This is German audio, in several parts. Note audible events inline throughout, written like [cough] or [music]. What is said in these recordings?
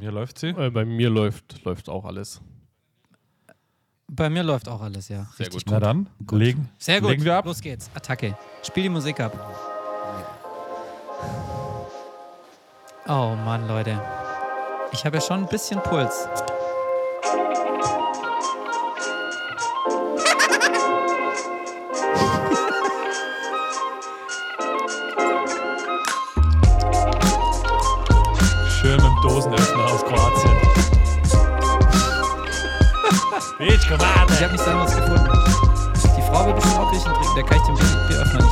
mir läuft sie. Äh, bei mir läuft, läuft auch alles. Bei mir läuft auch alles, ja. Sehr Richtig gut. Na dann, legen, Sehr gut. legen wir ab. Los geht's. Attacke. Spiel die Musik ab. Oh Mann, Leute. Ich habe ja schon ein bisschen Puls. An. Ich habe nichts anderes gefunden. Die Frau will bestimmt auch Griechen trinken. Der kann ich den Bier- Bieröffner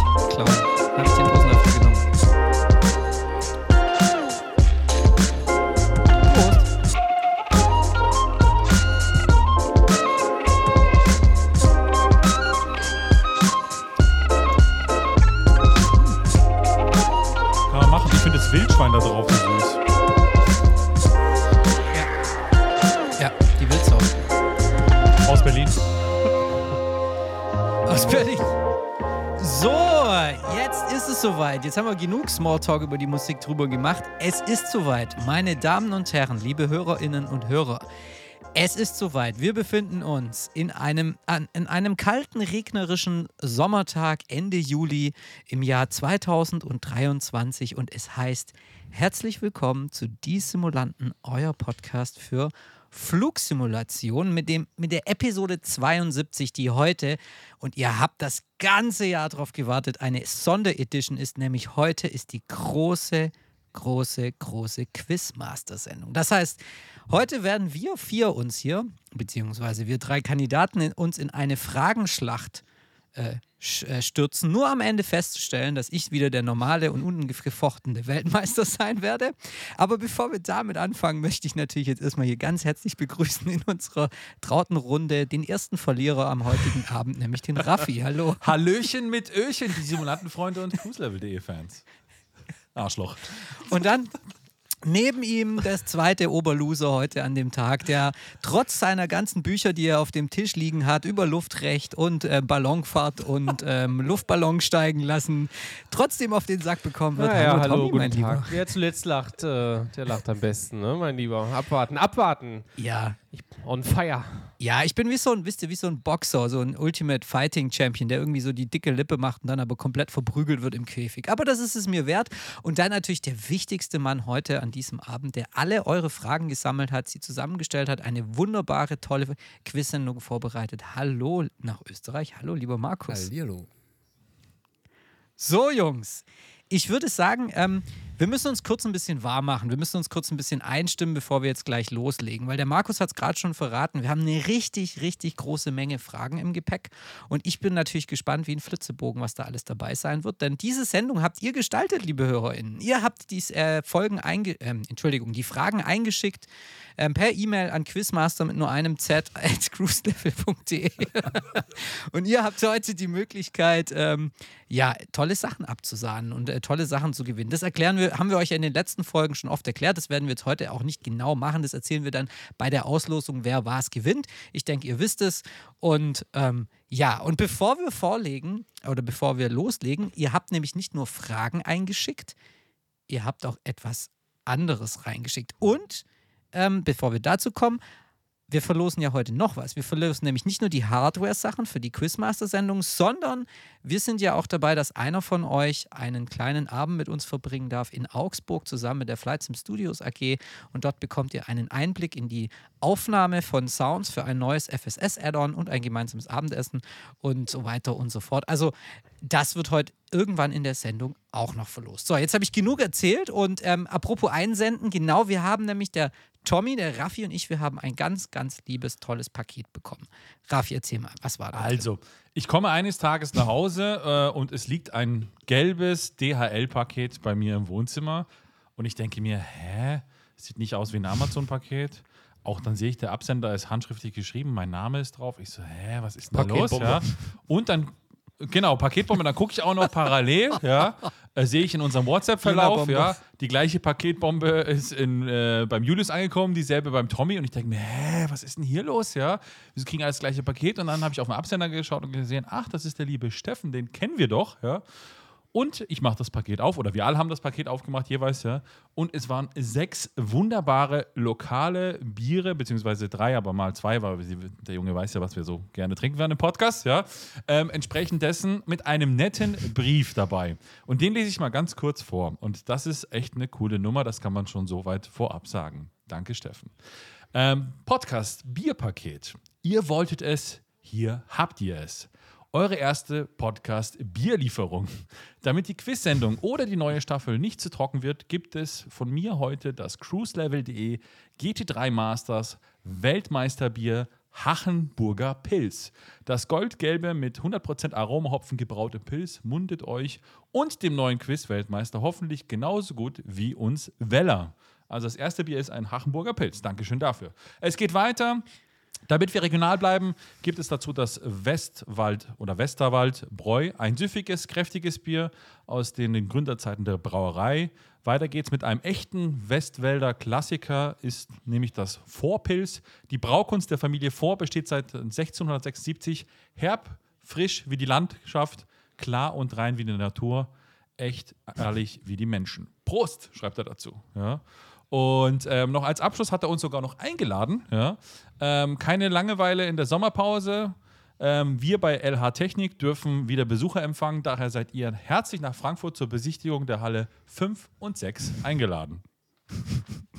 Jetzt haben wir genug Smalltalk über die Musik drüber gemacht. Es ist soweit, meine Damen und Herren, liebe Hörerinnen und Hörer. Es ist soweit. Wir befinden uns in einem, in einem kalten, regnerischen Sommertag Ende Juli im Jahr 2023 und es heißt herzlich willkommen zu Die Simulanten, euer Podcast für Flugsimulation mit, dem, mit der Episode 72, die heute, und ihr habt das ganze Jahr darauf gewartet, eine Sonderedition ist, nämlich heute ist die große, große, große Quizmaster-Sendung. Das heißt, heute werden wir vier uns hier, beziehungsweise wir drei Kandidaten, uns in eine Fragenschlacht äh, äh, stürzen, nur am Ende festzustellen, dass ich wieder der normale und ungefochtene Weltmeister [laughs] sein werde. Aber bevor wir damit anfangen, möchte ich natürlich jetzt erstmal hier ganz herzlich begrüßen in unserer trauten Runde den ersten Verlierer am heutigen Abend, nämlich den Raffi. [laughs] Hallo. Hallöchen mit Öchen, die Simulantenfreunde und Cruiselevel.de Fans. Arschloch. Und dann neben ihm das zweite Oberloser heute an dem Tag, der trotz seiner ganzen Bücher, die er auf dem Tisch liegen hat, über Luftrecht und äh, Ballonfahrt und ähm, Luftballon steigen lassen, trotzdem auf den Sack bekommen wird. Naja, hallo, Tommy, mein Lieber. Tag. Wer zuletzt lacht, äh, der lacht am besten, ne, mein Lieber. Abwarten, abwarten. Ja, Ich, on fire. Ja, ich bin wie so ein, wisst ihr, wie so ein Boxer, so ein Ultimate Fighting Champion, der irgendwie so die dicke Lippe macht und dann aber komplett verprügelt wird im Käfig. Aber das ist es mir wert. Und dann natürlich der wichtigste Mann heute an diesem Abend, der alle eure Fragen gesammelt hat, sie zusammengestellt hat, eine wunderbare, tolle Quiz-Sendung vorbereitet. Hallo nach Österreich. Hallo, lieber Markus. Hallihallo. So, Jungs, ich würde sagen, ähm, wir müssen uns kurz ein bisschen warm machen. Wir müssen uns kurz ein bisschen einstimmen, bevor wir jetzt gleich loslegen. Weil der Markus hat es gerade schon verraten. Wir haben eine richtig, richtig große Menge Fragen im Gepäck. Und ich bin natürlich gespannt wie ein Flitzebogen, was da alles dabei sein wird. Denn diese Sendung habt ihr gestaltet, liebe HörerInnen. Ihr habt die äh, Folgen einge ähm, Entschuldigung, die Fragen eingeschickt ähm, per E-Mail an Quizmaster mit nur einem Z [laughs] at cruiselevel.de. [laughs] Und ihr habt heute die Möglichkeit, ähm, ja, tolle Sachen abzusahnen und äh, tolle Sachen zu gewinnen. Das erklären wir, haben wir euch ja in den letzten Folgen schon oft erklärt. Das werden wir jetzt heute auch nicht genau machen. Das erzählen wir dann bei der Auslosung, wer was gewinnt. Ich denke, ihr wisst es. Und ähm, ja, und bevor wir vorlegen oder bevor wir loslegen, ihr habt nämlich nicht nur Fragen eingeschickt, ihr habt auch etwas anderes reingeschickt. Und ähm, bevor wir dazu kommen, wir verlosen ja heute noch was. Wir verlosen nämlich nicht nur die Hardware-Sachen für die Quizmaster-Sendung, sondern wir sind ja auch dabei, dass einer von euch einen kleinen Abend mit uns verbringen darf in Augsburg zusammen mit der Flight Sim Studios AG. Und dort bekommt ihr einen Einblick in die Aufnahme von Sounds für ein neues FSS-Add-on und ein gemeinsames Abendessen und so weiter und so fort. Also das wird heute irgendwann in der Sendung auch noch verlost. So, jetzt habe ich genug erzählt und ähm, apropos einsenden, genau, wir haben nämlich der Tommy, der Raffi und ich, wir haben ein ganz, ganz liebes, tolles Paket bekommen. Raffi, erzähl mal, was war da? Also, ich komme eines Tages nach Hause äh, und es liegt ein gelbes DHL-Paket bei mir im Wohnzimmer. Und ich denke mir, hä? Sieht nicht aus wie ein Amazon-Paket. Auch dann sehe ich, der Absender ist handschriftlich geschrieben, mein Name ist drauf. Ich so, hä, was ist denn da los? Ja? Und dann, genau, Paketbombe, dann gucke ich auch noch parallel, [laughs] ja, äh, sehe ich in unserem WhatsApp-Verlauf, ja, die gleiche Paketbombe ist in, äh, beim Julius angekommen, dieselbe beim Tommy und ich denke mir, hä, was ist denn hier los, ja? Wieso kriegen alle das gleiche Paket? Und dann habe ich auf den Absender geschaut und gesehen, ach, das ist der liebe Steffen, den kennen wir doch, ja. Und ich mache das Paket auf, oder wir alle haben das Paket aufgemacht, jeweils, ja. Und es waren sechs wunderbare lokale Biere, beziehungsweise drei, aber mal zwei, weil der Junge weiß ja, was wir so gerne trinken werden im Podcast, ja. Ähm, entsprechend dessen mit einem netten Brief dabei. Und den lese ich mal ganz kurz vor. Und das ist echt eine coole Nummer, das kann man schon so weit vorab sagen. Danke, Steffen. Ähm, Podcast Bierpaket. Ihr wolltet es, hier habt ihr es eure erste Podcast-Bierlieferung. Damit die Quiz-Sendung oder die neue Staffel nicht zu trocken wird, gibt es von mir heute das cruiselevel.de GT3 Masters Weltmeisterbier Hachenburger Pilz. Das goldgelbe mit 100% Aromahopfen gebraute Pilz mundet euch und dem neuen Quiz-Weltmeister hoffentlich genauso gut wie uns Weller. Also das erste Bier ist ein Hachenburger Pilz. Dankeschön dafür. Es geht weiter. Damit wir regional bleiben, gibt es dazu das Westwald oder Westerwald Bräu, ein süffiges, kräftiges Bier aus den Gründerzeiten der Brauerei. Weiter geht's mit einem echten Westwälder Klassiker, ist nämlich das Vorpilz. Die Braukunst der Familie Vor besteht seit 1676. Herb, frisch wie die Landschaft, klar und rein wie die Natur, echt ehrlich wie die Menschen. Prost, schreibt er dazu. Ja. Und ähm, noch als Abschluss hat er uns sogar noch eingeladen. Ja? Ähm, keine Langeweile in der Sommerpause. Ähm, wir bei LH Technik dürfen wieder Besucher empfangen. Daher seid ihr herzlich nach Frankfurt zur Besichtigung der Halle 5 und 6 eingeladen. [laughs]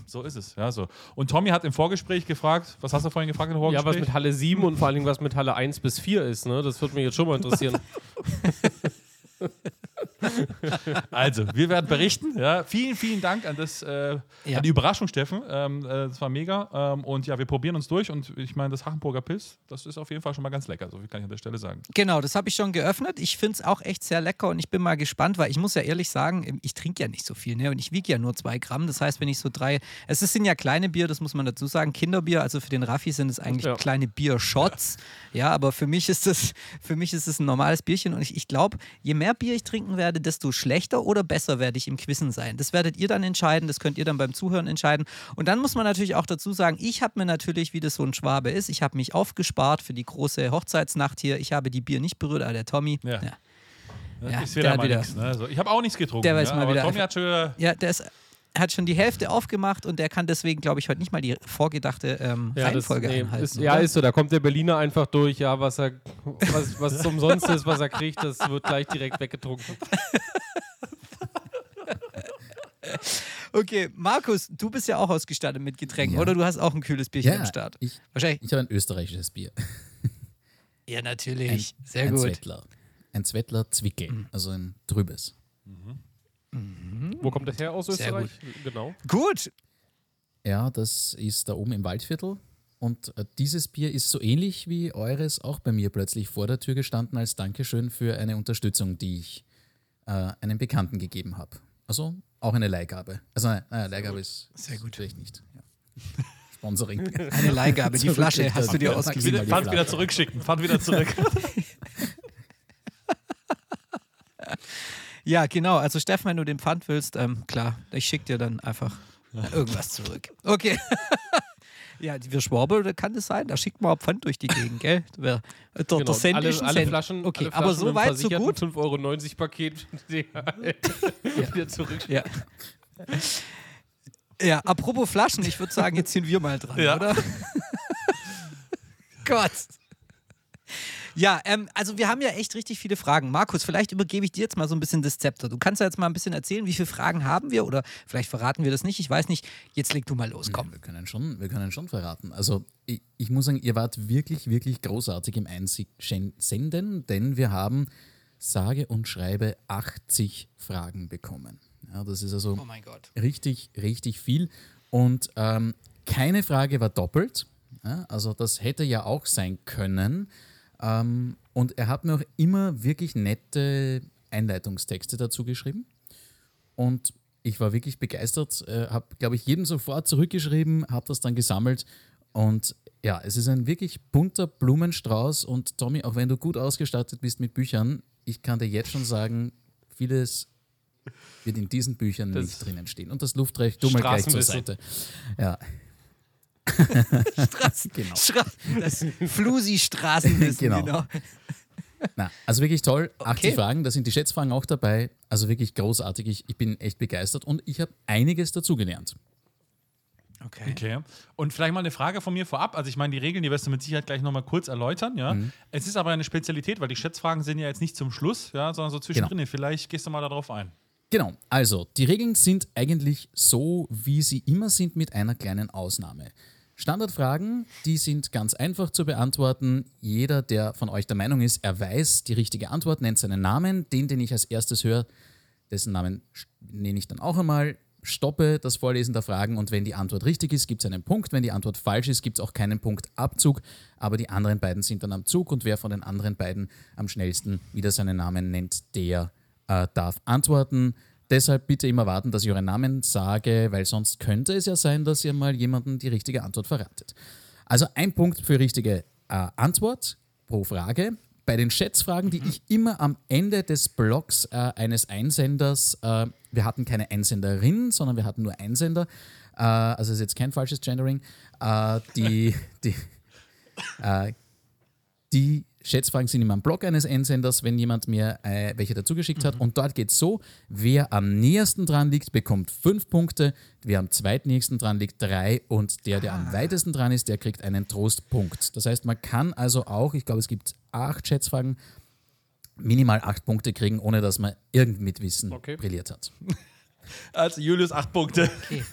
So ist es. Ja, so. Und Tommy hat im Vorgespräch gefragt, was hast du vorhin gefragt im Vorgespräch? Ja, was mit Halle 7 und vor allem was mit Halle 1 bis 4 ist. Ne? Das würde mich jetzt schon mal interessieren. [laughs] [laughs] Also, wir werden berichten. Ja. Vielen, vielen Dank an, das, äh, Ja. an die Überraschung, Steffen. Ähm, äh, das war mega. Ähm, und ja, wir probieren uns durch. Und ich meine, das Hachenburger Pilz, das ist auf jeden Fall schon mal ganz lecker. So viel kann ich an der Stelle sagen. Genau, das habe ich schon geöffnet. Ich finde es auch echt sehr lecker und ich bin mal gespannt, weil ich muss ja ehrlich sagen, ich trinke ja nicht so viel ne? und ich wiege ja nur zwei Gramm. Das heißt, wenn ich so drei, es sind ja kleine Bier, das muss man dazu sagen, Kinderbier, also für den Raffi sind es eigentlich Ja. kleine Biershots. Ja. aber für mich ist das, für mich ist es ein normales Bierchen und ich, ich glaube, je mehr Bier ich trinken werde, desto schlechter oder besser werde ich im Quizzen sein. Das werdet ihr dann entscheiden, das könnt ihr dann beim Zuhören entscheiden. Und dann muss man natürlich auch dazu sagen, ich habe mir natürlich, wie das so ein Schwabe ist, ich habe mich aufgespart für die große Hochzeitsnacht hier. Ich habe die Bier nicht berührt, aber der Tommy, Ja. ja. Das Ja, ist der wieder mal wieder- nichts. Ne? Also, ich habe auch nichts getrunken. Der weiß ja, mal wieder Tommy hat schon wieder. Ja, der ist, hat schon die Hälfte aufgemacht und der kann deswegen, glaube ich, heute nicht mal die vorgedachte ähm, Ja, das, Reihenfolge nee, einhalten. ist, ja, ist so. Da kommt der Berliner einfach durch. Ja, was er, was, was umsonst ist, was er kriegt, das wird gleich direkt weggetrunken. [laughs] Okay, Markus, du bist ja auch ausgestattet mit Getränken, Ja. oder? Du hast auch ein kühles Bierchen Ja, am Start. ich, Wahrscheinlich. ich habe ein österreichisches Bier. [laughs] Ja, Ein, natürlich. Sehr ein gut. Zwettler. Ein Zwettler Zwickel, also ein trübes. Wo kommt das her aus Sehr Österreich? Genau. Gut. Ja, das ist da oben im Waldviertel. Und äh, dieses Bier ist so ähnlich wie eures auch bei mir plötzlich vor der Tür gestanden als Dankeschön für eine Unterstützung, die ich äh, einem Bekannten gegeben habe. Also auch eine Leihgabe. Also nein, nein Leihgabe ist Sehr gut. vielleicht nicht. Ja. [laughs] Sponsoring. Eine Leihgabe. Die [laughs] Flasche hast du dir ausgeliehen. Pfand wieder zurückschicken. Pfand wieder zurück. [laughs] Ja, genau. Also Steffen, wenn du den Pfand willst, ähm, klar, ich schicke dir dann einfach irgendwas zurück. Okay. [laughs] ja, wir Schwabel, kann das sein? Da schickt man auch Pfand durch die Gegend, gell? Der, der, der genau. Cent alle, alle. Flaschen, Okay, alle aber Flaschen so im weit, so gut. 5,90 Euro Paket [laughs] [laughs] wieder zurück. Ja. Ja, apropos Flaschen, ich würde sagen, jetzt sind wir mal dran, Ja. oder? Gott. Ja, ähm, also wir haben ja echt richtig viele Fragen. Markus, vielleicht übergebe ich dir jetzt mal so ein bisschen das Zepter. Du kannst ja jetzt mal ein bisschen erzählen, wie viele Fragen haben wir oder vielleicht verraten wir das nicht. Ich weiß nicht. Jetzt leg du mal los, komm. Wir können schon, wir können schon verraten. Also ich, ich muss sagen, ihr wart wirklich, wirklich großartig im Einsenden, denn wir haben sage und schreibe 80 Fragen bekommen. Ja, das ist also Oh richtig, richtig viel. Und ähm, keine Frage war doppelt. Ja, also das hätte ja auch sein können. Ähm, und er hat mir auch immer wirklich nette Einleitungstexte dazu geschrieben. Und ich war wirklich begeistert, äh, habe, glaube ich, jedem sofort zurückgeschrieben, habe das dann gesammelt. Und ja, es ist ein wirklich bunter Blumenstrauß. Und Tommy, auch wenn du gut ausgestattet bist mit Büchern, ich kann dir jetzt schon sagen, vieles wird in diesen Büchern Das nicht drinnen stehen. Und das Luftrecht, du mal gleich zur. Seite. Ja, Straßen, [laughs] Genau. Stra das Flusi-Straßenwissen, Genau. genau. Na, also wirklich toll. 80 Okay. Fragen, da sind die Schätzfragen auch dabei. Also wirklich großartig. Ich, ich bin echt begeistert und ich habe einiges dazugelernt. Okay. Okay. Und vielleicht mal eine Frage von mir vorab. Also ich meine, die Regeln, die wirst du mit Sicherheit gleich nochmal kurz erläutern, ja. Mhm. Es ist aber eine Spezialität, weil die Schätzfragen sind ja jetzt nicht zum Schluss, ja, sondern so zwischendrin. Genau. Vielleicht gehst du mal darauf ein. Genau, also die Regeln sind eigentlich so, wie sie immer sind, mit einer kleinen Ausnahme. Standardfragen, die sind ganz einfach zu beantworten. Jeder, der von euch der Meinung ist, er weiß die richtige Antwort, nennt seinen Namen. Den, den ich als erstes höre, dessen Namen nenne ich dann auch einmal. Stoppe das Vorlesen der Fragen und wenn die Antwort richtig ist, gibt es einen Punkt. Wenn die Antwort falsch ist, gibt es auch keinen Punktabzug. Aber die anderen beiden sind dann am Zug und wer von den anderen beiden am schnellsten wieder seinen Namen nennt, der äh, darf antworten. Deshalb bitte immer warten, dass ich euren Namen sage, weil sonst könnte es ja sein, dass ihr mal jemanden die richtige Antwort verratet. Also ein Punkt für richtige äh, Antwort pro Frage. Bei den Schätzfragen, die ich immer am Ende des Blogs äh, eines Einsenders, äh, wir hatten keine Einsenderin, sondern wir hatten nur Einsender, äh, also ist jetzt kein falsches Gendering, äh, die, die, äh, die Schätzfragen sind immer am Blog eines Einsenders, wenn jemand mir äh, welche dazu geschickt hat. Und dort geht es so: Wer am nähersten dran liegt, bekommt fünf Punkte. Wer am zweitnächsten dran liegt, drei. Und der, der am weitesten dran ist, der kriegt einen Trostpunkt. Das heißt, man kann also auch, ich glaube, es gibt acht Schätzfragen, minimal acht Punkte kriegen, ohne dass man irgend mit Wissen Okay. brilliert hat. [laughs] Also Julius, acht Punkte. [laughs]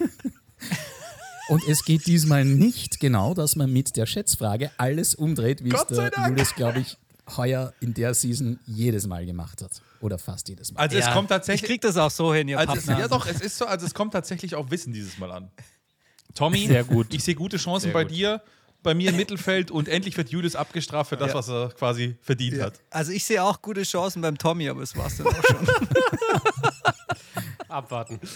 Und es geht diesmal nicht genau, dass man mit der Schätzfrage alles umdreht, wie es der. Julius, glaube ich, heuer in der Season jedes Mal gemacht hat. Oder fast jedes Mal. Also es Ja, kommt Ich tatsächlich. krieg das auch so hin, ihr Also es, ja doch, es ist so, also es kommt tatsächlich auf Wissen dieses Mal an. Tommy, Sehr gut. ich sehe gute Chancen Sehr bei gut. dir, bei mir im Mittelfeld und endlich wird Julius abgestraft für das, was er quasi verdient hat. Also ich sehe auch gute Chancen beim Tommy, aber es war's dann auch schon. [laughs] Abwarten. [laughs]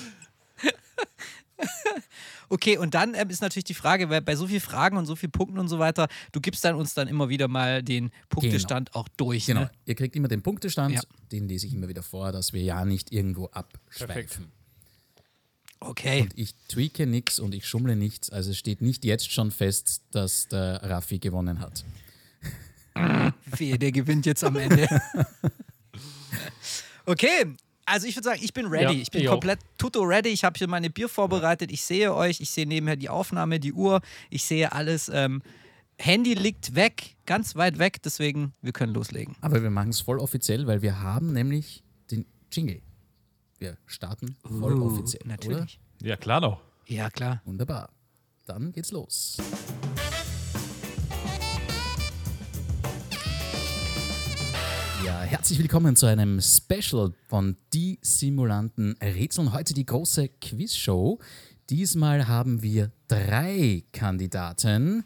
Okay, und dann ähm, ist natürlich die Frage, weil bei so vielen Fragen und so vielen Punkten und so weiter, du gibst dann uns dann immer wieder mal den Punktestand auch durch. Genau. Ne? Ihr kriegt immer den Punktestand, Ja. den lese ich immer wieder vor, dass wir ja nicht irgendwo abschweifen. Okay. Ich tweake nichts und ich schummle nichts. Also es steht nicht jetzt schon fest, dass der Raffi gewonnen hat. Wehe, der gewinnt jetzt am Ende. [laughs] Okay, also ich würde sagen, ich bin ready. Ja, ich bin ich auch. komplett tutto ready. Ich habe hier meine Bier vorbereitet. Ich sehe euch. Ich sehe nebenher die Aufnahme, die Uhr. Ich sehe alles. Ähm, Handy liegt weg, ganz weit weg. Deswegen, wir können loslegen. Aber wir machen es voll offiziell, weil wir haben nämlich den Jingle. Wir starten voll Uh, offiziell, oder? Natürlich. Ja, klar doch. Ja, klar. Wunderbar. Dann geht's los. Ja, herzlich willkommen zu einem Special von Die Simulanten Rätseln. Heute die große Quizshow. Diesmal haben wir drei Kandidaten,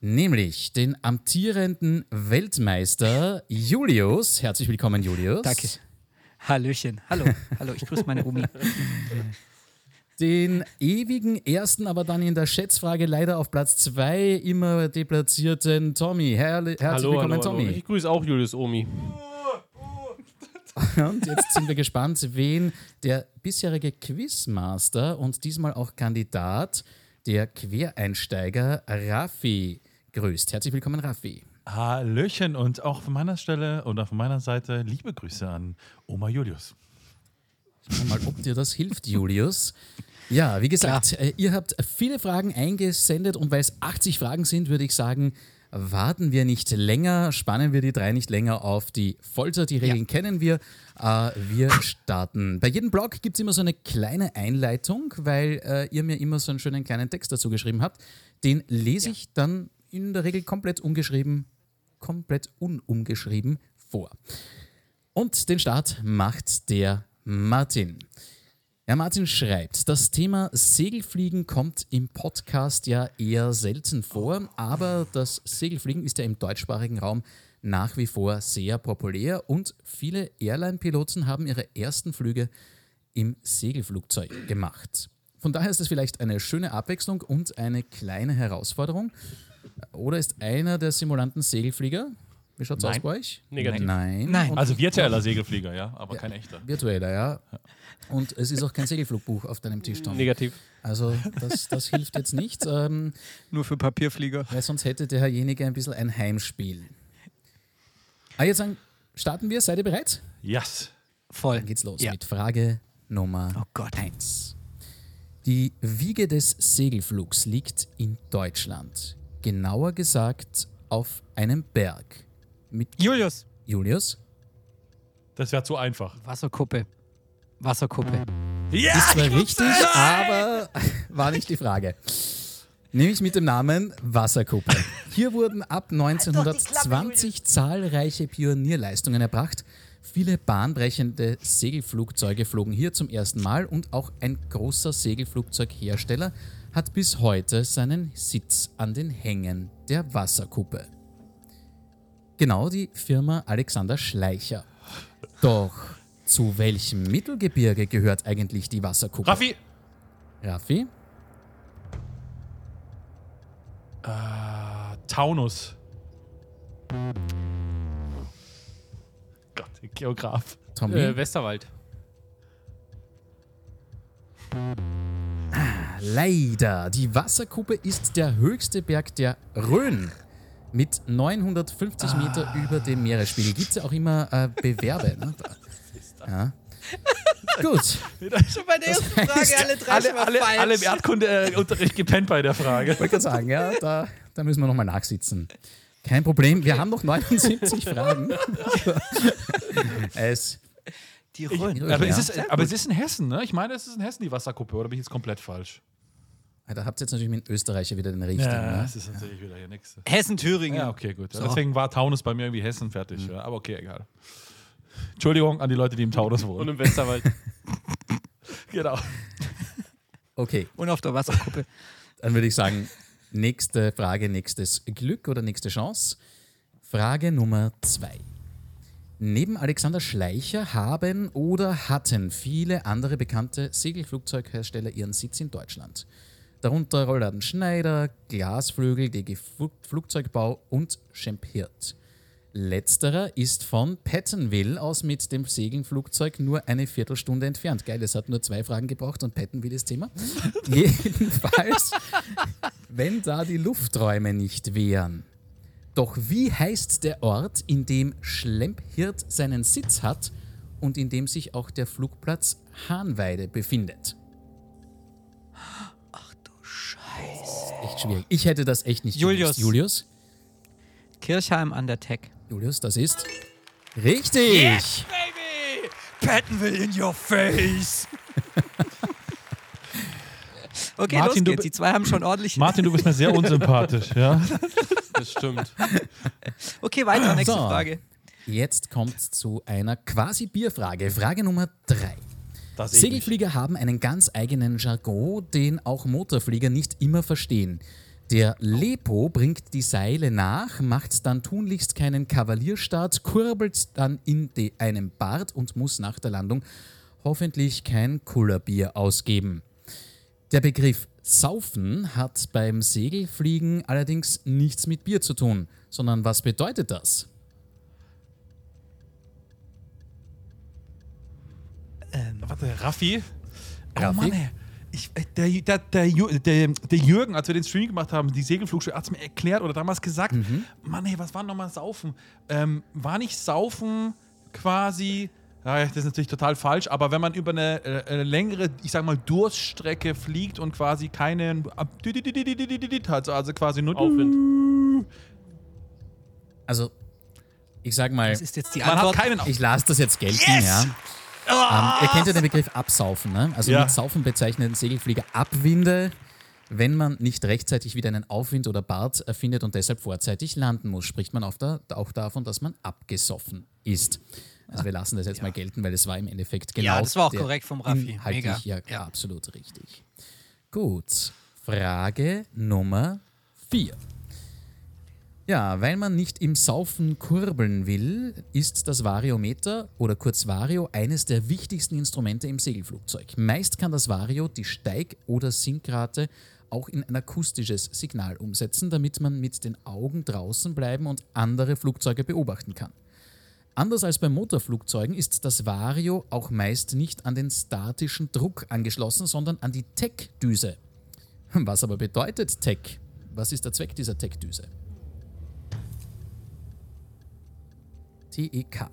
nämlich den amtierenden Weltmeister Julius. Herzlich willkommen, Julius. Danke. Hallöchen. Hallo. [laughs] Hallo, ich grüße meine Omi. Den ewigen ersten, aber dann in der Schätzfrage leider auf Platz zwei immer deplatzierten Tommy. Herrli herzlich Hallo, willkommen, hallo, hallo. Tommy. Ich grüße auch Julius Omi. Und jetzt sind wir gespannt, wen der bisherige Quizmaster und diesmal auch Kandidat, der Quereinsteiger Raffi grüßt. Herzlich willkommen, Raffi. Hallöchen und auch von meiner Stelle oder von meiner Seite liebe Grüße an Oma Julius. Schau mal, ob dir das hilft, Julius. Ja, wie gesagt, äh, ihr habt viele Fragen eingesendet und weil es 80 Fragen sind, würde ich sagen, warten wir nicht länger, spannen wir die drei nicht länger auf die Folter. Die Regeln kennen wir. Äh, wir starten. Bei jedem Blog gibt es immer so eine kleine Einleitung, weil äh, ihr mir immer so einen schönen kleinen Text dazu geschrieben habt. Den lese ich dann in der Regel komplett ungeschrieben, komplett unumgeschrieben vor. Und den Start macht der Martin. Ja, Martin schreibt, das Thema Segelfliegen kommt im Podcast ja eher selten vor, aber das Segelfliegen ist ja im deutschsprachigen Raum nach wie vor sehr populär und viele Airline-Piloten haben ihre ersten Flüge im Segelflugzeug gemacht. Von daher ist es vielleicht eine schöne Abwechslung und eine kleine Herausforderung. Oder ist einer der Simulanten Segelflieger? Wie schaut es aus Nein. bei euch? Negativ. Nein. Nein. Und Also virtueller Segelflieger, ja, aber kein echter. virtueller, ja. Und es ist auch kein Segelflugbuch auf deinem Tisch, Tom. Negativ. Also das, das hilft jetzt nicht, ähm, Nur für Papierflieger. weil sonst hätte derjenige ein bisschen ein Heimspiel. Ah, jetzt ein starten wir. Seid ihr bereit? Yes. Voll. Dann geht's los Ja. mit Frage Nummer Oh Gott. 1. Die Wiege des Segelflugs liegt in Deutschland. Genauer gesagt auf einem Berg. Mit Julius. Julius? Das wäre zu einfach. Wasserkuppe. Wasserkuppe. Ist zwar richtig, aber war nicht die Frage. Nämlich mit dem Namen Wasserkuppe. Hier wurden ab 1920 zahlreiche Pionierleistungen erbracht. Viele bahnbrechende Segelflugzeuge flogen hier zum ersten Mal und auch ein großer Segelflugzeughersteller hat bis heute seinen Sitz an den Hängen der Wasserkuppe. Genau die Firma Alexander Schleicher. Doch zu welchem Mittelgebirge gehört eigentlich die Wasserkuppe? Raffi. Raffi? Taunus. Gott, Geograf. Tommy? Äh, Westerwald. Leider. Die Wasserkuppe ist der höchste Berg der Rhön. Mit 950 Meter über dem Meeresspiegel. Gibt es ja auch immer äh, Bewerbe. Ne? [laughs] Ja. [laughs] Gut. Schon bei der ersten Frage alle drei Alle, schon mal alle, falsch. alle im Erdkundeunterricht gepennt bei der Frage. Ich wollte gerade sagen, ja, da, da müssen wir nochmal nachsitzen. Kein Problem, wir haben noch 79 [laughs] Fragen. es, Die Rhön. Aber, Ja. es ist, aber es ist in Hessen, ne? Ich meine, es ist in Hessen die Wasserkuppe, oder bin ich jetzt komplett falsch? da habt ihr jetzt natürlich mit Österreicher wieder den richtigen. ne? das ist natürlich wieder hier nichts. Hessen-Thüringen. Ja, okay, gut. So. Deswegen war Taunus bei mir irgendwie Hessen fertig. Ja, aber okay, egal. Entschuldigung an die Leute, die im Taunus Und wohnen. im Westerwald. [laughs] genau. Okay, Und auf der Wasserkuppe. Dann würde ich sagen, nächste Frage, nächstes Glück oder nächste Chance. Frage Nummer zwei. Neben Alexander Schleicher haben oder hatten viele andere bekannte Segelflugzeughersteller ihren Sitz in Deutschland. Darunter Rollladen Schneider, Glasflügel, DG Flug- Flugzeugbau und Schempirt. Letzterer ist von Pattonville aus mit dem Segelflugzeug nur eine Viertelstunde entfernt. Geil, es hat nur zwei Fragen gebraucht und Pattonville ist Thema. [laughs] Jedenfalls, wenn da die Lufträume nicht wären. Doch wie heißt der Ort, in dem Schlempirt seinen Sitz hat und in dem sich auch der Flugplatz Hahnweide befindet? Ach du Scheiße. Echt schwierig. Ich hätte das echt nicht Julius. gewusst. Julius? Kirchheim an der Tech. Julius, das ist richtig. Baby! Pattonville in your face! [laughs] okay, Martin, los du geht's. Die zwei haben schon ordentlich. Martin, du bist mir sehr unsympathisch, ja? Das stimmt. [laughs] Okay, weiter. Nächste So. Frage. Jetzt kommt zu einer quasi Bierfrage. Frage Nummer drei. Das Segelflieger haben einen ganz eigenen Jargon, den auch Motorflieger nicht immer verstehen. Der Lepo bringt die Seile nach, macht dann tunlichst keinen Kavalierstart, kurbelt dann in de einem Bart und muss nach der Landung hoffentlich kein Kullerbier ausgeben. Der Begriff Saufen hat beim Segelfliegen allerdings nichts mit Bier zu tun, sondern was bedeutet das? Warte, Raffi? Oh Raffi? Mann, ey. Ich, äh, der, der, der, der, der Jürgen, als wir den Stream gemacht haben, die Segelflugschule, hat es mir erklärt oder damals gesagt, Mann, ey, was war nochmal Saufen? Ähm, war nicht Saufen quasi, ja, das ist natürlich total falsch, aber wenn man über eine äh, längere, ich sag mal, Durststrecke fliegt und quasi keinen also quasi nur Aufwind. Also, ich sag mal, Das ist jetzt die Man Antwort. hat keinen Ich lasse das jetzt gelten, Yes! ja. Ähm, ihr kennt ja den Begriff Absaufen, ne? Also Ja. mit Saufen bezeichnen Segelflieger Abwinde, wenn man nicht rechtzeitig wieder einen Aufwind oder Bart erfindet und deshalb vorzeitig landen muss, spricht man der, auch davon, dass man abgesoffen ist. Also wir lassen das jetzt mal gelten, weil es war im Endeffekt genau Ja, das war auch korrekt vom Raffi. Mega. Ja, Ja. absolut richtig. Gut, Frage Nummer 4. Ja, weil man nicht im Saufen kurbeln will, ist das Variometer oder kurz Vario eines der wichtigsten Instrumente im Segelflugzeug. Meist kann das Vario die Steig- oder Sinkrate auch in ein akustisches Signal umsetzen, damit man mit den Augen draußen bleiben und andere Flugzeuge beobachten kann. Anders als bei Motorflugzeugen ist das Vario auch meist nicht an den statischen Druck angeschlossen, sondern an die TEC-Düse. Was aber bedeutet TEC? Was ist der Zweck dieser TEC-Düse? T-E-K.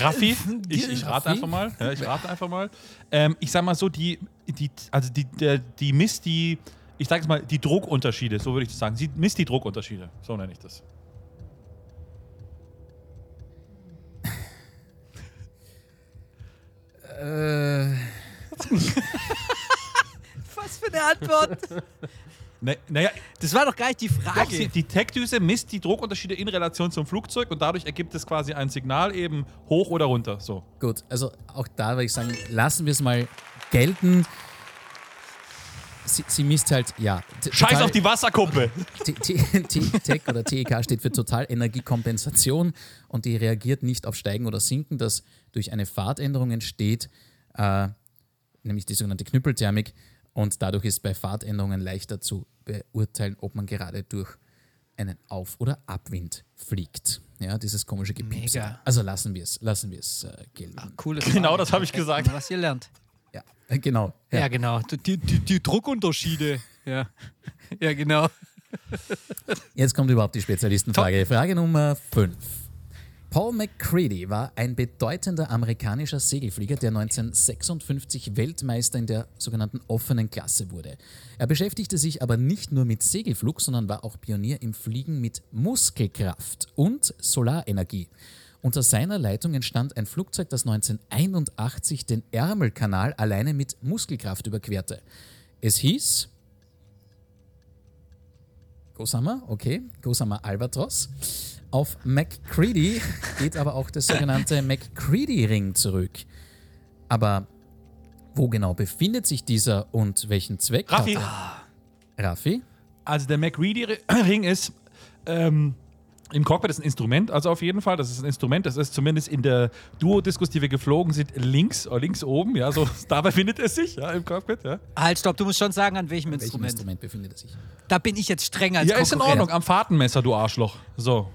Raffi, ich, ich, rate einfach mal. Ich rate einfach mal. Ähm, ich sag mal so, die, die, also die, der, die misst die, ich sag jetzt mal, die Druckunterschiede, so würde ich das sagen. Sie misst die Druckunterschiede, so nenne ich das. äh. [laughs] Was für eine Antwort! [laughs] Ne, naja, Das war doch gar nicht die doch, Frage. die Tech-Düse misst die Druckunterschiede in Relation zum Flugzeug und dadurch ergibt es quasi ein Signal eben hoch oder runter. So. gut, also auch da würde ich sagen, lassen wir es mal gelten. Sie, sie misst halt, ja. Scheiß total- auf die Wasserkuppe! TEC oder TEK steht für Totalenergiekompensation und die reagiert nicht auf Steigen oder Sinken, das durch eine Fahrtänderung entsteht, äh, nämlich die sogenannte Knüppelthermik. Und dadurch ist bei Fahrtänderungen leichter zu beurteilen, ob man gerade durch einen Auf- oder Abwind fliegt. Ja, dieses komische Gepiepse. Mega. Also lassen wir es, lassen wir es äh, gelten. Coole Genau, Frage. das habe ich gesagt. Was ihr lernt. Ja, äh, genau. Ja, genau. Die, die, die Druckunterschiede. [laughs] Ja. ja, genau. Jetzt kommt überhaupt die Spezialistenfrage. Frage Nummer 5. Paul McCready war ein bedeutender amerikanischer Segelflieger, der 1956 Weltmeister in der sogenannten offenen Klasse wurde. Er beschäftigte sich aber nicht nur mit Segelflug, sondern war auch Pionier im Fliegen mit Muskelkraft und Solarenergie. Unter seiner Leitung entstand ein Flugzeug, das 1981 den Ärmelkanal alleine mit Muskelkraft überquerte. Es hieß Gossamer, okay, Gossamer Albatros. Auf McCready geht aber auch der sogenannte [laughs] McCready-Ring zurück. Aber wo genau befindet sich dieser und welchen Zweck Raffi, hat er? Raffi? also der McReady-Ring ist ähm, im Cockpit ist ein Instrument, also auf jeden Fall. Das ist ein Instrument, das ist zumindest in der Duo-Diskus, die wir geflogen sind, links, äh, links oben, ja, so [laughs] da befindet es sich, ja, im Cockpit, ja. Halt, stopp, du musst schon sagen, an welchem Welchem Instrument. Instrument befindet er sich? Da bin ich jetzt streng als Ja, ist in. Ordnung, am Fahrtenmesser, du Arschloch. So.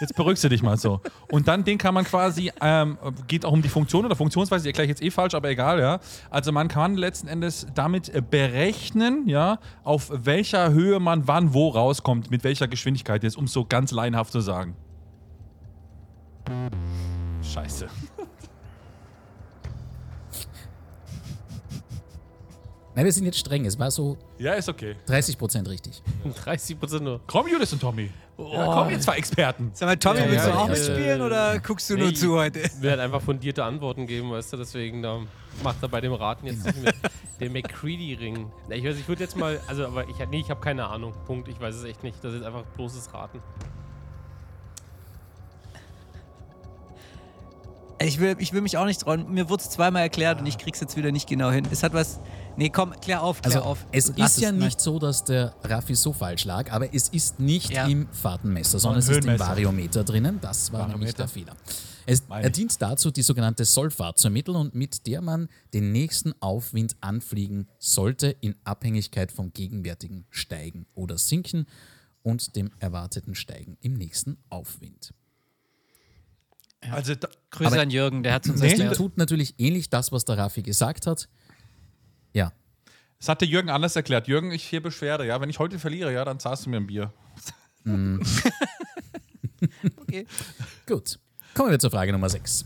Jetzt beruhigst du dich mal so. Und dann den kann man quasi, ähm, geht auch um die Funktion oder Funktionsweise, die erkläre ich jetzt eh falsch, aber egal, ja. Also man kann letzten Endes damit äh, berechnen, ja, auf welcher Höhe man wann wo rauskommt, mit welcher Geschwindigkeit jetzt, um es so ganz laienhaft zu sagen. Scheiße. Nein, wir sind jetzt streng. Es war so Ja, ist okay. 30% richtig. [laughs] 30 Prozent nur. Komm, Judith und Tommy. Ja, komm, ihr zwei Experten. Sag mal, Tommy, Ja, willst du auch mitspielen oder guckst du nur Nee. zu heute? [laughs] Ich werde einfach fundierte Antworten geben, weißt du, deswegen da macht er bei dem Raten jetzt nicht mit. Der McCready-Ring. Ich, weiß, ich würde jetzt mal, also, aber ich, nee, ich habe keine Ahnung. Punkt. Ich weiß es echt nicht. Das ist einfach bloßes Raten. Ich will, ich will mich auch nicht trauen. Mir wurde es zweimal erklärt und ich krieg's jetzt wieder nicht genau hin. Es hat was. Nee, komm, klär auf, klär Also auf. es Lass ist ja nein. nicht so, dass der Raffi so falsch lag, aber es ist nicht Ja. im Fahrtenmesser, sondern es ist im. Variometer drinnen. Das war nämlich Variometer. der Fehler. Es, er dient dazu, die sogenannte Sollfahrt zu ermitteln und mit der man den nächsten Aufwind anfliegen sollte, in Abhängigkeit vom gegenwärtigen Steigen oder Sinken und dem erwarteten Steigen im nächsten Aufwind. Also, da, Grüße Aber- an Jürgen, der hat uns Nee, Er erklärt. tut natürlich ähnlich das, was der Raffi gesagt hat. Ja, das hat der Jürgen anders erklärt. Jürgen, ich hier Beschwerde, ja. Wenn ich heute verliere, ja, dann zahlst du mir ein Bier. [laughs] Okay. Gut, kommen wir zur Frage Nummer 6.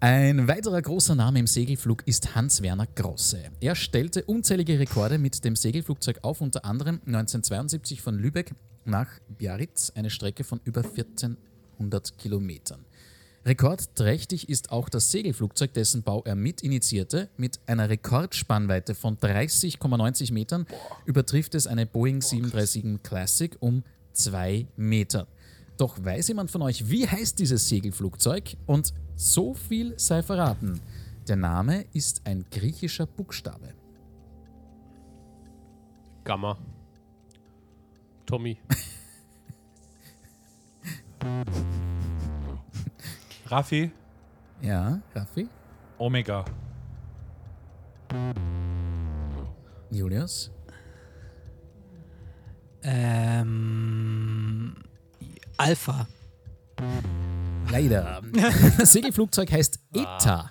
Ein weiterer großer Name im Segelflug ist Hans-Werner Grosse. Er stellte unzählige Rekorde mit dem Segelflugzeug auf, unter anderem 1972 von Lübeck nach Biarritz, eine Strecke von über 1400 Kilometern. Rekordträchtig ist auch das Segelflugzeug, dessen Bau er mit initiierte. Mit einer Rekordspannweite von 30,90 Metern übertrifft es eine Boeing 737 Classic um zwei Meter. Doch weiß jemand von euch, wie heißt dieses Segelflugzeug? Und so viel sei verraten. Der Name ist ein griechischer Buchstabe. Gamma. Tommy. [laughs] Raffi, Ja, Raffi? Omega. Julius? Ähm. Alpha. Leider. Das [laughs] [laughs] Segelflugzeug heißt ETA.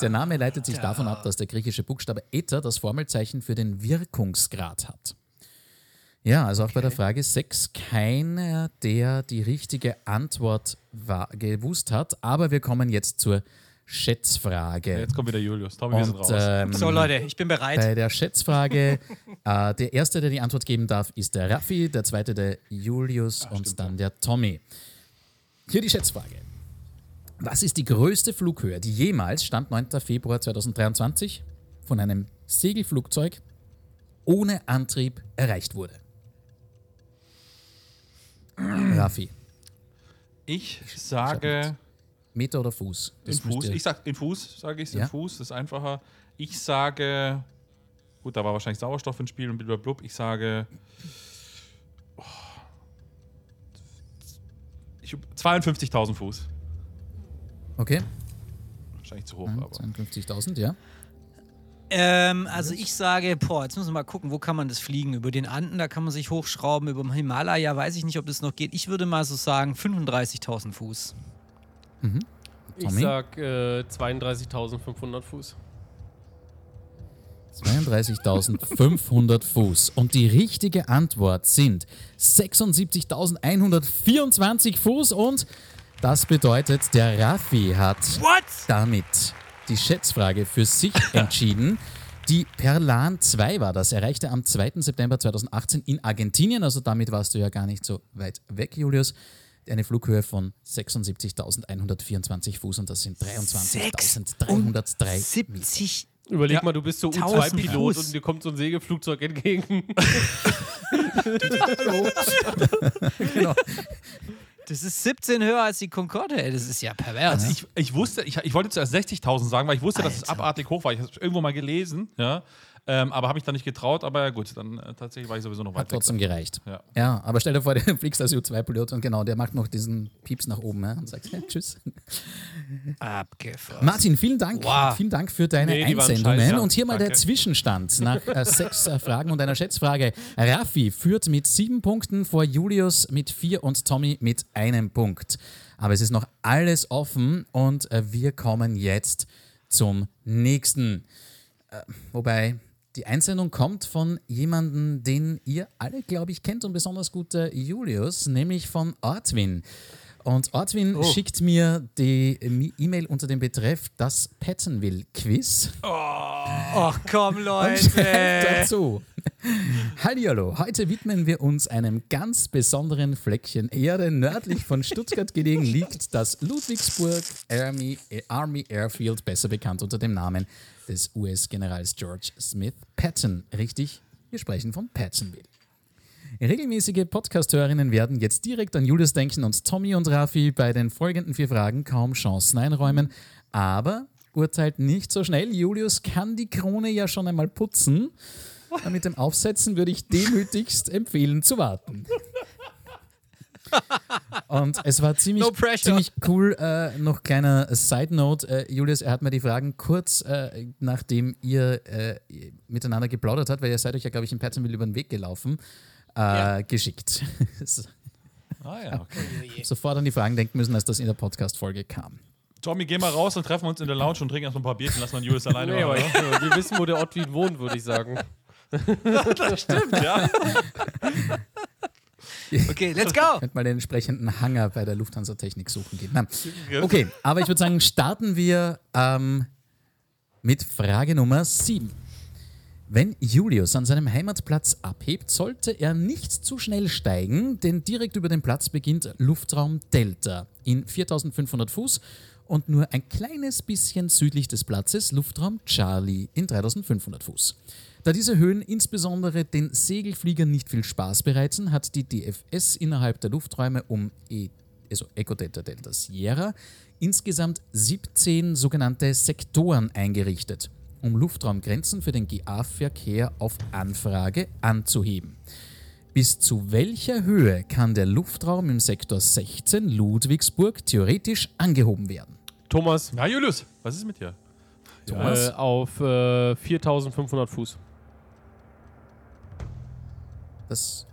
Der Name leitet sich davon ab, dass der griechische Buchstabe ETA das Formelzeichen für den Wirkungsgrad hat. Ja, also auch bei der Frage 6 keiner, der die richtige Antwort war, gewusst hat. Aber wir kommen jetzt zur Schätzfrage. Jetzt kommt wieder Julius. Tommy, wir sind raus. ähm, So, Leute, ich bin bereit. bei der Schätzfrage, [laughs] äh, der erste, der die Antwort geben darf, ist der Raffi, der zweite der Julius und dann der Tommy. Hier die Schätzfrage. Was ist die größte Flughöhe, die jemals, Stand 9. Februar 2023, von einem Segelflugzeug ohne Antrieb erreicht wurde? Raffi, ich sage Meter oder Fuß? in müsst Fuß. Ich sag in Fuß, sage ich Ja? in Fuß. Das ist einfacher. Ich sage, gut, da war wahrscheinlich Sauerstoff ins Spiel und blablabla. Ich sage oh, ich- 52.000 Fuß. Okay, Wahrscheinlich zu hoch, Mhm, aber 52.000, ja. Ähm, also ich sage, boah, jetzt müssen wir mal gucken, wo kann man das fliegen? Über den Anden, da kann man sich hochschrauben, über dem Himalaya, weiß ich nicht, ob das noch geht. Ich würde mal so sagen 35.000 Fuß. Ich Tommy? sag äh, 32.500 Fuß. 32.500 Fuß. Und die richtige Antwort sind 76.124 Fuß und das bedeutet, der Raffi hat What? damit die Schätzfrage für sich [laughs] entschieden. Die Perlan 2 war das, erreichte am 2. September 2018 in Argentinien, also damit warst du ja gar nicht so weit weg, Julius. Eine Flughöhe von 76.124 Fuß und das sind 23.303 Meter. 70. Überleg Ja. mal, du bist so 1000 U2-Pilot Fuß. und dir kommt so ein Segelflugzeug entgegen. [laughs] Genau. Das ist 17 höher als die Concorde, ey. Das ist ja pervers. Also ich, ich wusste, ich, ich wollte zuerst 60.000 sagen, weil ich wusste, dass es Alter. abartig hoch war. Ich habe es irgendwo mal gelesen, ja. Ähm, aber habe ich dann nicht getraut, aber ja gut, dann äh, tatsächlich war ich sowieso noch weit Hat trotzdem gereicht. Ja. Ja, aber stell dir vor, [laughs] du fliegst als U2-Pilot und genau, der macht noch diesen Pieps nach oben ja, und sagt ja, [laughs] Tschüss. Abgefahren. Martin, vielen Dank. Wow. Vielen Dank für deine Nee, Einsendungen. Und hier mal der Danke. Zwischenstand nach äh, sechs äh, Fragen und einer Schätzfrage. Raffi führt mit sieben Punkten vor Julius mit vier und Tommy mit einem Punkt. Aber es ist noch alles offen und äh, wir kommen jetzt zum nächsten. Äh, wobei die Einsendung kommt von jemandem, den ihr alle, glaube ich, kennt und besonders gut äh, Julius, nämlich von Ortwin. Und Ortwin schickt mir die E-Mail unter dem Betreff das Pattonville-Quiz. Ach komm, Und Leute. [laughs] schreibt dazu. Hallihallo, heute widmen wir uns einem ganz besonderen Fleckchen Erde. Nördlich von Stuttgart gelegen liegt das Ludwigsburg Army, Army Airfield, besser bekannt unter dem Namen des US-Generals George Smith Patton. Richtig, wir sprechen von Pattonville. Regelmäßige Podcast-Hörerinnen werden jetzt direkt an Julius denken und Tommy und Rafi bei den folgenden vier Fragen kaum Chancen einräumen. Aber urteilt nicht so schnell. Julius kann die Krone ja schon einmal putzen. Mit dem Aufsetzen würde ich demütigst empfehlen zu warten. Und es war ziemlich, No pressure. ziemlich cool. Äh, noch kleiner Side Note: äh, Julius, er hat mir die Fragen kurz äh, nachdem ihr äh, miteinander geplaudert habt, weil ihr seid euch ja, glaube ich, in Pattonville über den Weg gelaufen, äh, geschickt. [laughs] Ah ja, okay. Sofort an die Fragen denken müssen, als das in der Podcast-Folge kam. Tommy, geh mal raus und treffen wir uns in der Lounge und trinken erst mal ein paar Bierchen, lassen wir Julius [laughs] alleine Nee, machen. ich, wir wissen, wo der Ottwin wohnt, würde ich sagen. [laughs] oder? ja. Okay, let's go. Könnte mal den entsprechenden Hangar bei der Lufthansa Technik suchen gehen. Nein. Okay, aber ich würde sagen, starten wir ähm, mit Frage Nummer 7. Wenn Julius an seinem Heimatplatz abhebt, sollte er nicht zu schnell steigen, denn direkt über dem Platz beginnt Luftraum Delta in 4500 Fuß und nur ein kleines bisschen südlich des Platzes Luftraum Charlie in 3500 Fuß. Da diese Höhen insbesondere den Segelfliegern nicht viel Spaß bereiten, hat die DFS innerhalb der Lufträume um E also Echo Delta Delta Sierra, insgesamt 17 sogenannte Sektoren eingerichtet, um Luftraumgrenzen für den GA-Verkehr auf Anfrage anzuheben. Bis zu welcher Höhe kann der Luftraum im Sektor 16 Ludwigsburg theoretisch angehoben werden? Thomas, Na, Julius, was ist mit dir? Thomas? äh, auf äh, 4500 Fuß. Das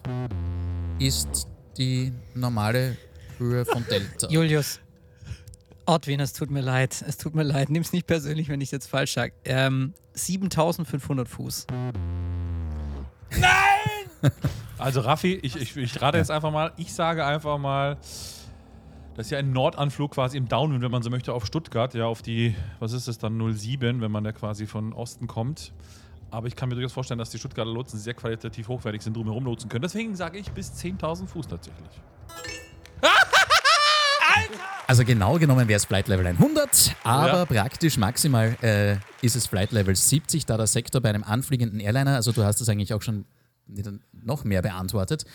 ist die normale Höhe von Delta. [laughs] Julius. Ortwin, es tut mir leid. Es tut mir leid. Nimm's nicht persönlich, wenn ich jetzt falsch sage. Ähm, 7500 Fuß. [laughs] Also Raffi, ich, ich, ich rate jetzt einfach mal, ich sage einfach mal, das ist ja ein Nordanflug quasi im Downwind, wenn man so möchte, auf Stuttgart, ja, auf die, was ist es dann, 07, wenn man da quasi von Osten kommt. Aber ich kann mir durchaus vorstellen, dass die Stuttgarter Lotsen sehr qualitativ hochwertig sind, drumherum lotsen können. Deswegen sage ich bis 10.000 Fuß tatsächlich. [laughs] Also genau genommen wäre es Flight Level 100, aber Ja. praktisch maximal äh, ist es Flight Level 70, da der Sektor bei einem anfliegenden Airliner, also du hast das eigentlich auch schon noch mehr beantwortet,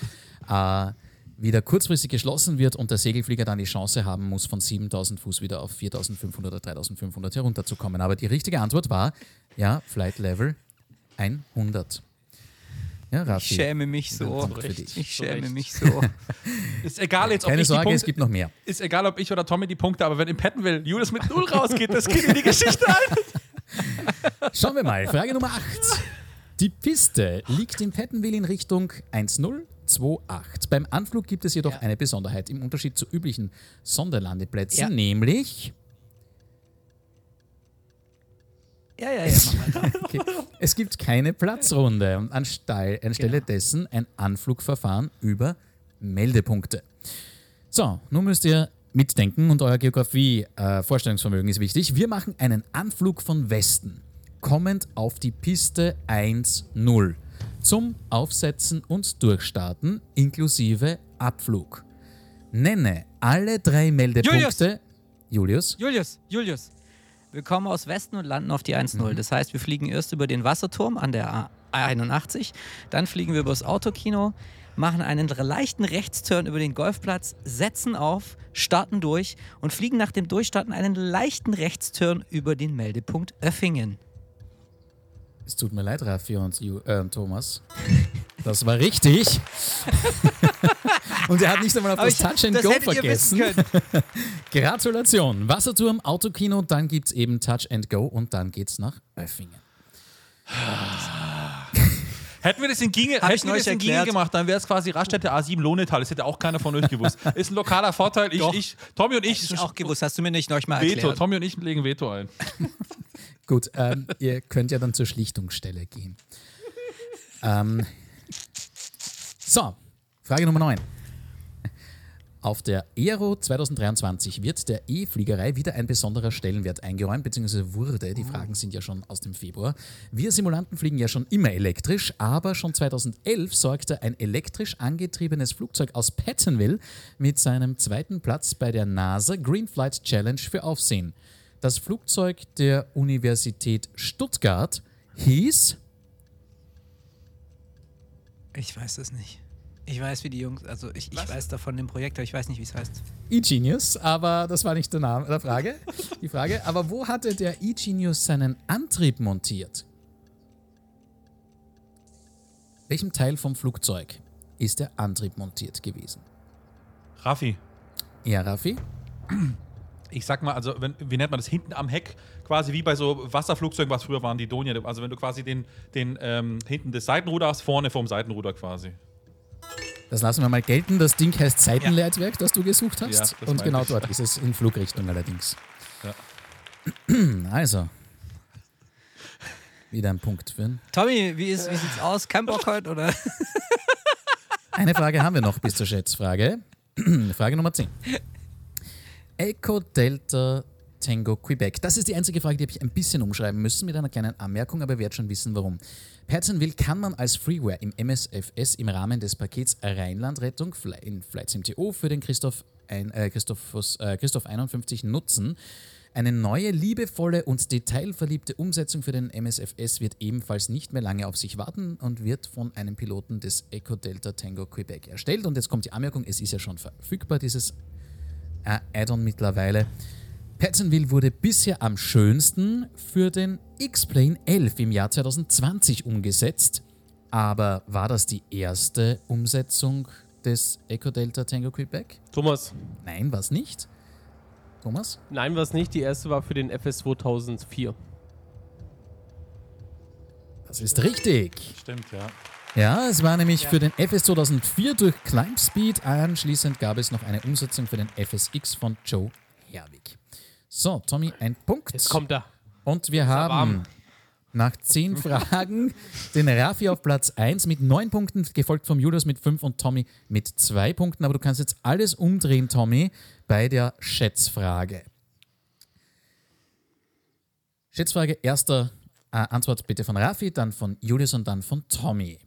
äh, wieder kurzfristig geschlossen wird und der Segelflieger dann die Chance haben muss, von 7000 Fuß wieder auf 4500 oder 3500 herunterzukommen. Aber die richtige Antwort war, ja, Flight Level 100. Ja, Ich Raffi. schäme mich so. Ich schäme mich so. Ist egal jetzt, ob Keine ich die Sorge, Punkte, es gibt noch mehr. ist egal, ob ich oder Tommy die Punkte, aber wenn im Pettenville Julius mit Null rausgeht, das geht in die Geschichte ein. [laughs] Schauen wir mal. Frage Nummer 8. Die Piste liegt in Pettenwil in Richtung 1028. Beim Anflug gibt es jedoch Ja. eine Besonderheit im Unterschied zu üblichen Sonderlandeplätzen, Ja. nämlich Ja, ja, ja. [laughs] Okay, es gibt keine Platzrunde und anstelle, anstelle Genau. dessen ein Anflugverfahren über Meldepunkte. So, nun müsst ihr mitdenken und euer Geografie-Vorstellungsvermögen ist wichtig. Wir machen einen Anflug von Westen, kommend auf die Piste 1-0 zum Aufsetzen und Durchstarten inklusive Abflug. Nenne alle drei Meldepunkte. Julius. Julius, Julius. Wir kommen aus Westen und landen auf die 1-0. Das heißt, wir fliegen erst über den Wasserturm an der A81, dann fliegen wir übers Autokino, machen einen leichten Rechtsturn über den Golfplatz, setzen auf, starten durch und fliegen nach dem Durchstarten einen leichten Rechtsturn über den Meldepunkt Öffingen. Es tut mir leid, Raffi und äh, Thomas. Das war richtig. und er hat nicht einmal auf das Touch and Go vergessen. [laughs] Gratulation. Wasserturm, Autokino, dann gibt es eben Touch and Go und dann geht's nach Öffingen. Hätten wir das in Ginge, hätten wir das in Ginge gemacht, dann wäre es quasi Raststätte A7 Lohnetal. Das hätte auch keiner von euch gewusst. [laughs] Ist ein lokaler Vorteil. Ich, Doch. ich, Tommy und ich, Ich auch gewusst, hast du mir nicht neulich mal Veto. erklärt. Tommy und ich legen Veto ein. [laughs] Gut, ähm, ihr könnt ja dann zur Schlichtungsstelle gehen. Ähm, so, Frage Nummer 9. Auf der Aero 2023 wird der E-Fliegerei wieder ein besonderer Stellenwert eingeräumt, beziehungsweise wurde. Die Fragen sind ja schon aus dem Februar. Wir Simulanten fliegen ja schon immer elektrisch, aber schon 2011 sorgte ein elektrisch angetriebenes Flugzeug aus Pattonville mit seinem zweiten Platz bei der NASA Green Flight Challenge für Aufsehen. Das Flugzeug der Universität Stuttgart hieß Ich weiß es nicht. Ich weiß, wie die Jungs, also ich, ich weiß davon dem Projekt, aber ich weiß nicht, wie es heißt. E-Genius, aber das war nicht der Name der Frage. Die Frage, aber wo hatte der E-Genius seinen Antrieb montiert? Welchem Teil vom Flugzeug ist der Antrieb montiert gewesen? Raffi, Ja, Raffi? Ich sag mal, also wenn, wie nennt man das? Hinten am Heck, quasi wie bei so Wasserflugzeugen, was früher waren, die Donia. Also wenn du quasi den, den ähm, hinten des Seitenruder hast, vorne vom Seitenruder quasi. Das lassen wir mal gelten. Das Ding heißt Seitenleitwerk, das du gesucht hast. Ja, das Und genau ich. dort ist es in Flugrichtung allerdings. Ja. [clears throat] Also. Wieder ein Punkt für ihn. Tommy, wie, ist, wie sieht's aus? Kein Bock heute oder? Eine Frage haben wir noch bis zur Schätzfrage. [clears throat] Frage Nummer 10. Echo Delta Tango Quebec. Das ist die einzige Frage, die habe ich ein bisschen umschreiben müssen mit einer kleinen Anmerkung, aber ihr werdet schon wissen, warum. Pattonville kann man als Freeware im MSFS im Rahmen des Pakets Rheinlandrettung in Flight MTO für den Christoph, ein, äh, Christophus, äh, Christoph 51 nutzen. Eine neue, liebevolle und detailverliebte Umsetzung für den MSFS wird ebenfalls nicht mehr lange auf sich warten und wird von einem Piloten des Echo Delta Tango Quebec erstellt. Und jetzt kommt die Anmerkung, es ist ja schon verfügbar, dieses Add-on mittlerweile. Pattonville wurde bisher am schönsten für den X-Plane 11 im Jahr 2020 umgesetzt. Aber war das die erste Umsetzung des Echo Delta Tango Quebec? Thomas, Nein, war es nicht. Thomas? nein, war es nicht. Die erste war für den FS 2004. Das ist richtig. Stimmt, ja. Ja, es war nämlich für den FS 2004 durch Climb Speed. Anschließend gab es noch eine Umsetzung für den FSX von Joe Herwig. So, Tommy, ein Punkt. Jetzt kommt er. Und wir haben nach zehn [laughs] Fragen den Rafi auf Platz 1 mit neun Punkten, gefolgt vom Julius mit fünf und Tommy mit zwei Punkten. Aber du kannst jetzt alles umdrehen, Tommy, bei der Schätzfrage. Schätzfrage, erster äh, Antwort bitte von Rafi, dann von Julius und dann von Tommy.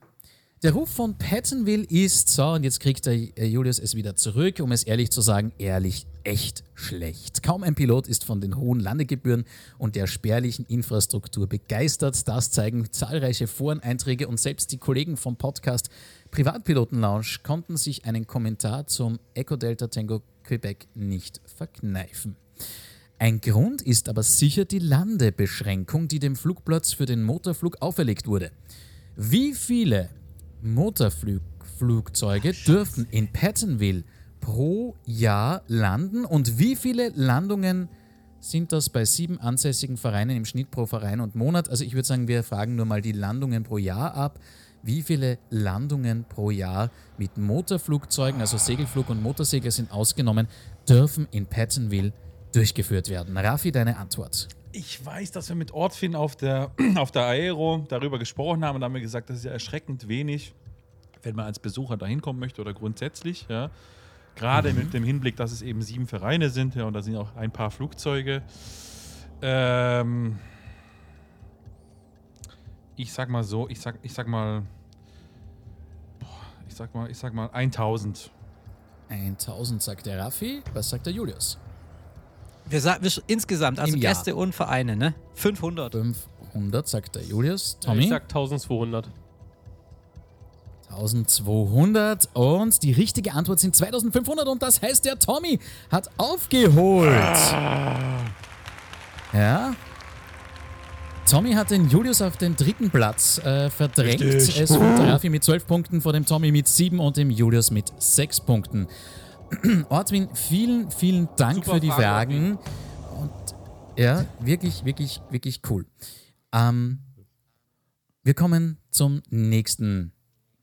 Der Ruf von Pattonville ist, so, und jetzt kriegt der äh, Julius es wieder zurück, um es ehrlich zu sagen, ehrlich echt schlecht. Kaum ein Pilot ist von den hohen Landegebühren und der spärlichen Infrastruktur begeistert. Das zeigen zahlreiche Foreneinträge und selbst die Kollegen vom Podcast Privatpiloten Lounge konnten sich einen Kommentar zum Echo Delta Tango Quebec nicht verkneifen. Ein Grund ist aber sicher die Landebeschränkung, die dem Flugplatz für den Motorflug auferlegt wurde. Wie viele Motorflugzeuge dürfen in Pattonville pro Jahr landen und wie viele Landungen sind das bei sieben ansässigen Vereinen im Schnitt pro Verein und Monat? Also ich würde sagen, wir fragen nur mal die Landungen pro Jahr ab. Wie viele Landungen pro Jahr mit Motorflugzeugen, also Segelflug und Motorsegler sind ausgenommen, dürfen in Pattonville durchgeführt werden? Rafi, deine Antwort. Ich weiß, dass wir mit Ortfin auf der, [clears throat] auf der Aero darüber gesprochen haben und haben wir gesagt, das ist ja erschreckend wenig, wenn man als Besucher da hinkommen möchte oder grundsätzlich. Ja. Gerade mit dem Hinblick, dass es eben sieben Vereine sind ja, und da sind auch ein paar Flugzeuge. Ähm, ich sag mal so, ich sag, ich sag mal, ich sag mal, ich sag mal 1000. 1000 sagt der Raffi, was sagt der Julius? Wir sagen insgesamt, also Im Jahr. Gäste und Vereine, ne? 500. 500 sagt der Julius. Ich Tommy? sag 1200. 1200 und die richtige Antwort sind 2500 und das heißt, der Tommy hat aufgeholt. Ja. Tommy hat den Julius auf den dritten Platz äh, verdrängt. Richtig. Es der Rafi mit 12 Punkten vor dem Tommy mit 7 und dem Julius mit 6 Punkten. [clears throat] Ortwin, vielen, vielen Dank Super für die Frage, Fragen. Und ja, wirklich, wirklich, wirklich cool. Ähm, wir kommen zum nächsten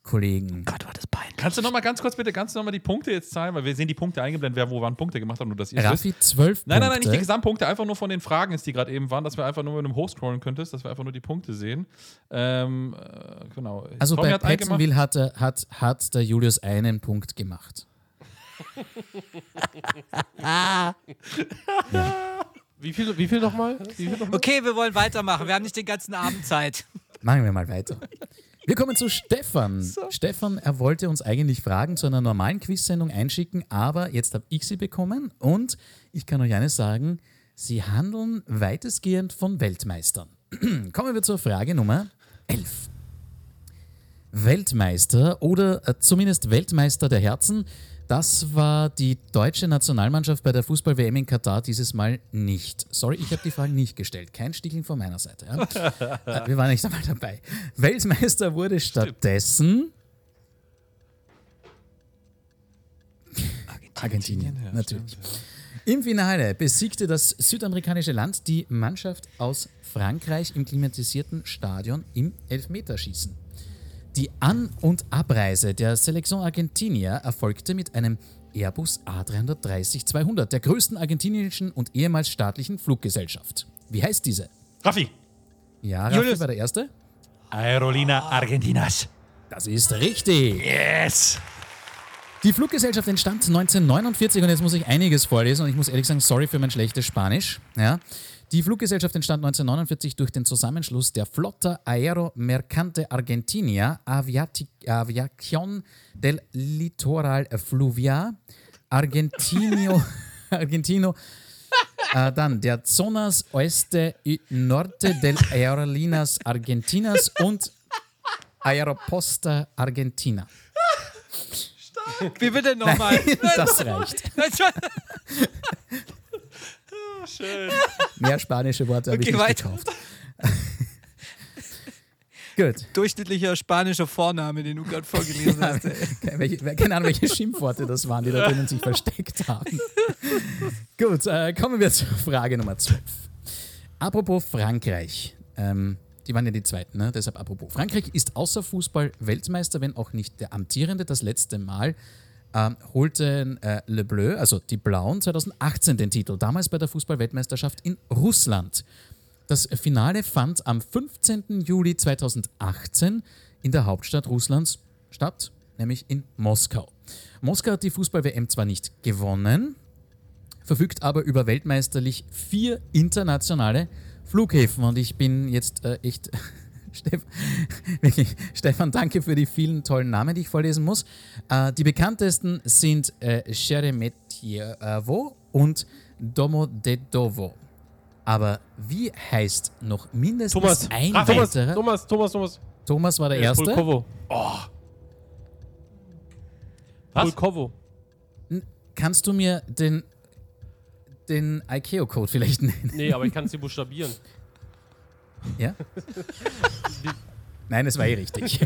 Kollegen. Gott, war das peinlich. Kannst du noch mal ganz kurz bitte, kannst du noch mal die Punkte jetzt zahlen, weil wir sehen die Punkte eingeblendet, wer wo wann Punkte gemacht hat, nur dass ihr es wisst. Raffi, 12 Nein, nein, nein, nicht die Punkte. Gesamtpunkte, einfach nur von den Fragen, jetzt, die gerade eben waren, dass wir einfach nur mit einem Hochscrollen könntest, dass wir einfach nur die Punkte sehen. Ähm, äh, genau. Also Tommy bei. Pattonville hat, er- hat, hat der Julius einen Punkt gemacht. Wie viel, wie viel nochmal? Nochmal? Okay, wir wollen weitermachen. Wir haben nicht den ganzen Abend Zeit. Machen wir mal weiter. Wir kommen zu Stefan. Stefan, er wollte uns eigentlich Fragen zu einer normalen Quiz-Sendung einschicken, aber jetzt habe ich sie bekommen und ich kann euch eines sagen, sie handeln weitestgehend von Weltmeistern. [clears throat] Kommen wir zur Frage Nummer 11. Weltmeister oder äh, zumindest Weltmeister der Herzen, das war die deutsche Nationalmannschaft bei der Fußball-WM in Katar dieses Mal nicht. Sorry, ich habe die Fragen nicht gestellt. Kein Sticheln von meiner Seite. Ja? [laughs] Äh, Wir waren nicht einmal dabei. Weltmeister wurde stattdessen Argentinien, Ja, natürlich. stimmt, Im Finale besiegte das südamerikanische Land die Mannschaft aus Frankreich im klimatisierten Stadion im Elfmeterschießen. Die An- und Abreise der Selection Argentinia erfolgte mit einem Airbus A330-200, der größten argentinischen und ehemals staatlichen Fluggesellschaft. Wie heißt diese? Raffi. Ja, Raffi Julius. war der Erste. Aerolina Argentinas. Das ist richtig. Yes. Die Fluggesellschaft entstand 1949 und jetzt muss ich einiges vorlesen und ich muss ehrlich sagen, sorry für mein schlechtes Spanisch. Ja. Die Fluggesellschaft entstand 1949 durch den Zusammenschluss der Flotta Aero Mercante Argentina, Aviati Aviación del Litoral Fluvia, Argentinio, [laughs] Argentino, äh, dann der Zonas Oeste y Norte del Aerolíneas Argentinas und Aeroposta Argentina. Wie bitte nochmal? [laughs] Das reicht. Schön. Mehr spanische Worte habe Okay, ich nicht weiter. gekauft. [laughs] Gut. Durchschnittlicher spanischer Vorname, den du gerade vorgelesen hast. ey. Keine, welche, keine Ahnung, welche Schimpfworte das waren, die da drinnen sich versteckt haben. [laughs] Gut, äh, kommen wir zur Frage Nummer 12. Apropos Frankreich. Ähm, die waren ja die zweiten, ne? deshalb apropos. Frankreich ist außer Fußball Weltmeister, wenn auch nicht der amtierende. Das letzte Mal ähm, holten äh, Le Bleu, also die Blauen, 2018 den Titel. Damals bei der Fußball-Weltmeisterschaft in Russland. Das Finale fand am 15. Juli 2018 in der Hauptstadt Russlands statt, nämlich in Moskau. Moskau hat die Fußball-WM zwar nicht gewonnen, verfügt aber über weltmeisterlich vier internationale Flughäfen. Und ich bin jetzt äh, echt. Steff, [laughs] wirklich, Stefan, danke für die vielen tollen Namen, die ich vorlesen muss. Äh, die bekanntesten sind äh, Sheremetyevo und Domodedovo. Aber wie heißt noch mindestens Thomas, ein Ah, Thomas, weiterer? Thomas, Thomas, Thomas. Thomas war der Äh, Erste. Pulkovo. Was? Pulkovo. Kannst du mir den, den ICAO-Code vielleicht nennen? Nee, aber ich kann es dir buchstabieren. [laughs] Ja? Nein, es war eh richtig.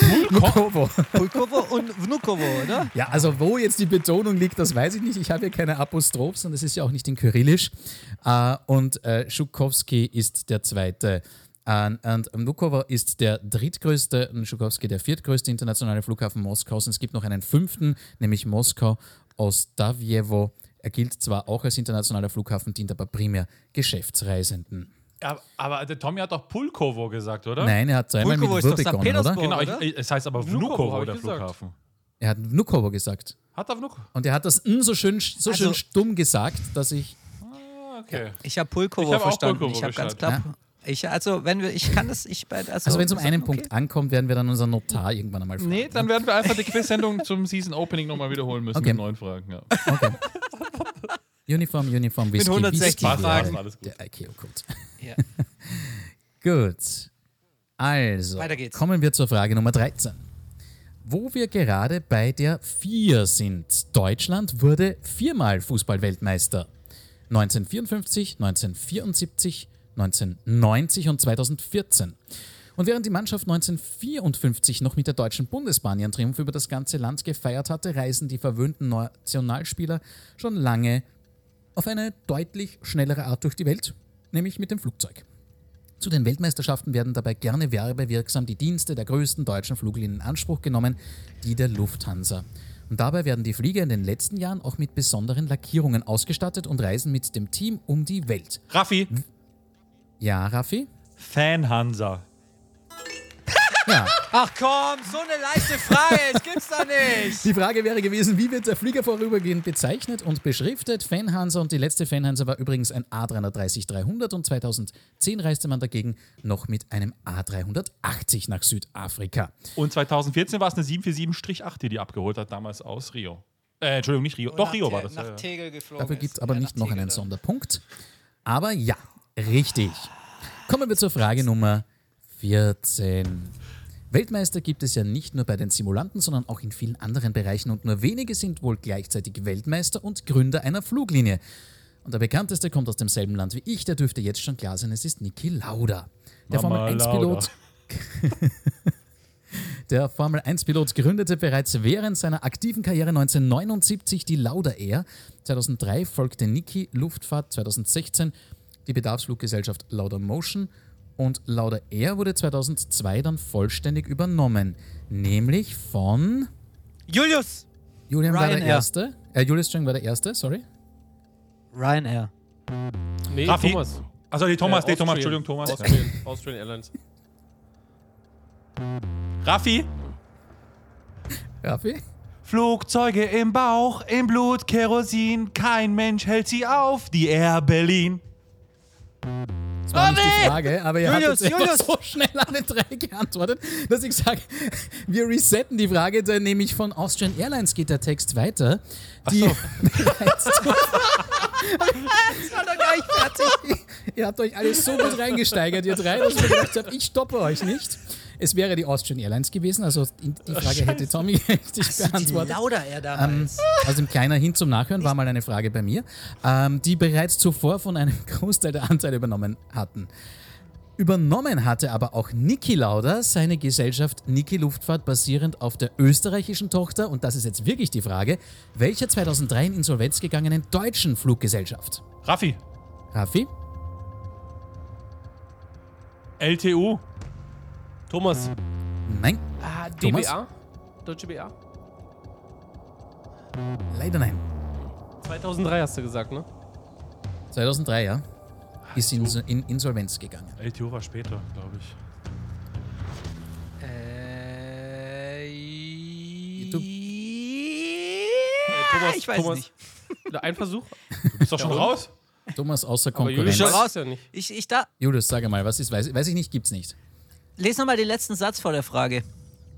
Pulkovo. Pulkovo und Vnukovo, oder? Ja, also wo jetzt die Betonung liegt, das weiß ich nicht. Ich habe hier keine Apostrophs und es ist ja auch nicht in Kyrillisch. Äh, und äh, Schukowski ist der zweite. Äh, und Vnukovo ist der drittgrößte und Schukowski der viertgrößte internationale Flughafen Moskaus. Und es gibt noch einen fünften, nämlich Moskau Ostavjevo. Er gilt zwar auch als internationaler Flughafen, dient aber primär Geschäftsreisenden. Ja, aber der Tommy hat doch Pulkovo gesagt, oder? Nein, er hat zweimal Pulkovo mit ist W begonnen, oder? Genau, ich, es heißt aber Vnukovo, der. Flughafen. Er hat Vnukovo gesagt. Hat er Vnukovo? Und er hat das N so schön, so Also- schön stumm gesagt, dass ich. Ah, okay. Ich habe Pulkovo Ich hab verstanden. Pulkovo ich habe ganz klar. Ich, also, wenn wir, ich kann das, ich bei. Also, Also wenn es um einen okay. Punkt ankommt, werden wir dann unseren Notar irgendwann einmal fragen. Nee, dann werden wir einfach die Quiz-Sendung [laughs] zum Season Opening nochmal wiederholen müssen Okay. mit neuen Fragen. Ja. Okay. [laughs] Uniform, Uniform, Whisky, 160 Whisky, Fragen. alles gut. Der IKEA-Code. Ja. [laughs] Gut. Also, Weiter geht's. kommen wir zur Frage Nummer 13. Wo wir gerade bei der 4 sind. Deutschland wurde viermal Fußballweltmeister. 1954, 1974, 1990 und 2014. Und während die Mannschaft 1954 noch mit der deutschen Bundesbahn ihren Triumph über das ganze Land gefeiert hatte, reisen die verwöhnten Nationalspieler schon lange auf eine deutlich schnellere Art durch die Welt, nämlich mit dem Flugzeug. Zu den Weltmeisterschaften werden dabei gerne werbewirksam die Dienste der größten deutschen Fluglinien in Anspruch genommen, die der Lufthansa. Und dabei werden die Flieger in den letzten Jahren auch mit besonderen Lackierungen ausgestattet und reisen mit dem Team um die Welt. Raffi, Ja, Raffi? Fan-Hansa. Ja. Ach komm, so eine leichte Frage, das gibt's doch nicht. Die Frage wäre gewesen, wie wird der Flieger vorübergehend bezeichnet und beschriftet? Fanhansa und die letzte Fanhansa war übrigens ein A330-300 und 2010 reiste man dagegen noch mit einem A380 nach Südafrika. Und 2014 war es eine 747-8, die die abgeholt hat, damals aus Rio. Äh, Entschuldigung, nicht Rio. Doch, Rio war das. Nach ja. Tegel geflogen. Dafür gibt es aber Ja, nicht noch Tegel einen dann. Sonderpunkt. Aber ja, richtig. Kommen wir zur Frage Nummer 14. Weltmeister gibt es ja nicht nur bei den Simulanten, sondern auch in vielen anderen Bereichen und nur wenige sind wohl gleichzeitig Weltmeister und Gründer einer Fluglinie. Und der bekannteste kommt aus demselben Land wie ich, der dürfte jetzt schon klar sein, es ist Niki Lauda. Der Mama Formel 1-Pilot [laughs] Der Formel 1-Pilot gründete bereits während seiner aktiven Karriere 1979 die Lauda Air. 2003 folgte Niki Luftfahrt, 2016 die Bedarfsfluggesellschaft Lauda Motion und Lauda Air wurde 2002 dann vollständig übernommen, nämlich von Julius! Julian war der Ryanair. Erste. Äh, Julius Strang war der Erste, sorry. Ryanair. Nee, Raffi. Thomas. Also die Thomas, Äh, nee, Thomas. Entschuldigung, Thomas. Austrian, Austrian Airlines. Raffi, Raffi? Flugzeuge im Bauch, im Blut, Kerosin, kein Mensch hält sie auf, die Air Berlin. Das war Oh, nicht die! Frage, aber ihr Julius, habt jetzt so schnell alle drei geantwortet, dass ich sage, wir resetten die Frage, denn nämlich von Austrian Airlines geht der Text weiter. Die bereits zu- Das war doch gar nicht fertig. ihr habt euch alle so gut reingesteigert, ihr drei, dass ich mir gedacht habe, ich stoppe euch nicht. Es wäre die Austrian Airlines gewesen, also die die Frage hätte Tommy [laughs] richtig Die beantwortet. Lauda Air Ähm, damals. also ein kleiner Hin zum Nachhören war mal eine Frage bei mir, ähm, die bereits zuvor von einem [laughs] Großteil der Anteile übernommen hatten. Übernommen hatte aber auch Niki Lauda seine Gesellschaft Niki Luftfahrt basierend auf der österreichischen Tochter, und das ist jetzt wirklich die Frage, welcher 2003 in Insolvenz gegangenen deutschen Fluggesellschaft? Raffi, Raffi? LTU, Thomas. Nein, Ah, Thomas? DBA? Deutsche BA? leider nein. 2003 hast du gesagt, ne? 2003, ja. ist in, in Insolvenz gegangen. LTO war später, glaube ich. Äh, Du- Thomas, ich weiß Thomas, nicht. Ein Versuch? Du bist doch schon raus? Thomas außer Aber Julius Konkurrenz. schon weiß ja nicht. Ich, ich da. Julius, sage mal, was ist, weiß, weiß ich nicht, gibt's nicht. Lese nochmal den letzten Satz vor der Frage.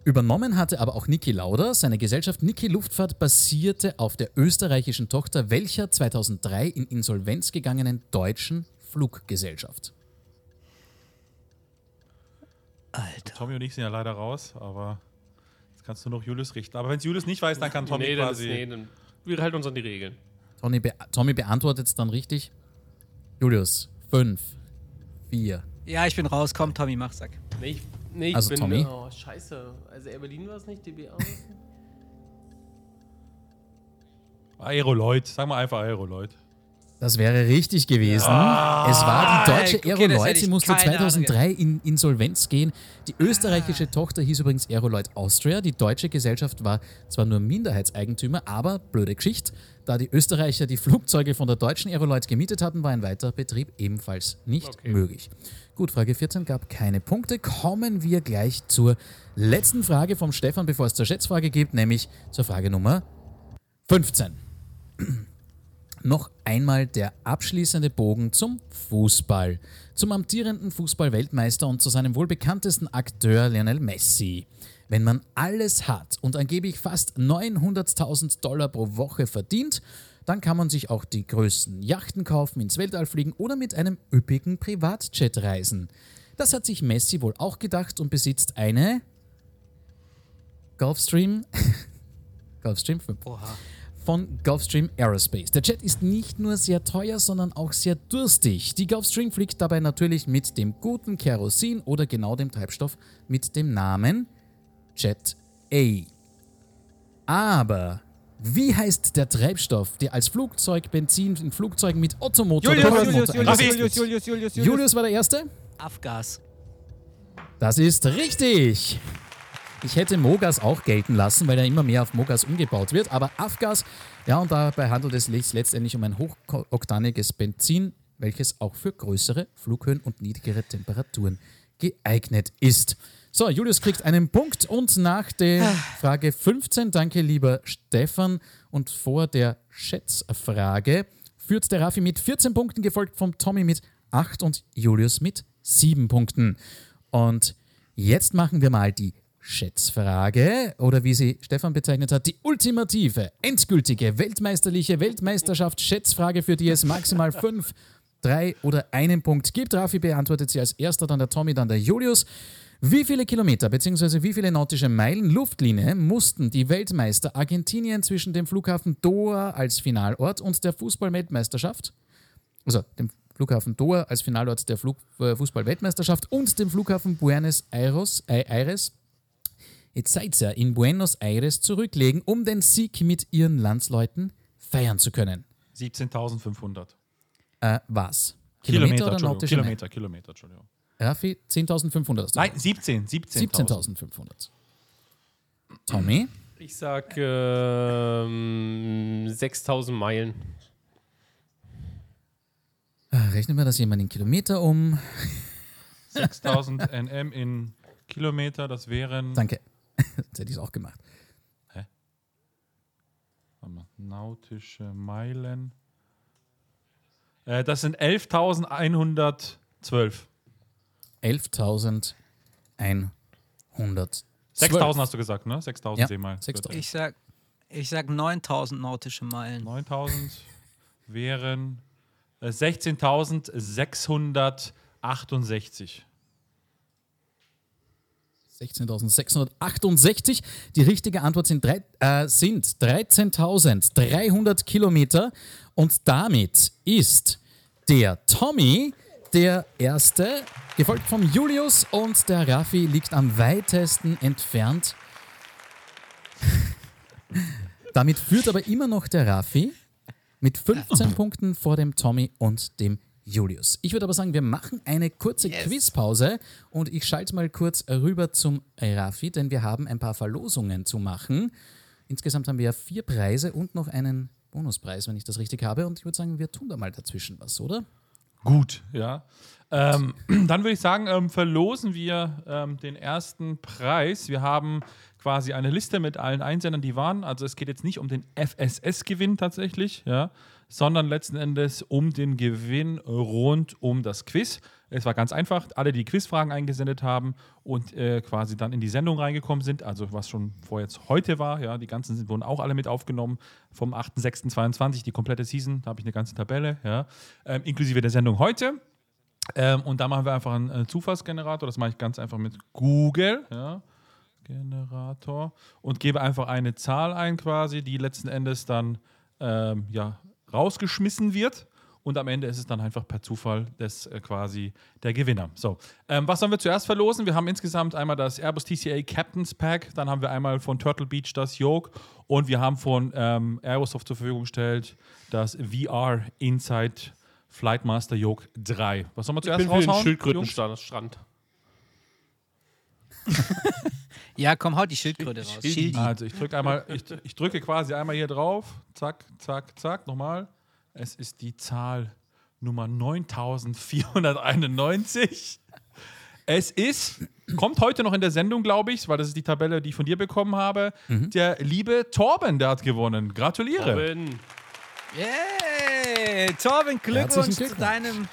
Übernommen hatte aber auch Niki Lauda. Seine Gesellschaft Niki Luftfahrt basierte auf der österreichischen Tochter welcher 2003 in Insolvenz gegangenen deutschen Fluggesellschaft. Alter. Tommy und ich sind ja leider raus, aber jetzt kannst du noch Julius richten. Aber wenn es Julius nicht weiß, dann kann Tommy nee, ist, quasi. nee, dann, wir halten uns an die Regeln. Tommy, be Tommy beantwortet es dann richtig. Julius, 5, 4. Ja, ich bin raus. Komm, Tommy, mach, sag. Nee, ich, nee, ich Also, bin. Tommy? Oh, scheiße. Also Air Berlin war es nicht, DBA. Aeroloid. Sag mal einfach Aeroloid. Das wäre richtig gewesen. es war die deutsche okay, Aeroloid. Sie musste keine Ahnung 2003 in Insolvenz gehen. Die österreichische Tochter hieß übrigens Aeroloid Austria. Die deutsche Gesellschaft war zwar nur Minderheitseigentümer, aber blöde Geschichte. Da die Österreicher die Flugzeuge von der deutschen Aeroloid gemietet hatten, war ein weiterer Betrieb ebenfalls nicht Okay. möglich. Gut, Frage 14 gab keine Punkte. Kommen wir gleich zur letzten Frage vom Stefan, bevor es zur Schätzfrage geht, nämlich zur Frage Nummer 15 [clears throat] noch einmal der abschließende Bogen zum Fußball. Zum amtierenden Fußball-Weltmeister und zu seinem wohl bekanntesten Akteur Lionel Messi. Wenn man alles hat und angeblich fast 900.000 Dollar pro Woche verdient, dann kann man sich auch die größten Yachten kaufen, ins Weltall fliegen oder mit einem üppigen Privatjet reisen. Das hat sich Messi wohl auch gedacht und besitzt eine Gulfstream [laughs] Gulfstream 5 Oha. von Gulfstream Aerospace. Der Jet ist nicht nur sehr teuer, sondern auch sehr durstig. Die Gulfstream fliegt dabei natürlich mit dem guten Kerosin oder genau dem Treibstoff mit dem Namen Jet A. Aber wie heißt der Treibstoff, der als Flugzeugbenzin in Flugzeugen mit Ottomotor oder Kurzmotor eingesetzt wird? Julius, Julius war der Erste? Afgas. Das ist richtig. Ich hätte Mogas auch gelten lassen, weil er immer mehr auf Mogas umgebaut wird. Aber Afgas, ja, und dabei handelt es sich letztendlich um ein hochoktaniges Benzin, welches auch für größere Flughöhen und niedrigere Temperaturen geeignet ist. So, Julius kriegt einen Punkt und nach der Frage 15, danke lieber Stefan, und vor der Schätzfrage führt der Raffi mit 14 Punkten, gefolgt vom Tommy mit 8 und Julius mit 7 Punkten. Und jetzt machen wir mal die Schätzfrage oder wie sie Stefan bezeichnet hat, die ultimative, endgültige, weltmeisterliche Weltmeisterschaft Schätzfrage, für die es maximal [laughs] fünf, drei oder einen Punkt gibt. Rafi beantwortet sie als erster, dann der Tommy, dann der Julius. Wie viele Kilometer bzw. wie viele nautische Meilen Luftlinie mussten die Weltmeister Argentinien zwischen dem Flughafen Doha als Finalort und der Fußball-Weltmeisterschaft, also dem Flughafen Doha als Finalort der äh, Fußball-Weltmeisterschaft und dem Flughafen Buenos Aires, äh, Aires Jetzt seid ihr in Buenos Aires zurücklegen, um den Sieg mit ihren Landsleuten feiern zu können. 17.500. Äh, was? Kilometer, Kilometer, oder nautische Meilen? Kilometer, Kilometer, Entschuldigung. Raffi, 10.500. hast du Nein, 17. 17.000. 17.500. Tommy, Ich sag ähm, 6000 Meilen. äh, rechnen wir das jemand in Kilometer um. [laughs] 6000 NM in Kilometer, das wären Danke. [laughs] Jetzt hätte ich es auch gemacht. warte mal, nautische Meilen. Äh, das sind 11.112. 11.100. 6.000 hast du gesagt, ne? 6.000 Ja, Seemeilen. 6.000. Ich sag, ich sag 9000 nautische Meilen. 9.000 wären äh, 16.668. 16.668. Die richtige Antwort sind, drei, äh, sind 13.300 Kilometer und damit ist der Tommy der Erste, gefolgt vom Julius und der Raffi liegt am weitesten entfernt. [laughs] damit führt aber immer noch der Raffi mit 15 [laughs] Punkten vor dem Tommy und dem Julius. Ich würde aber sagen, wir machen eine kurze Quizpause und ich schalte mal kurz rüber zum Raffi, denn wir haben ein paar Verlosungen zu machen. Insgesamt haben wir ja vier Preise und noch einen Bonuspreis, wenn ich das richtig habe. Und ich würde sagen, wir tun da mal dazwischen was, oder? gut, ja. Ähm, [clears throat] dann würde ich sagen, ähm, verlosen wir ähm, den ersten Preis. Wir haben quasi eine Liste mit allen Einsendern, die waren. Also es geht jetzt nicht um den FSS-Gewinn tatsächlich, ja, sondern letzten Endes um den Gewinn rund um das Quiz. Es war ganz einfach, alle, die Quizfragen eingesendet haben und äh, quasi dann in die Sendung reingekommen sind, also was schon vor jetzt heute war, ja, die ganzen sind, wurden auch alle mit aufgenommen, vom 8.6.22, die komplette Season, da habe ich eine ganze Tabelle, ja, ähm, inklusive der Sendung heute. Ähm, und da machen wir einfach einen äh, Zufallsgenerator. Das mache ich ganz einfach mit Google. Ja. Generator. Und gebe einfach eine Zahl ein, quasi, die letzten Endes dann ähm, ja, rausgeschmissen wird. Und am Ende ist es dann einfach per Zufall das äh, quasi der Gewinner. So, ähm, was sollen wir zuerst verlosen? Wir haben insgesamt einmal das Airbus TCA Captain's Pack, dann haben wir einmal von Turtle Beach das Yoke und wir haben von ähm, Aerosoft zur Verfügung gestellt das VR Inside Flightmaster Yoke 3. Was soll man Ich zuerst bin für den raushauen? Schildkrötenstrand. [laughs] Ja, komm, haut die Schildkröte raus. Schildi. Also ich drücke einmal, ich, ich drücke quasi einmal hier drauf. Zack, zack, zack. Nochmal. Es ist die Zahl Nummer 9491. Es ist, kommt heute noch in der Sendung, glaube ich, weil das ist die Tabelle, die ich von dir bekommen habe. Der liebe Torben, der hat gewonnen. Gratuliere. Robin. Yay! Torben, Glückwunsch Herzlichen zu Glückwunsch. deinem,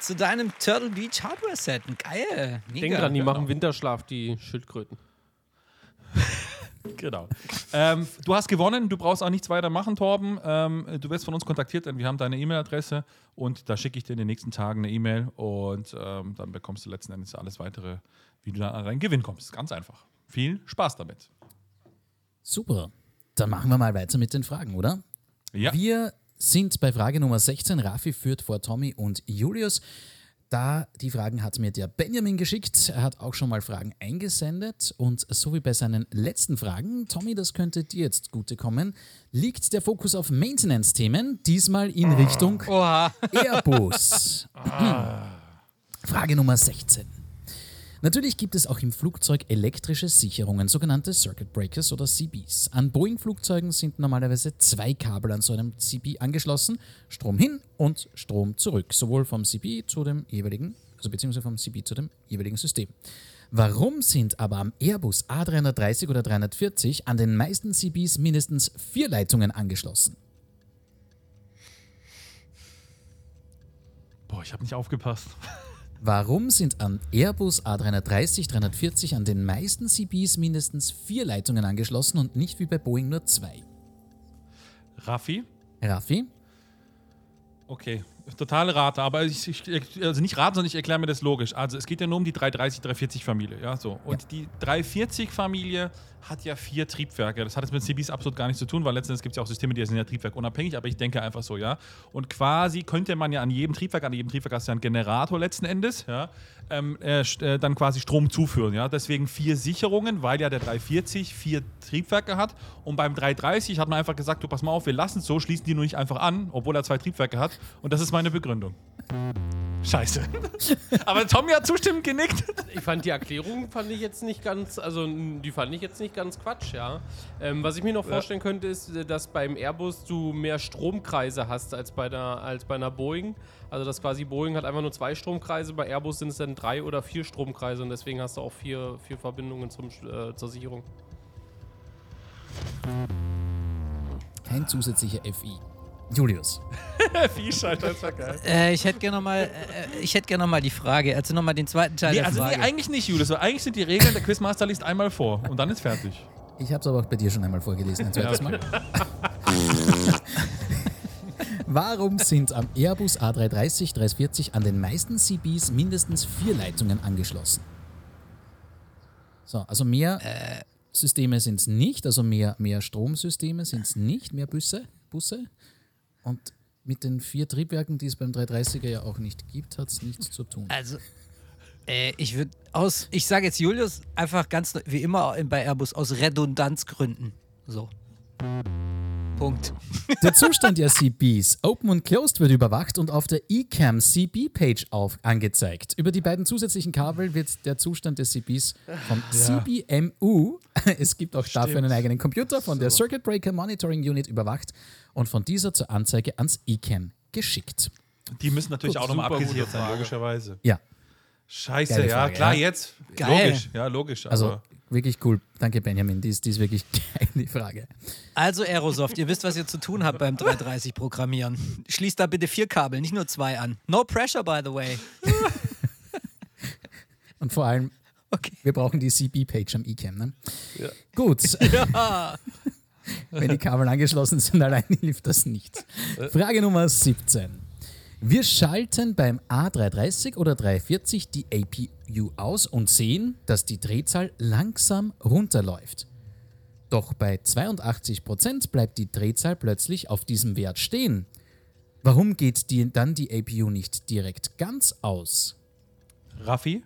zu deinem Turtle Beach Hardware Set. Geil. Mega. Denk dran, die machen Winterschlaf, die Schildkröten. [laughs] Genau. ähm, du hast gewonnen, du brauchst auch nichts weiter machen, Torben. Ähm, du wirst von uns kontaktiert, denn wir haben deine E-Mail-Adresse und da schicke ich dir in den nächsten Tagen eine E-Mail und ähm, dann bekommst du letzten Endes alles weitere, wie du dann an deinen Gewinn kommst. Ganz einfach. Viel Spaß damit. Super. Dann machen wir mal weiter mit den Fragen, oder? Ja. Wir sind bei Frage Nummer 16. Raffi führt vor Tommy und Julius. Da die Fragen hat mir der Benjamin geschickt. Er hat auch schon mal Fragen eingesendet. Und so wie bei seinen letzten Fragen, Tommy, das könnte dir jetzt gute kommen, liegt der Fokus auf Maintenance-Themen, diesmal in Richtung Oha. Airbus. [laughs] Frage Nummer 16. Natürlich gibt es auch im Flugzeug elektrische Sicherungen, sogenannte Circuit Breakers oder CBs. An Boeing-Flugzeugen sind normalerweise zwei Kabel an so einem CB angeschlossen, Strom hin und Strom zurück, sowohl vom CB zu dem jeweiligen, also beziehungsweise vom CB zu dem jeweiligen System. Warum sind aber am Airbus A330 oder 340 an den meisten CBs mindestens vier Leitungen angeschlossen? Boah, ich habe nicht aufgepasst. Warum sind am Airbus A330, 340 an den meisten CBs mindestens vier Leitungen angeschlossen und nicht wie bei Boeing nur zwei? Raffi? Raffi? Okay, total Rate, aber ich, ich, also nicht raten, sondern ich erkläre mir das logisch. Also es geht ja nur um die 330, 340 Familie, ja so. Und die 340 Familie hat ja vier Triebwerke. Das hat jetzt mit CBs absolut gar nichts zu tun, weil letztendlich gibt es ja auch Systeme, die sind ja triebwerkunabhängig, aber ich denke einfach so, ja. Und quasi könnte man ja an jedem Triebwerk, an jedem Triebwerk hast du ja einen Generator letzten Endes, ja, ähm, äh, äh, dann quasi Strom zuführen, ja. Deswegen vier Sicherungen, weil ja der 340 vier Triebwerke hat. Und beim 330 hat man einfach gesagt, du pass mal auf, wir lassen es so, schließen die nur nicht einfach an, obwohl er zwei Triebwerke hat. Und das ist meine Begründung. Scheiße. [laughs] Aber Tommy hat zustimmend genickt. Ich fand die Erklärung fand ich jetzt nicht ganz, also die fand ich jetzt nicht ganz Quatsch, ja. Ähm, was ich mir noch vorstellen könnte, ist, äh, dass beim Airbus du mehr Stromkreise hast als bei, der, als bei einer Boeing. Also dass quasi Boeing hat einfach nur zwei Stromkreise, bei Airbus sind es dann drei oder vier Stromkreise und deswegen hast du auch vier, vier Verbindungen zum, äh, zur Sicherung. Kein zusätzlicher FI. Julius. [laughs] Viehschalter, das war geil. Äh, ich hätte gerne nochmal äh, ich hätte gerne noch mal die Frage. Also nochmal den zweiten Teil Nee, der also nee, Frage. eigentlich nicht, Julius. Weil eigentlich sind die Regeln, der Quizmaster liest einmal vor und dann ist fertig. Ich habe es aber auch bei dir schon einmal vorgelesen, ein zweites Mal. [laughs] Warum sind am Airbus A330, 340 an den meisten CBs mindestens vier Leitungen angeschlossen? So, also mehr Systeme sind es nicht, also mehr, mehr Stromsysteme sind es nicht, mehr Busse, Busse. Und mit den vier Triebwerken, die es beim 330er ja auch nicht gibt, hat es nichts zu tun. Also, äh, ich würde aus, ich sage jetzt Julius, einfach ganz wie immer bei Airbus, aus Redundanzgründen. So. Punkt. [laughs] Der Zustand der CBs Open und Closed wird überwacht und auf der eCam CB Page auf angezeigt. Über die beiden zusätzlichen Kabel wird der Zustand des CBs vom CBMU, [laughs] es gibt auch dafür einen eigenen Computer, von der Circuit Breaker Monitoring Unit überwacht und von dieser zur Anzeige ans eCam geschickt. Die müssen natürlich Gut, auch nochmal abgesichert sein, Frage. logischerweise. Ja, Scheiße, Geile ja, Frage, klar, ja. jetzt. Geil. Logisch, ja, logisch. also wirklich cool. Danke, Benjamin. Die ist, die ist wirklich geil, [laughs] die Frage. Also Aerosoft, ihr wisst, was ihr zu tun habt beim 330 Programmieren. Schließt da bitte vier Kabel, nicht nur zwei an. No pressure, by the way. [laughs] Und vor allem, Okay. wir brauchen die CB-Page am eCam. Ne? Ja. Gut, [laughs] Ja. wenn die Kabel angeschlossen sind, allein hilft das nicht. Frage Nummer 17. Wir schalten beim A330 oder 340 die APU aus und sehen, dass die Drehzahl langsam runterläuft. Doch bei 82% bleibt die Drehzahl plötzlich auf diesem Wert stehen. Warum geht die, dann die APU nicht direkt ganz aus? Raffi,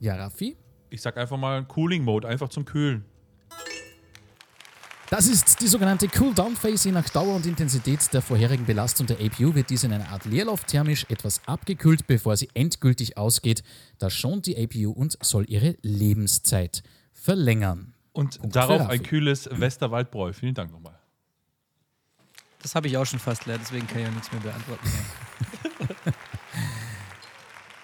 Ja, Raffi? ich sag einfach mal Cooling Mode, einfach zum Kühlen. Das ist die sogenannte Cool-Down-Phase. Je nach Dauer und Intensität der vorherigen Belastung der APU wird diese in einer Art Leerlauf thermisch etwas abgekühlt, bevor sie endgültig ausgeht. Das schont die APU und soll ihre Lebenszeit verlängern. Und Punkt darauf ein kühles Westerwaldbräu. Vielen Dank nochmal. Das habe ich auch schon fast leer, deswegen kann ich auch nichts mehr beantworten. [laughs]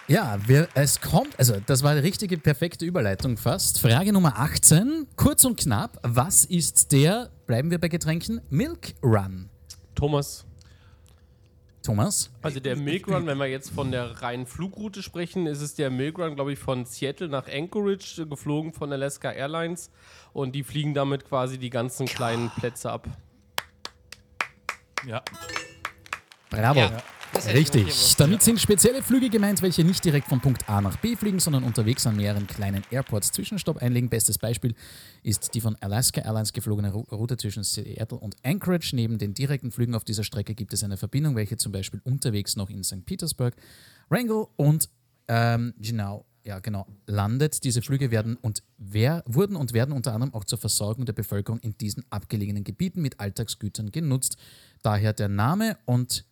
Ja, wir, es kommt, also das war die richtige, perfekte Überleitung fast. Frage Nummer 18, kurz und knapp. Was ist der, bleiben wir bei Getränken, Milk Run? Thomas, Thomas? also der Milk Run, wenn wir jetzt von der reinen Flugroute sprechen, ist es der Milk Run, glaube ich, von Seattle nach Anchorage, äh, geflogen von Alaska Airlines. Und die fliegen damit quasi die ganzen kleinen Plätze ab. Ja. Bravo. Ja, Richtig. Damit sind spezielle Flüge gemeint, welche nicht direkt von Punkt A nach B fliegen, sondern unterwegs an mehreren kleinen Airports Zwischenstopp einlegen. Bestes Beispiel ist die von Alaska Airlines geflogene Route zwischen Seattle und Anchorage. Neben den direkten Flügen auf dieser Strecke gibt es eine Verbindung, welche zum Beispiel unterwegs noch in St. Petersburg, Wrangell und ähm, genau, ja, genau, landet. Diese Flüge werden und wer, wurden und werden unter anderem auch zur Versorgung der Bevölkerung in diesen abgelegenen Gebieten mit Alltagsgütern genutzt. Daher der Name und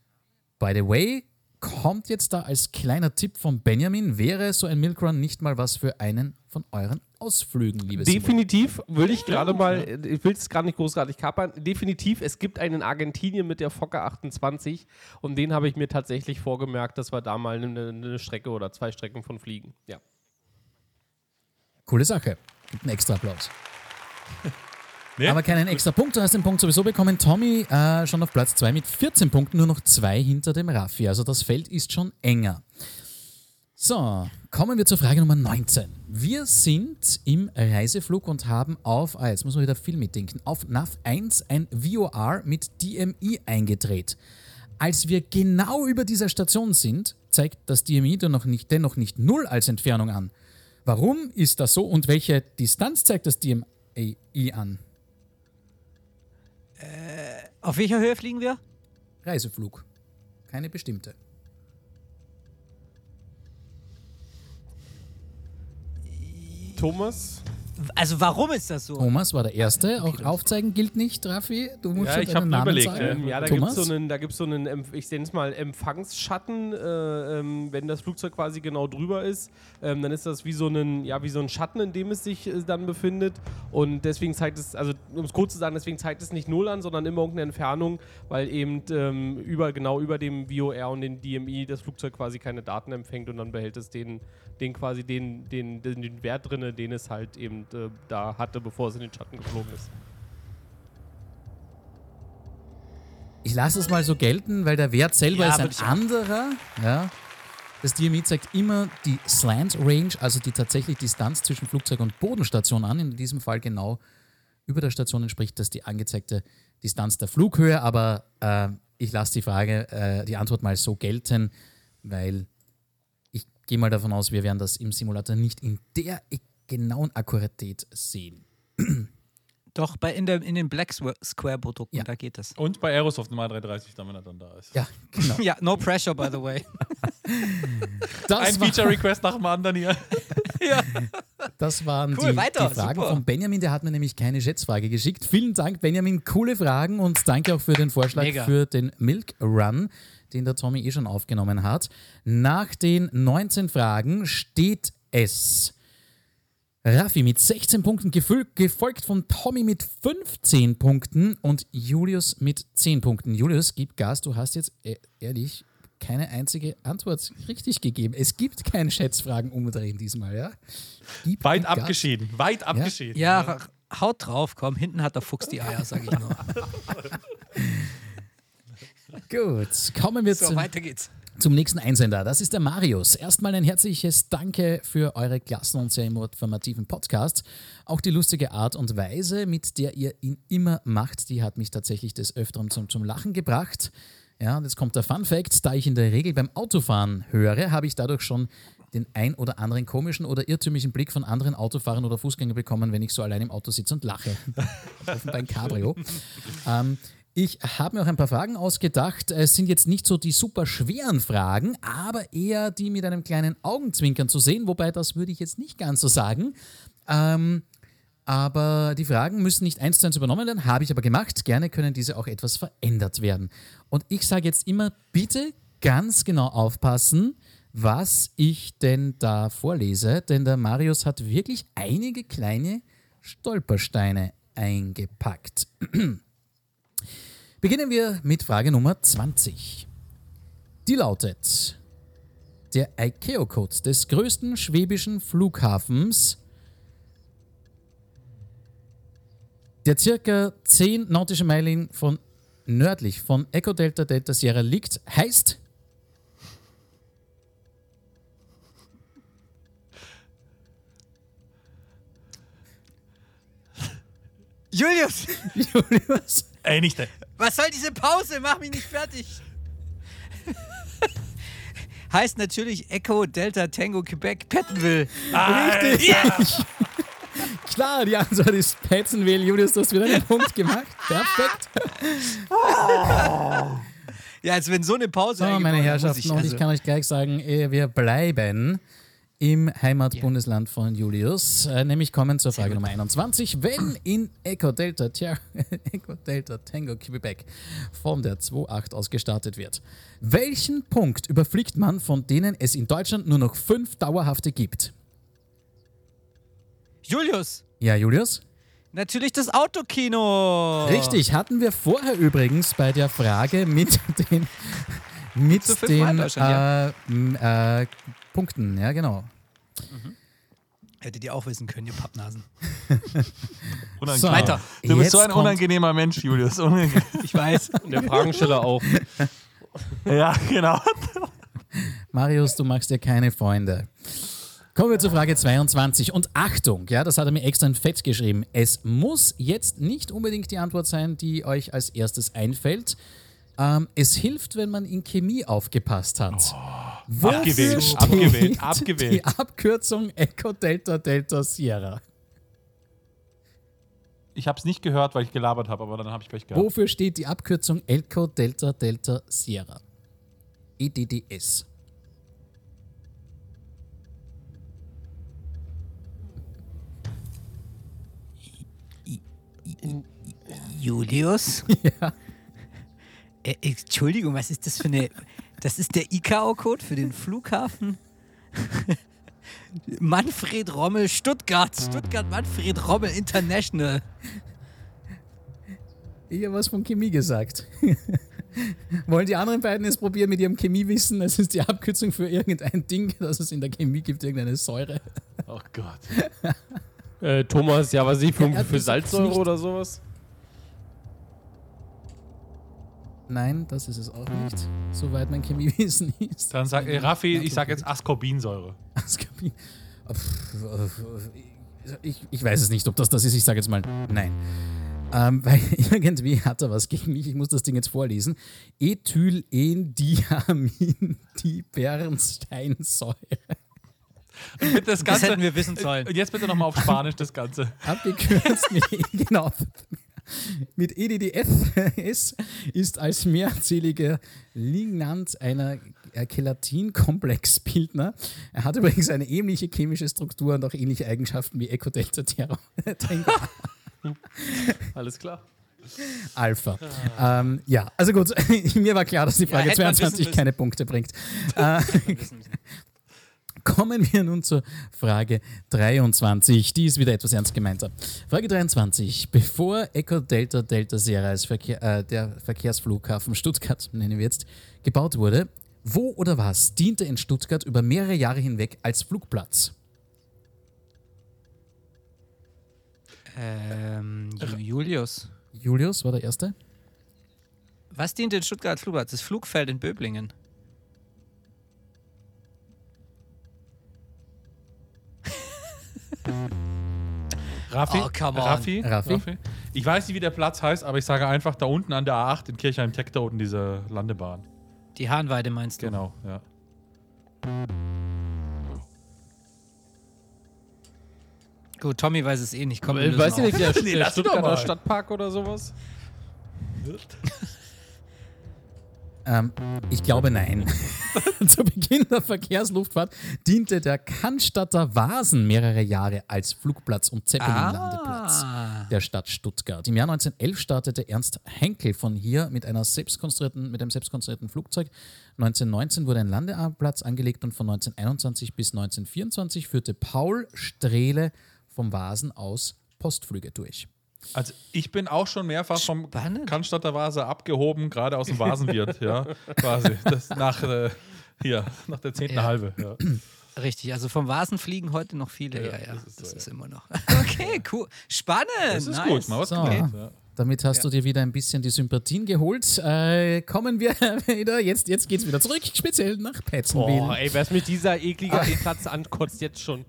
By the way, kommt jetzt da als kleiner Tipp von Benjamin, wäre so ein Milk Run nicht mal was für einen von euren Ausflügen, liebe Simon? Definitiv würde ich gerade mal, ich will es gar nicht großartig kapern, definitiv, es gibt einen in Argentinien mit der Fokker 28 und den habe ich mir tatsächlich vorgemerkt, dass wir da mal eine, eine Strecke oder zwei Strecken von fliegen. Ja. Coole Sache. Gibt einen extra Applaus. [laughs] Nee? Aber keinen extra Punkt. Du hast den Punkt sowieso bekommen. Tommy äh, schon auf Platz 2 mit 14 Punkten, nur noch zwei hinter dem Raffi. Also das Feld ist schon enger. So, kommen wir zur Frage Nummer 19. Wir sind im Reiseflug und haben auf, ah, jetzt muss man wieder viel mitdenken, auf NAV 1 ein VOR mit DMI eingedreht. Als wir genau über dieser Station sind, zeigt das DMI dennoch nicht, dennoch nicht 0 als Entfernung an. Warum ist das so und welche Distanz zeigt das DMI an? Auf welcher Höhe fliegen wir? Reiseflug. Keine bestimmte. Thomas? Also warum ist das so? Thomas war der Erste. Auch aufzeigen gilt nicht, Raffi. Du musst Ja, schon ich deinen hab Namen überlegt, sagen. ja. Ähm, ja, da gibt es so einen, da gibt's so einen, ich nenne es mal Empfangsschatten, äh, ähm, wenn das Flugzeug quasi genau drüber ist, ähm, dann ist das wie so, ein, ja, wie so ein Schatten, in dem es sich äh, dann befindet und deswegen zeigt es, also um es kurz zu sagen, deswegen zeigt es nicht Null an, sondern immer irgendeine Entfernung, weil eben ähm, über, genau über dem VOR und dem DMI das Flugzeug quasi keine Daten empfängt und dann behält es den, den quasi den, den, den, den Wert drinne, den es halt eben äh, da hatte, bevor es in den Schatten geflogen ist. Ich lasse es mal so gelten, weil der Wert selber Ja, ist ein anderer. Ja. Das DMI zeigt immer die Slant Range, also die tatsächliche Distanz zwischen Flugzeug und Bodenstation an. In diesem Fall genau über der Station entspricht das die angezeigte Distanz der Flughöhe. Aber äh, ich lasse die Frage, äh, die Antwort mal so gelten, weil ich gehe mal davon aus, wir werden das im Simulator nicht in der genauen Akkuratät sehen. Doch, bei in, der, in den Black Square-Produkten, Ja. da geht das. Und bei Aerosoft Nummer 330, dann, wenn er dann da ist. Ja, genau. Ja, no pressure, by the way. [laughs] Das Ein Feature-Request nach dem anderen hier. [laughs] Das waren Cool, die, weiter, die Fragen super. von Benjamin. Der hat mir nämlich keine Schätzfrage geschickt. Vielen Dank, Benjamin. Coole Fragen und danke auch für den Vorschlag Mega. für den Milk Run, den der Tommy eh schon aufgenommen hat. Nach den 19 Fragen steht es. Raffi mit 16 Punkten, gefol- gefolgt von Tommy mit 15 Punkten und Julius mit 10 Punkten. Julius, gib Gas, du hast jetzt e- ehrlich keine einzige Antwort richtig gegeben. Es gibt kein Schätzfragen umdrehen diesmal, ja? Gibt Weit ein Gas. abgeschieden. Weit abgeschieden. Ja, ra- haut drauf, komm, hinten hat der Fuchs die Eier, sag ich nur. [laughs] Gut, kommen wir So, zu, weiter geht's. Zum nächsten Einsender. Das ist der Marius. Erstmal ein herzliches Danke für eure klassen und sehr informativen Podcasts. Auch die lustige Art und Weise, mit der ihr ihn immer macht, die hat mich tatsächlich des Öfteren zum, zum Lachen gebracht. Ja, und jetzt kommt der Fun Fact. Da ich in der Regel beim Autofahren höre, habe ich dadurch schon den ein oder anderen komischen oder irrtümlichen Blick von anderen Autofahrern oder Fußgängern bekommen, wenn ich so allein im Auto sitze und lache. [laughs] Offenbar ein Cabrio. Ähm, ich habe mir auch ein paar Fragen ausgedacht. Es sind jetzt nicht so die super schweren Fragen, aber eher die mit einem kleinen Augenzwinkern zu sehen, wobei das würde ich jetzt nicht ganz so sagen. Ähm, aber die Fragen müssen nicht eins zu eins übernommen werden, habe ich aber gemacht. Gerne können diese auch etwas verändert werden. Und ich sage jetzt immer, bitte ganz genau aufpassen, was ich denn da vorlese, denn der Marius hat wirklich einige kleine Stolpersteine eingepackt. [clears throat] Beginnen wir mit Frage Nummer 20. Die lautet: Der ICAO-Code des größten schwäbischen Flughafens, der circa 10 nautische Meilen von nördlich von Echo Delta Delta Sierra liegt, heißt Julius, [laughs] Julius. Ey, nicht der. Was soll diese Pause? Mach mich nicht fertig. heißt natürlich Echo Delta Tango Quebec Pettenville. Richtig. Klar, die Antwort ist Petzenville. Julius, du hast wieder einen Punkt gemacht. Perfekt. Ja, als wenn so eine Pause So, meine Herrschaften, ich- und ich also- kann euch gleich sagen, eh, wir bleiben im Heimatbundesland von Julius, äh, nämlich kommen zur Frage Nummer 21. Wenn in Echo Delta, Tier- [laughs] Echo Delta Tango Quebec von der 2.8 aus gestartet wird, welchen Punkt überfliegt man, von denen es in Deutschland nur noch fünf dauerhafte gibt? Julius, Ja, Julius? natürlich das Autokino. Richtig, hatten wir vorher übrigens bei der Frage mit [laughs] den, mit den äh, m, äh, Punkten. Ja, genau. Hättet ihr auch wissen können, ihr Pappnasen. [laughs] So, Weiter. Du bist so ein unangenehmer Mensch, Julius. Unangenehm. [laughs] Ich weiß. Und der Fragensteller auch. [laughs] ja, genau. Marius, du machst dir keine Freunde. Kommen wir zur Frage 22. Und Achtung, ja, das hat er mir extra in Fett geschrieben. Es muss jetzt nicht unbedingt die Antwort sein, die euch als erstes einfällt. Ähm, es hilft, wenn man in Chemie aufgepasst hat. Wofür Abgewählt, steht abgewählt, abgewählt. Die Abkürzung Echo Delta Delta Sierra. Ich habe es nicht gehört, weil ich gelabert habe, aber dann habe ich Pech gehabt. Wofür steht die Abkürzung Echo Delta Delta Sierra? EDDS. Julius? [laughs] Ja. Äh, Entschuldigung, was ist das für eine. Das ist der ICAO-Code für den Flughafen? [laughs] Manfred Rommel Stuttgart. Stuttgart Manfred Rommel International. Ich habe was von Chemie gesagt. [laughs] Wollen die anderen beiden es probieren mit ihrem Chemiewissen? Das ist die Abkürzung für irgendein Ding, das es in der Chemie gibt, irgendeine Säure. Oh Gott. Äh, Thomas, ja, was ich für, Ja, für Salzsäure oder sowas? Nein, das ist es auch nicht, soweit mein Chemiewissen [laughs] ist. Dann sag, äh, Raffi, ich sag jetzt Ascorbinsäure. Ascorbin. Ich, ich weiß es nicht, ob das das ist. Ich sage jetzt mal nein. Ähm, weil [laughs] irgendwie hat er was gegen mich. Ich muss das Ding jetzt vorlesen. Ethylendiamin-Dibernsteinsäure. [laughs] Und bitte das Ganze. hätten wir wissen sollen. Und jetzt bitte nochmal auf Spanisch das Ganze. Abgekürzt mit, genau, mit EDDS [laughs] ist als mehrzähliger Lignant einer äh, Kelatinkomplexbildner. Er hat übrigens eine ähnliche chemische Struktur und auch ähnliche Eigenschaften wie Ecodelta Terra [laughs] Tango [laughs] Alles klar. Alpha. Ähm, ja, also gut, mir war klar, dass die Frage man 22 wissen müssen. keine Punkte bringt. Äh, [laughs] Kommen wir nun zur Frage 23. Die ist wieder etwas ernst gemeinter. Frage 23. Bevor Echo Delta Delta Sierra als Verkehr, äh, der Verkehrsflughafen Stuttgart, [laughs] nennen wir jetzt, gebaut wurde, Wo oder was diente in Stuttgart über mehrere Jahre hinweg als Flugplatz? Ähm, Ju- Julius. Julius war der Erste. Was dient in Stuttgart als Flugplatz? Das Flugfeld in Böblingen. Raffi? Oh, come on. Raffi? Raffi? Ich weiß nicht, wie der Platz heißt, aber ich sage einfach da unten an der A8 in Kirchheim-Tech, da unten diese Landebahn. Die Hahnweide meinst du? Genau, ja. Gut, Tommy weiß es eh nicht. Komm, Äh, lösen Weiß ich auf. nicht, der, [laughs] Nee, der lass ihn doch Stuttgarter mal. Stadtpark oder sowas? Ähm, ich glaube nein. [laughs] [laughs] Zu Beginn der Verkehrsluftfahrt diente der Cannstatter Vasen mehrere Jahre als Flugplatz und Zeppelin-Landeplatz Ah. der Stadt Stuttgart. Im Jahr 1911 startete Ernst Henkel von hier mit, einer selbstkonstruierten, mit einem selbstkonstruierten Flugzeug. 1919 wurde ein Landeplatz angelegt und von 1921 bis 1924 führte Paul Strehle vom Vasen aus Postflüge durch. Also ich bin auch schon mehrfach vom Spannend. Cannstatter Vase abgehoben, gerade aus dem Vasenwirt, [laughs] ja, quasi. Das nach, äh, hier, nach der zehnten Ja. Halbe. Ja. Richtig, also vom Vasen fliegen heute noch viele. Ja, ja, das das ist ist, so, immer noch. [laughs] Okay, cool. Spannend. Das ist nice. gut, mal was So. gelernt. Ja. Damit hast du dir wieder ein bisschen die Sympathien geholt. Äh, kommen wir [laughs] wieder, jetzt, jetzt geht es wieder zurück, speziell nach Pattonville. Boah, ey, wer es mit dieser eklige Platz ankotzt, jetzt schon.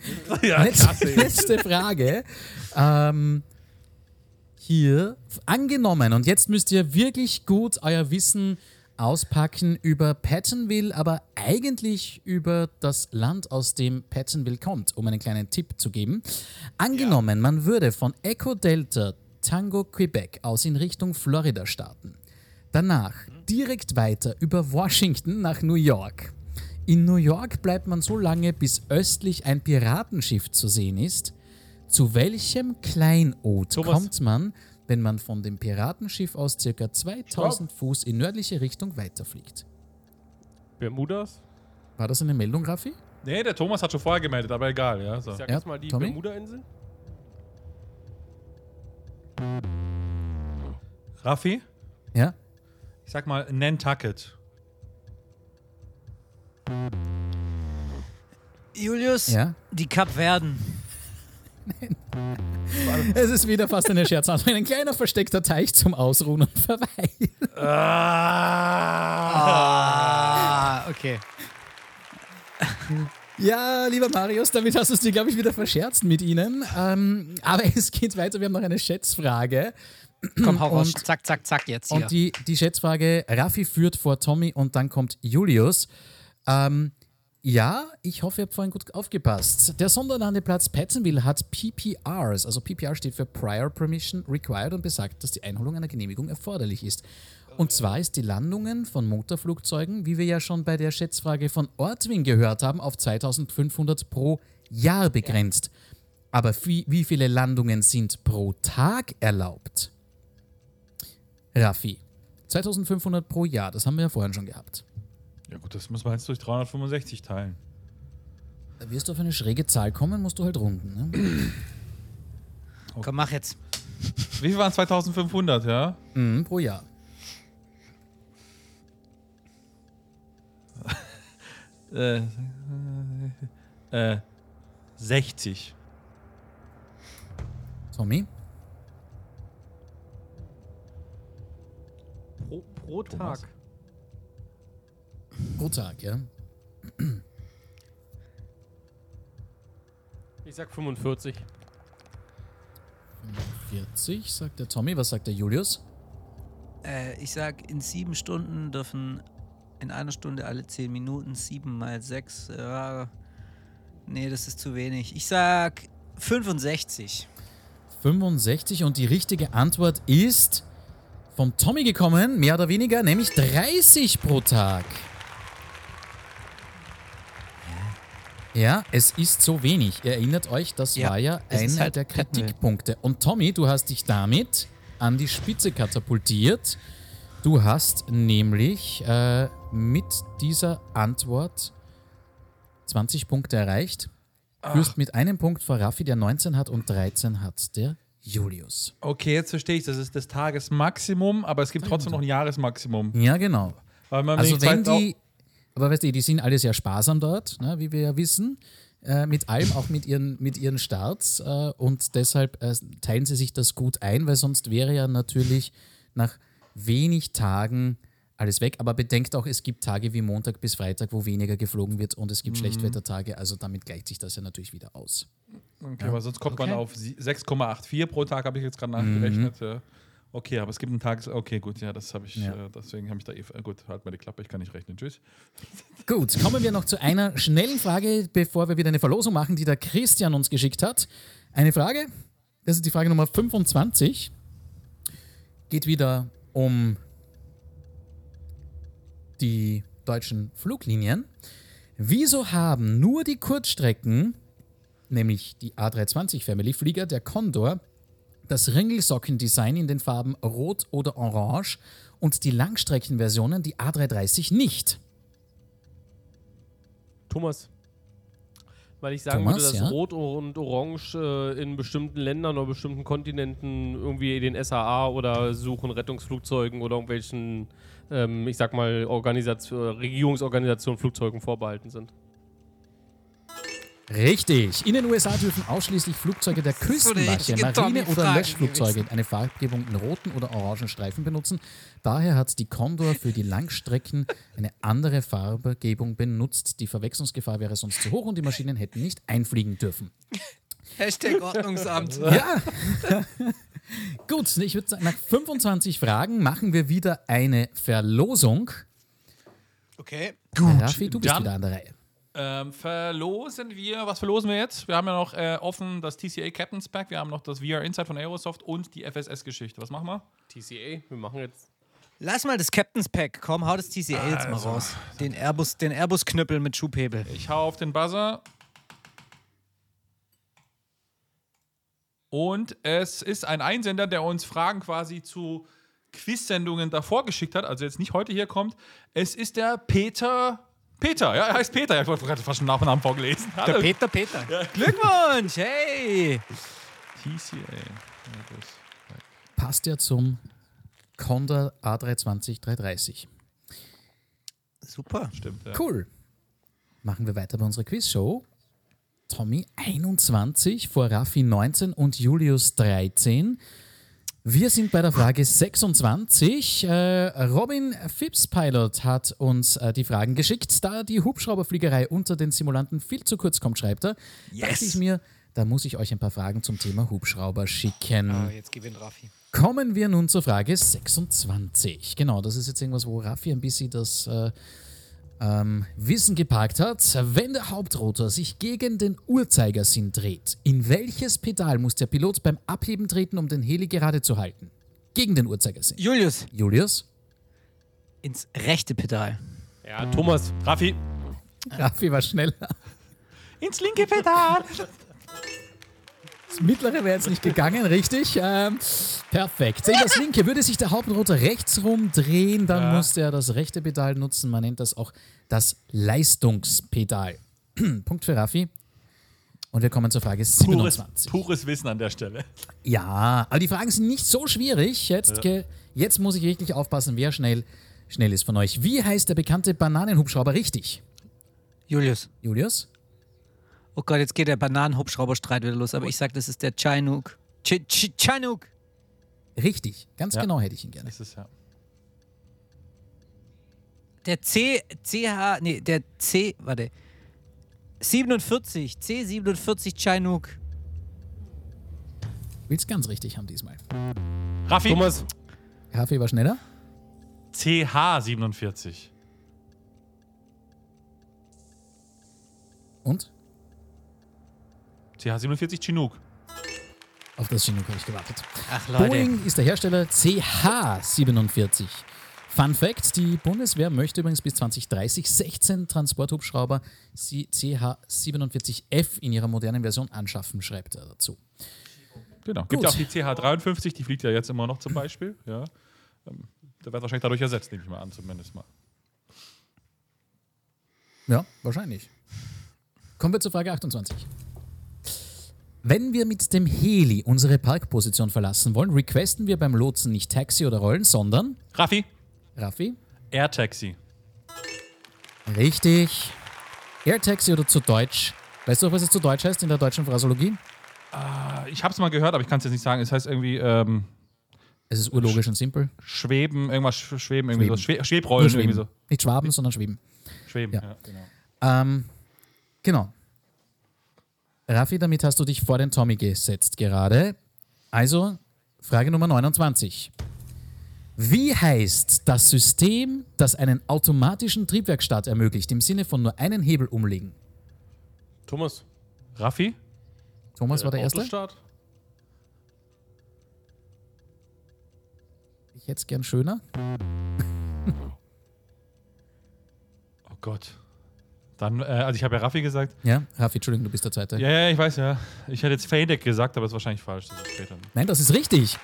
[laughs] Ja, Letzte, letzte Frage. Ähm, hier, angenommen, und jetzt müsst ihr wirklich gut euer Wissen auspacken über Pattonville, aber eigentlich über das Land, aus dem Pattonville kommt, um einen kleinen Tipp zu geben. Angenommen, man würde von Echo Delta Tango Quebec aus in Richtung Florida starten. Danach direkt weiter über Washington nach New York. In New York bleibt man so lange, bis östlich ein Piratenschiff zu sehen ist. Zu welchem Kleinod Thomas. kommt man, wenn man von dem Piratenschiff aus ca. 2000 Fuß in nördliche Richtung weiterfliegt? Bermudas? War das eine Meldung, Raffi? Nee, der Thomas hat schon vorher gemeldet, aber egal. Ja, so. Ich sag Ja, jetzt mal die Tommy? Bermuda-Inseln. Raffi, Ja? ich sag mal Nantucket. Julius, Ja? die Kapverden. Es ist wieder fast eine Scherzantwort. Ein kleiner versteckter Teich zum Ausruhen und Verweilen. Ah, okay. Ja, lieber Marius, damit hast du es dir, glaube ich, wieder verscherzt mit Ihnen. Ähm, aber es geht weiter. Wir haben noch eine Schätzfrage. Komm, hau raus. Und- Zack, zack, zack, jetzt hier. Und die, die Schätzfrage, Raffi führt vor Tommy und dann kommt Julius. Ähm, ja, ich hoffe, ihr habt vorhin gut aufgepasst. Der Sonderlandeplatz Pattonville hat PPRs, also PPR steht für Prior Permission Required und besagt, dass die Einholung einer Genehmigung erforderlich ist. Und zwar ist die Landungen von Motorflugzeugen, wie wir ja schon bei der Schätzfrage von Ortwin gehört haben, auf 2500 pro Jahr begrenzt. Aber wie, wie viele Landungen sind pro Tag erlaubt? Raffi. 2500 pro Jahr, das haben wir ja vorhin schon gehabt. Ja gut, das muss man jetzt durch 365 teilen. Da wirst du auf eine schräge Zahl kommen, musst du halt runden. Ne? [clears throat] Komm, mach jetzt. Wie viel waren 2500, ja? Mhm, pro Jahr. [laughs] Äh, äh, 60. Tommy? Pro, pro Thomas? Tag. Pro Tag, ja. Ich sag 45. 40, sagt der Tommy. Was sagt der Julius? Äh, ich sag, in sieben Stunden dürfen in einer Stunde alle zehn Minuten, sieben mal sechs. Ja, nee, das ist zu wenig. Ich sag 65. 65 und die richtige Antwort ist vom Tommy gekommen, mehr oder weniger, nämlich 30 pro Tag. Ja, es ist so wenig. Ihr erinnert euch, das Ja, war ja einer halt der. Kritikpunkte. Und Tommy, du hast dich damit an die Spitze katapultiert. Du hast nämlich äh, mit dieser Antwort 20 Punkte erreicht. Führst mit einem Punkt vor Raffi, der 19 hat, und 13 hat der Julius. Okay, jetzt verstehe ich, das ist das Tagesmaximum, aber es gibt trotzdem noch ein Jahresmaximum. Ja, genau. Also wenn die, aber weißt du, die sind alle sehr sparsam dort, ne, wie wir ja wissen, äh, mit allem, auch mit ihren, mit ihren Starts äh, und deshalb äh, teilen sie sich das gut ein, weil sonst wäre ja natürlich nach wenig Tagen alles weg. Aber bedenkt auch, es gibt Tage wie Montag bis Freitag, wo weniger geflogen wird und es gibt Mhm. Schlechtwettertage, also damit gleicht sich das ja natürlich wieder aus. Okay, aber sonst kommt man Okay. auf sie- 6,84 pro Tag, habe ich jetzt gerade nachgerechnet. Ja. Okay, aber es gibt einen Tages... Okay, gut, ja, das habe ich... Ja. Äh, deswegen habe ich da... äh, Gut, halt mal die Klappe, ich kann nicht rechnen. Tschüss. [laughs] Gut, kommen wir noch zu einer schnellen Frage, bevor wir wieder eine Verlosung machen, die der Christian uns geschickt hat. Eine Frage, das ist die Frage Nummer 25. Geht wieder um die deutschen Fluglinien. Wieso haben nur die Kurzstrecken, nämlich die A320 Family Flieger, der Condor, das Ringelsockendesign in den Farben Rot oder Orange und die Langstreckenversionen, die A330 nicht? Thomas. Weil ich sagen Thomas, würde, dass ja? Rot und Orange äh, in bestimmten Ländern oder bestimmten Kontinenten irgendwie den SAA oder Suchen Rettungsflugzeugen oder irgendwelchen, ähm, ich sag mal, Organisation, Regierungsorganisationen Flugzeugen vorbehalten sind. Richtig. In den USA dürfen ausschließlich Flugzeuge der so Küstenwache, richtige Marine oder Löschflugzeuge eine Farbgebung in roten oder orangen Streifen benutzen. Daher hat die Condor für die Langstrecken eine andere Farbgebung benutzt. Die Verwechslungsgefahr wäre sonst zu hoch und die Maschinen hätten nicht einfliegen dürfen. Hashtag Ordnungsamt. [laughs] Ja. [laughs] Gut, ich würde sagen, nach 25 Fragen machen wir wieder eine Verlosung. Okay. Rafi, du bist dann- wieder an der Reihe. Ähm, verlosen wir, was verlosen wir jetzt? Wir haben ja noch äh, offen das TCA Captain's Pack, wir haben noch das VR Insight von Aerosoft und die FSS-Geschichte. Was machen wir? TCA, wir machen jetzt. Lass mal das Captain's Pack. Komm, hau das TCA jetzt mal Also. raus. Den Airbus, den Airbus-Knüppel mit Schubhebel. Ich hau auf den Buzzer. Und es ist ein Einsender, der uns Fragen quasi zu Quiz-Sendungen davor geschickt hat, also jetzt nicht heute hier kommt. Es ist der Peter. Peter, ja, er heißt Peter. Ja, Ich wollte gerade fast den Nachnamen vorgelesen. Der Hallo. Peter Peter. Glückwunsch, hey! TCA. Passt ja zum Condor A320 330. Super. Stimmt, ja. Cool. Machen wir weiter bei unserer Quizshow. Tommy 21 vor Raffi 19 und Julius 13. Wir sind bei der Frage 26. Äh, Robin Phipps Pilot hat uns äh, die Fragen geschickt. Da die Hubschrauberfliegerei unter den Simulanten viel zu kurz kommt, schreibt er, dachte ich mir, da muss ich euch ein paar Fragen zum Thema Hubschrauber schicken. Ah, jetzt gib ihn Raffi. Kommen wir nun zur Frage 26. Genau, das ist jetzt irgendwas, wo Raffi ein bisschen das äh, ähm, Wissen geparkt hat. Wenn der Hauptrotor sich gegen den Uhrzeigersinn dreht, in welches Pedal muss der Pilot beim Abheben treten, um den Heli gerade zu halten? Gegen den Uhrzeigersinn. Julius, Julius? ins rechte Pedal. Ja, Thomas. Raffi. Raffi war schneller. Ins linke Pedal. [laughs] Das mittlere wäre jetzt nicht gegangen, richtig? Ähm, perfekt. In das linke würde sich der Hauptrotor rechts rumdrehen, dann Ja. muss er das rechte Pedal nutzen. Man nennt das auch das Leistungspedal. [clears throat] Punkt für Raffi. Und wir kommen zur Frage Pures, 27. pures Wissen an der Stelle. Ja, aber die Fragen sind nicht so schwierig. Jetzt, ge- jetzt muss ich wirklich aufpassen, wer schnell, schnell ist von euch. Wie heißt der bekannte Bananenhubschrauber richtig? Julius. Julius? Oh Gott, jetzt geht der Bananenhubschrauberstreit wieder los, aber ich sag, das ist der Chinook. Ch Ch Chinook. Richtig. Ganz Ja. genau hätte ich ihn gerne. Das ist ja. Der C, CH, nee, der C, warte. 47, C47 Chinook. Willst ganz richtig haben diesmal. Raffi. Thomas. Raffi war schneller. CH47. Und? CH47 Chinook. Auf das Chinook habe ich gewartet. Ach Leute. Boeing ist der Hersteller CH47. Fun Fact: Die Bundeswehr möchte übrigens bis 2030 16 Transporthubschrauber CH47F in ihrer modernen Version anschaffen, schreibt er dazu. Genau. Gut. Gibt ja auch die CH53, die fliegt ja jetzt immer noch zum Beispiel. Ja. Ähm, Der wird wahrscheinlich dadurch ersetzt, nehme ich mal an, zumindest mal. Ja, wahrscheinlich. Kommen wir zur Frage 28. Wenn wir mit dem Heli unsere Parkposition verlassen wollen, requesten wir beim Lotsen nicht Taxi oder Rollen, sondern Raffi. Raffi, Air Taxi. Richtig. Airtaxi oder zu Deutsch. Weißt du auch, was es zu Deutsch heißt in der deutschen Phrasologie? Ich habe es mal gehört, aber ich kann es jetzt nicht sagen. Es heißt irgendwie ähm, Es ist urlogisch und simpel. Schweben, irgendwas sch- Schweben, irgendwie Schweben. so. Schwe Schwebrollen, Nur irgendwie schweben. so. Nicht schwaben, sondern schweben. Schweben, Ja. ja, genau. Ähm, genau. Raffi, damit hast du dich vor den Tommy gesetzt gerade. Also, Frage Nummer 29. Wie heißt das System, das einen automatischen Triebwerkstart ermöglicht, im Sinne von nur einen Hebel umlegen? Thomas. Raffi? Thomas war der Erste? Autostart? Ich hätte es gern schöner. [laughs] Oh Gott. Dann, äh, also ich habe ja Raffi gesagt. Ja, Raffi, Entschuldigung, du bist der Zweite. Ja, ja, ich weiß ja. Ich hätte jetzt Fadek gesagt, aber das ist wahrscheinlich falsch. Das ist später. Nein, das ist richtig.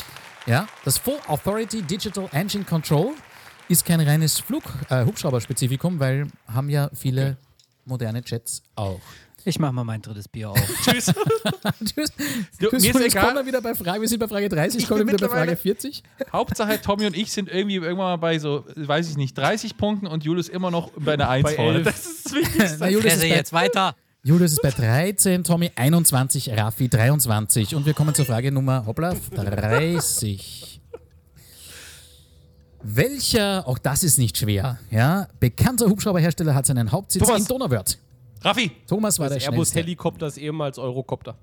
Ja, das Full Authority Digital Engine Control ist kein reines Flug, äh, Hubschrauber-Spezifikum, weil haben ja viele moderne Jets auch. Ich mach mal mein drittes Bier auf. [laughs] Tschüss. [laughs] Tschüss. Du, Tschüss. mir ist egal. kommen wir wieder bei Frage, wir sind bei Frage 30, Ich kommen wir bin wieder bei Frage mittlerweile- 40. Hauptsache, Tommy und ich sind irgendwie irgendwann mal bei so, weiß ich nicht, 30 Punkten und Julius immer noch bei einer 1 Bei vorne. Das ist das Wichtigste. [laughs] Na, Julius, ist jetzt weiter. Julius ist bei 13, Tommy 21, Raffi 23. Und wir kommen zur Frage Nummer hoppla, 30. Welcher, auch das ist nicht schwer, ja, bekannter Hubschrauberhersteller hat seinen Hauptsitz Thomas. in Donauwörth? Raffi, Thomas war Das der Airbus schnellste. Helikopter ist ehemals Eurocopter.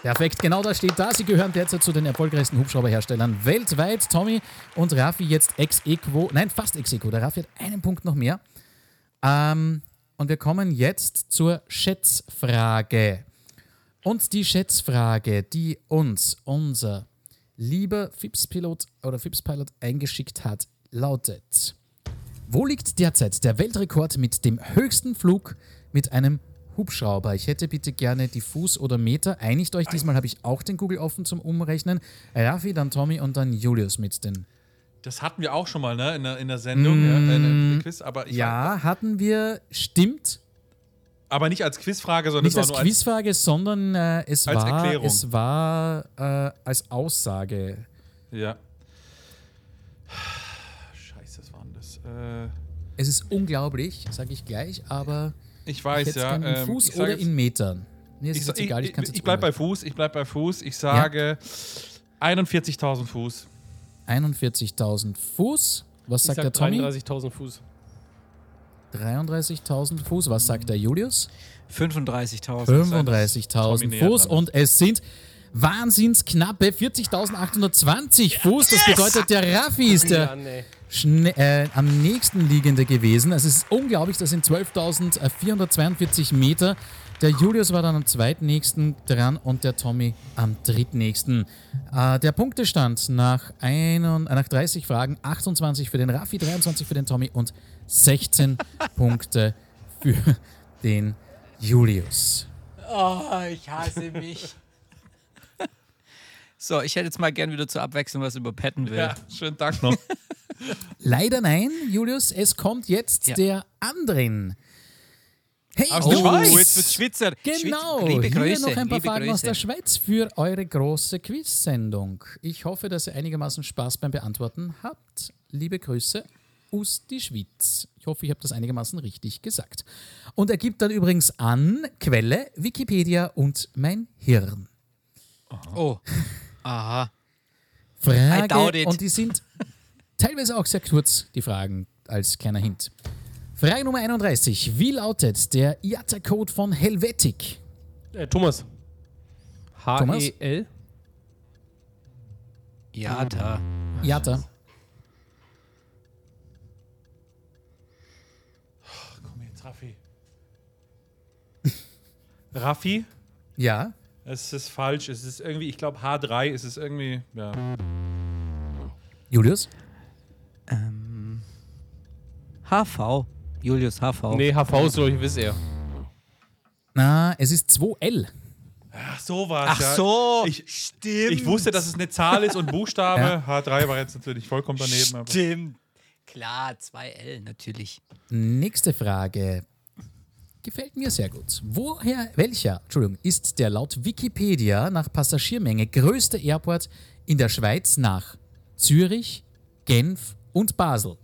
Perfekt, genau da steht da. Sie gehören derzeit zu den erfolgreichsten Hubschrauberherstellern weltweit. Tommy und Raffi jetzt ex equo, nein, fast ex equo. Der Raffi hat einen Punkt noch mehr. Ähm, und wir kommen jetzt zur Schätzfrage. Und die Schätzfrage, die uns unser lieber FIPS-Pilot oder FIPS-Pilot eingeschickt hat, lautet: Wo liegt derzeit der Weltrekord mit dem höchsten Flug mit einem Hubschrauber? Ich hätte bitte gerne die Fuß oder Meter. Einigt euch, diesmal habe ich auch den Google offen zum Umrechnen. Raffi, dann Tommy und dann Julius mit den. das hatten wir auch schon mal, ne, in der, in der Sendung, ja, in der Quiz, aber Ja, hatten wir, stimmt. aber nicht als Quizfrage, sondern Nicht es als war Quizfrage, sondern äh, es, Als war, Erklärung. es war äh, als Aussage. als. Ja. Scheiße, was war denn das? Äh, Es ist unglaublich, sage ich gleich, aber ich ich weiß ja. in ähm, Fuß ich oder jetzt- in Metern. Nee, es Ich, ist jetzt egal, ich ich, kann es ich, jetzt bleib bei. Fuß, ich bleib bei Fuß. Ich sage 41.000 Fuß. 41.000 Fuß. Was Ich sagt sag der Tommy? 33.000 Fuß. 33.000 Fuß. Was sagt der Julius? 35.000. Tommy 35.000 näher Fuß. dran. Und es sind wahnsinns knappe 40.820 Fuß. Das bedeutet, der Raffi ist der Ja, nee. Schne äh, am nächsten liegende gewesen. Es ist unglaublich, das sind 12.442 Meter. Der Julius war dann am zweitnächsten dran und der Tommy am drittnächsten. Äh, der Punktestand nach, ein, äh, nach 30 Fragen, 28 für den Raffi, 23 für den Tommy und 16 [laughs] Punkte für den Julius. Oh, ich hasse mich. So, ich hätte jetzt mal gern wieder zur Abwechslung was über Petten will. Ja, schönen Dank noch. [laughs] Leider nein, Julius, es kommt jetzt Ja. der anderen. Hey, Aus der Oh, Schweiz. jetzt wird Schwitzer. Genau, Schwitz- Liebe hier Grüße. noch ein paar liebe Fragen aus Grüße. der Schweiz für eure große Quiz-Sendung. Ich hoffe, dass ihr einigermaßen Spaß beim Beantworten habt. Liebe Grüße aus die Schweiz. Ich hoffe, ich habe das einigermaßen richtig gesagt. Und er gibt dann übrigens an Quelle Wikipedia und mein Hirn. Oh. [laughs] [laughs] Aha. Frage und die sind teilweise auch sehr kurz, die Fragen als kleiner Hint. Frage Nummer 31. Wie lautet der IATA-Code von Helvetic? Äh, Thomas. Thomas? H-E-L? Ja, da. IATA. Komm jetzt, Raffi. [laughs] Raffi? Ja. Es ist falsch. Es ist irgendwie, ich glaube H3 ist es irgendwie, ja. Julius? Ähm, HV. Julius HV. Nee, HV ist, glaube ich, wisst ihr. Na, es ist 2L. Ach, so war Ach so, Ich, stimmt. ich wusste, dass es eine Zahl ist und Buchstabe. [laughs] H3 war jetzt natürlich vollkommen daneben. Aber Stimmt. Klar, 2L natürlich. Nächste Frage. Gefällt mir sehr gut. Woher, welcher, Entschuldigung, ist der laut Wikipedia nach Passagiermenge größte Airport in der Schweiz nach Zürich, Genf und Basel.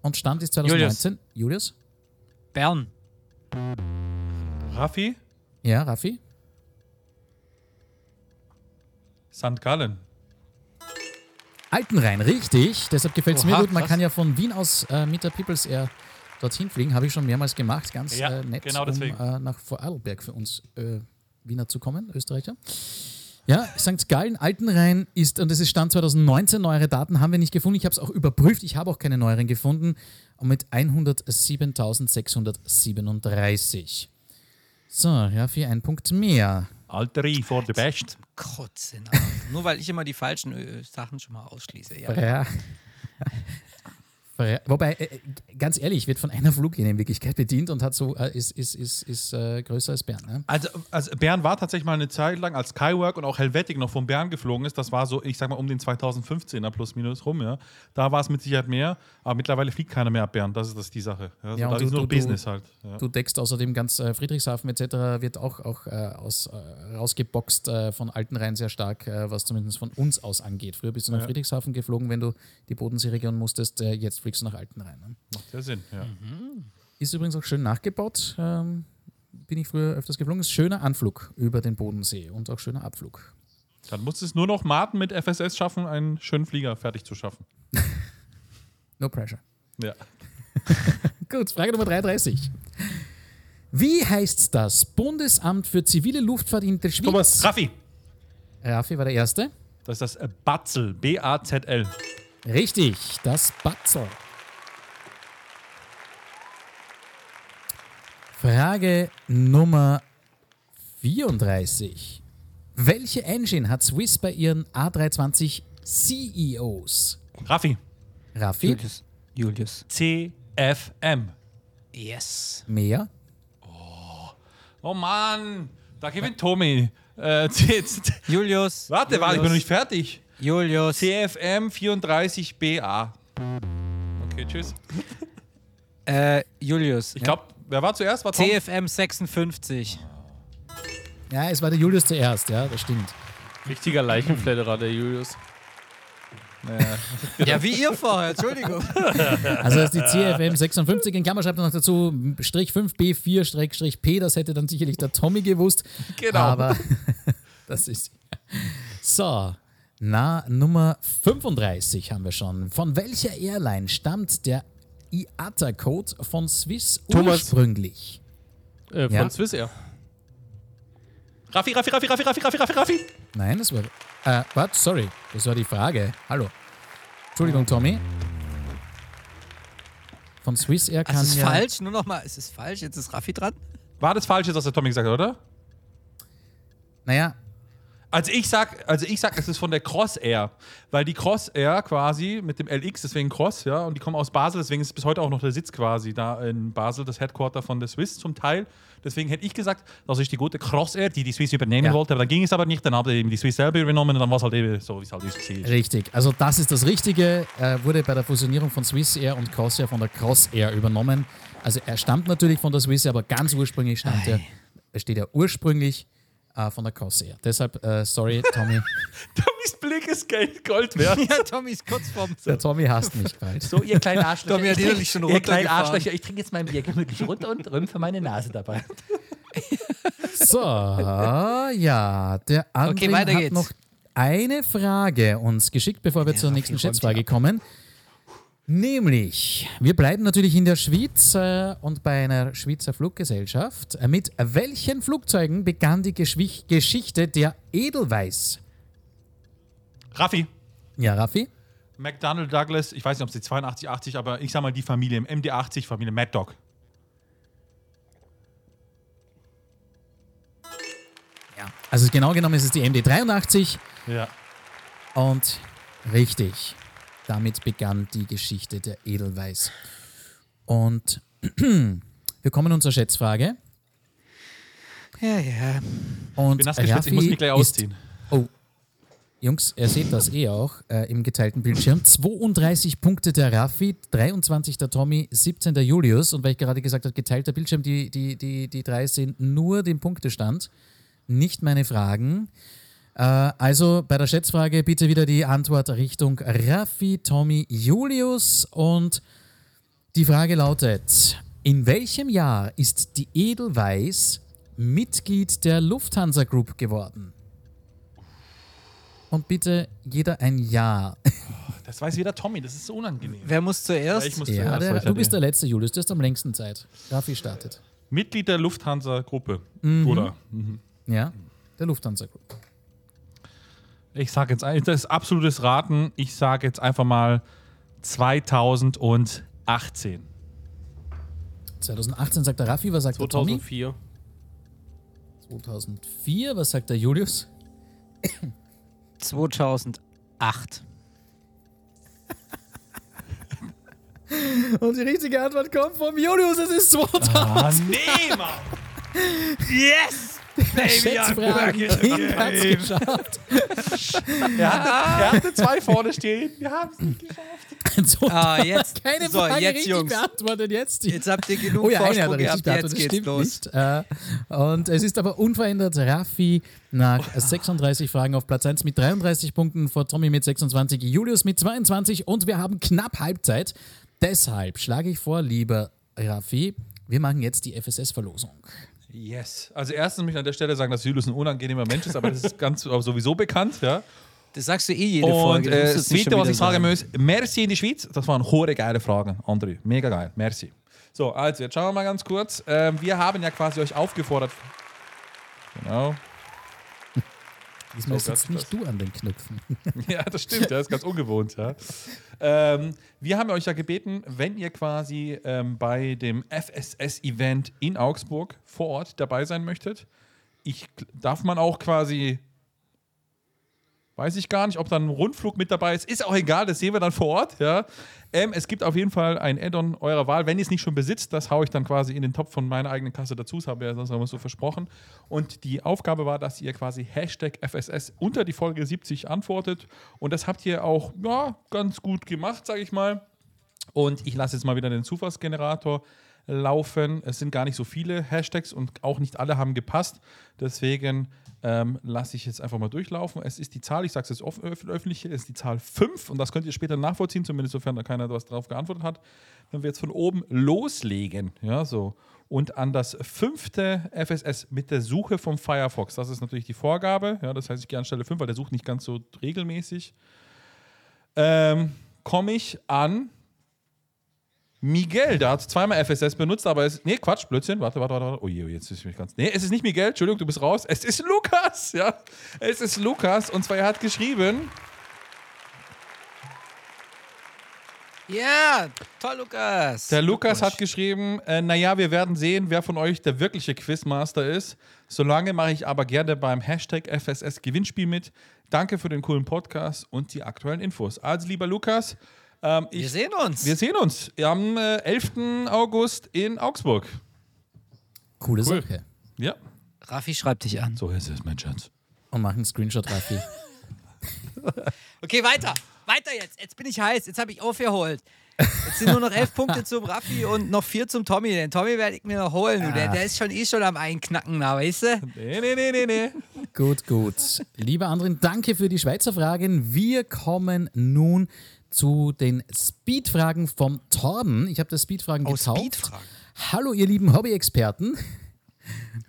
Und Stand ist 2019. Julius? Bern. Raffi? Ja, Raffi? St. Gallen. Altenrhein, richtig. Deshalb gefällt es mir gut. Man krass. kann ja von Wien aus äh, mit der Peoples Air dorthin fliegen. Habe ich schon mehrmals gemacht. Ganz Ja, äh, nett, genau deswegen. um äh, nach Vorarlberg für uns äh, Wiener zu kommen, Österreicher. Ja, St. Gallen, Altenrhein ist, und das ist Stand 2019, neuere Daten haben wir nicht gefunden. Ich habe es auch überprüft, ich habe auch keine neueren gefunden. Und mit 107.637. So, Raffi, ein Punkt mehr. Alteri for the best. Kotze. na. Nur weil ich immer die falschen äh, Sachen schon mal ausschließe. Ja. Ja. Wobei, äh, ganz ehrlich, wird von einer Fluglinie in Wirklichkeit bedient und hat so, äh, ist, ist, ist, ist äh, größer als Bern. Ne? Also, also Bern war tatsächlich mal eine Zeit lang, als Skywork und auch Helvetic noch von Bern geflogen ist, das war so, ich sag mal, um den 2015er plus minus rum, ja. Da war es mit Sicherheit mehr, aber mittlerweile fliegt keiner mehr ab Bern, das ist das die Sache. Ja, so, Ja, und da du- ist nur du- Business halt. Ja. Du deckst außerdem ganz äh, Friedrichshafen etc. wird auch, auch äh, aus, äh, rausgeboxt äh, von Altenrhein sehr stark, äh, was zumindest von uns aus angeht. Früher bist du nach Ja. Friedrichshafen geflogen, wenn du die Bodenseeregion musstest, äh, jetzt fliegst du nach Altenrhein. Ne? Macht ja Sinn, ja. Ist übrigens auch schön nachgebaut. Ähm, bin ich früher öfters geflogen. Ist schöner Anflug über den Bodensee und auch schöner Abflug. Dann muss es nur noch Martin mit FSS schaffen, einen schönen Flieger fertig zu schaffen. [laughs] No pressure. Ja. [laughs] Gut, Frage Nummer 33. Wie heißt das Bundesamt für zivile Luftfahrt in der Schweiz? Thomas, Raffi. Raffi war der Erste. Das ist das Batzel, B-A-Z-L. Richtig, das Batzel. Frage Nummer 34. Welche Engine hat Swiss bei ihren A320 CEOs? Raffi. Raffi, Julius. Julius. C-F-M. Yes. mehr? Oh Mann, da gewinnt Tommy. Äh, [laughs] Julius. Warte, warte, ich bin noch nicht fertig. Julius. CFM 34BA. Okay, tschüss. [laughs] Äh, Julius. Ich glaube, wer war zuerst? War Tom? CFM 56. Ja, es war der Julius zuerst, ja, das stimmt. Richtiger Leichenfledderer, der Julius. [laughs] Ja, wie ihr vorher, Entschuldigung. [laughs] Also das ist die CFM 56 in Klammer schreibt er noch dazu, Strich 5B4 Strich Strich P, das hätte dann sicherlich der Tommy gewusst. Genau. Aber das ist. So, na, Nummer 35 haben wir schon. Von welcher Airline stammt der IATA-Code von Swiss Thomas. ursprünglich? Äh, von Ja. Swissair. Raffi, Raffi, Raffi, Raffi, Raffi, Raffi, Raffi, Raffi. Nein, das war. Äh, warte, sorry, das war die Frage. Hallo. Entschuldigung, Tommy. Von Swiss Air kann Das ist ja. falsch. Nur noch mal, es ist falsch. Jetzt ist Raffi dran. War das falsch, was der Tommy gesagt hat, oder? Naja, Also ich sag, also ich sag, es ist von der Cross Air, weil die Cross Air quasi mit dem LX, deswegen Cross, ja, und die kommen aus Basel, deswegen ist bis heute auch noch der Sitz quasi da in Basel, das Headquarter von der Swiss zum Teil. Deswegen hätte ich gesagt, das ist die gute Cross Air, die die Swiss übernehmen Ja. wollte, aber dann ging es aber nicht, dann haben eben die Swiss selber übernommen und dann war es halt eben so, wie es halt ist. Richtig, also das ist das Richtige. Äh, wurde bei der Fusionierung von Swiss Air und Crossair von der Cross Air übernommen. Also er stammt natürlich von der Swiss Air, aber ganz ursprünglich stammt er, er steht ja ursprünglich äh, von der Cross Air. Deshalb, äh, sorry, [laughs] Tommy. Tommys Blick ist Geld, Gold wert. Ja, Tommy ist kurz vorm. Der Tommy hasst mich bald. So, ihr kleinen Arschlöcher. Tommy hat ich innerlich schon trinke- ihr kleinen. Arschlöcher, ich trinke jetzt mein Bier gemütlich runter und rümpfe meine Nase dabei. [laughs] So, ja, der André Okay, weiter hat geht's. noch eine Frage uns geschickt, bevor wir zur Raffi nächsten Schätzfrage ab. Nämlich, wir bleiben natürlich in der Schweiz äh, und bei einer Schweizer Fluggesellschaft. Äh, mit welchen Flugzeugen begann die Geschwich Geschichte der Edelweiss? Raffi. Ja, Raffi? McDonnell Douglas, ich weiß nicht, ob es die 82, 80, aber ich sag mal die Familie, MD80, Familie Mad Dog. Also genau genommen ist es die MD83 Ja. und richtig, damit begann die Geschichte der Edelweiss. Und [clears throat] wir kommen nun zur Schätzfrage. Ja, ja. Und Bin nass geschwitzt, ich muss mich gleich ist- ausziehen. Oh, Jungs, ihr seht das eh auch äh, im geteilten Bildschirm. 32 Punkte der Raffi, 23 der Tommy, 17 der Julius. Und weil ich gerade gesagt habe, geteilter Bildschirm, die, die, die, die drei sehen nur den Punktestand, nicht meine Fragen. Äh, also bei der Schätzfrage bitte wieder die Antwort Richtung Raffi, Tommy, Julius. Und die Frage lautet: In welchem Jahr ist die Edelweiss Mitglied der Lufthansa Group geworden? Und bitte jeder ein Jahr. Das weiß jeder Tommy, das ist so unangenehm. Wer muss zuerst? Ich muss Ja, zuerst, der, du bist der letzte, Julius. Du hast am längsten Zeit. Raffi startet. Mitglied der Lufthansa-Gruppe. Mhm. Oder? Ja, der Lufthansa Group. Ich sage jetzt, das ist absolutes Raten. Ich sage jetzt einfach mal 2018. 2018 sagt der Raffi, was sagt der Tommy? 2004. 2004, was sagt der Julius? 2008. Und die richtige Antwort kommt vom Julius, es ist 2000. Ah, nee, Mann! [laughs] Yes! Schätzfragen. King hat's geschafft. [laughs] Er hatte, er hatte zwei vorne stehen. Wir haben es nicht [laughs] geschafft. So, Ah, jetzt. keine so, Frage jetzt, richtig Jungs. beantwortet. Jetzt die. Jetzt habt ihr genug Oh ja, hat Vorsprung richtig gehabt, jetzt beantwortet, geht's stimmt los. nicht. Äh, und es ist aber unverändert Raffi nach 36 Fragen auf Platz 1 mit 33 Punkten, vor Tommy mit 26, Julius mit 22 und wir haben knapp Halbzeit. Deshalb schlage ich vor, lieber Raffi, wir machen jetzt die FSS-Verlosung. Yes. Also erstens möchte ich an der Stelle sagen, dass Julius ein unangenehmer Mensch ist, aber das ist ganz sowieso bekannt, ja. Das sagst du eh jede Und Folge. du äh, das Zweite, was ich sagen muss, merci in die Schweiz. Das waren hohe geile Fragen, André. Mega geil. Merci. So, also jetzt schauen wir mal ganz kurz. Ähm, wir haben ja quasi euch aufgefordert. Genau. Diesmal So, sitzt das- nicht du an den Knöpfen. [laughs] Ja, das stimmt, das ist ganz ungewohnt, ja. Ähm, wir haben euch ja gebeten, wenn ihr quasi ähm, bei dem FSS-Event in Augsburg vor Ort dabei sein möchtet, ich, darf man auch quasi, weiß ich gar nicht, ob dann ein Rundflug mit dabei ist, ist auch egal, das sehen wir dann vor Ort, ja. Ähm, es gibt auf jeden Fall ein Add-on eurer Wahl, wenn ihr es nicht schon besitzt, das haue ich dann quasi in den Topf von meiner eigenen Kasse dazu, das habe ich ja sonst immer so versprochen. Und die Aufgabe war, dass ihr quasi Hashtag FSS unter die Folge 70 antwortet. Und das habt ihr auch ja, ganz gut gemacht, sage ich mal. Und ich lasse jetzt mal wieder den Zufallsgenerator laufen. Es sind gar nicht so viele Hashtags und auch nicht alle haben gepasst. Deswegen ähm, lasse ich jetzt einfach mal durchlaufen. Es ist die Zahl, ich sage es jetzt öffentlich, es ist die Zahl 5 und das könnt ihr später nachvollziehen, zumindest sofern da keiner was drauf geantwortet hat. Wenn wir jetzt von oben loslegen, ja, so. Und an das fünfte FSS mit der Suche vom Firefox, das ist natürlich die Vorgabe. Ja, das heißt, ich gehe an Stelle 5, weil der sucht nicht ganz so regelmäßig. Ähm, komme ich an Miguel, der hat zweimal FSS benutzt, aber es. Nee, Quatsch, Blödsinn. Warte, warte, warte. Oh je, oh, jetzt ist mich ganz. Nee, es ist nicht Miguel, Entschuldigung, du bist raus. Es ist Lukas, [laughs] ja. Es ist Lukas und zwar er hat geschrieben. Ja, toll, Lukas. Der Lukas hat geschrieben, äh, naja, wir werden sehen, wer von euch der wirkliche Quizmaster ist. Solange mache ich aber gerne beim Hashtag FSS Gewinnspiel mit. Danke für den coolen Podcast und die aktuellen Infos. Also, lieber Lukas, ähm, ich, Wir sehen uns. wir sehen uns am äh, 11. August in Augsburg. Coole Sache. Ja, Raffi schreibt dich an. so ist es, mein Schatz. Und mach einen Screenshot, Raffi. [laughs] Okay, weiter. Weiter jetzt. Jetzt bin ich heiß. Jetzt habe ich aufgeholt. Jetzt sind nur noch elf Punkte [laughs] zum Raffi und noch vier zum Tommy. Den Tommy werde ich mir noch holen. Du. Der, der ist schon eh schon am Einknacken da, weißt du? Nee, nee, nee, nee, nee. Gut, gut. Lieber Andrin, danke für die Schweizer Fragen. Wir kommen nun zu den Speedfragen vom Torben. Ich habe das Speedfragen Oh, getauft. Speedfragen. Hallo, ihr lieben Hobby-Experten.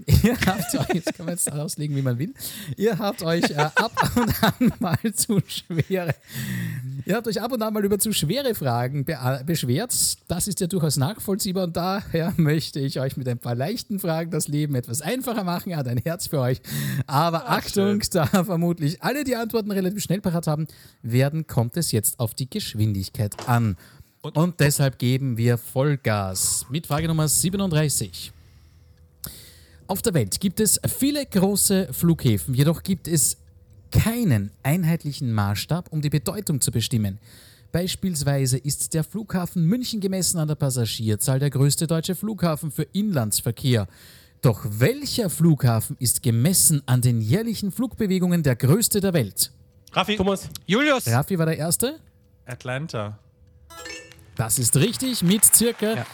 [laughs] Ihr habt euch, das kann man jetzt auslegen, wie man will. Ihr habt euch äh, ab und an mal zu schwere, ihr habt euch ab und an mal über zu schwere Fragen be beschwert. Das ist ja durchaus nachvollziehbar und daher möchte ich euch mit ein paar leichten Fragen das Leben etwas einfacher machen. Er hat ein Herz für euch. Aber Achtung, da vermutlich alle die Antworten relativ schnell parat haben werden, kommt es jetzt auf die Geschwindigkeit an. Und, deshalb geben wir Vollgas mit Frage Nummer 37. Auf der Welt gibt es viele große Flughäfen, jedoch gibt es keinen einheitlichen Maßstab, um die Bedeutung zu bestimmen. Beispielsweise ist der Flughafen München gemessen an der Passagierzahl der größte deutsche Flughafen für Inlandsverkehr. Doch welcher Flughafen ist gemessen an den jährlichen Flugbewegungen der größte der Welt? Raffi, Thomas, Julius. Raffi war der Erste. Atlanta. Das ist richtig, mit circa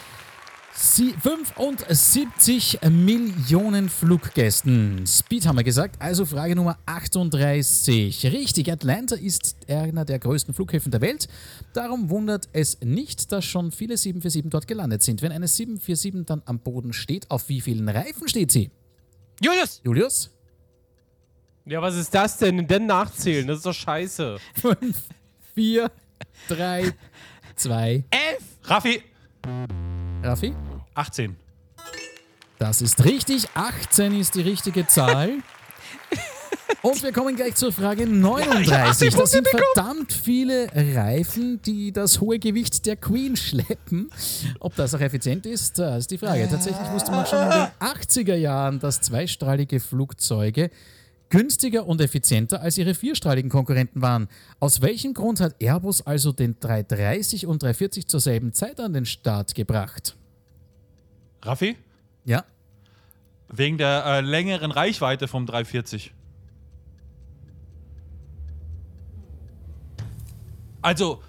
Sie 75 Millionen Fluggästen. Speed haben wir gesagt, also Frage Nummer 38. Richtig, Atlanta ist einer der größten Flughäfen der Welt. Darum wundert es nicht, dass schon viele 747 dort gelandet sind. Wenn eine 747 dann am Boden steht, auf wie vielen Reifen steht sie? Julius! Julius? Ja, was ist das denn? Denn nachzählen, das ist doch scheiße. 5, 4, 3, 2, Raffi, Raffi? 18. Das ist richtig. 18 ist die richtige Zahl. [laughs] Und wir kommen gleich zur Frage 39. Das sind verdammt viele Reifen, die das hohe Gewicht der Queen schleppen. Ob das auch effizient ist, das ist die Frage. Tatsächlich wusste man schon in den [laughs] 80er Jahren, dass zweistrahlige Flugzeuge günstiger und effizienter als ihre vierstrahligen Konkurrenten waren. Aus welchem Grund hat Airbus also den 330 und 340 zur selben Zeit an den Start gebracht? Raffi, Ja, wegen der äh, längeren Reichweite vom 340. Also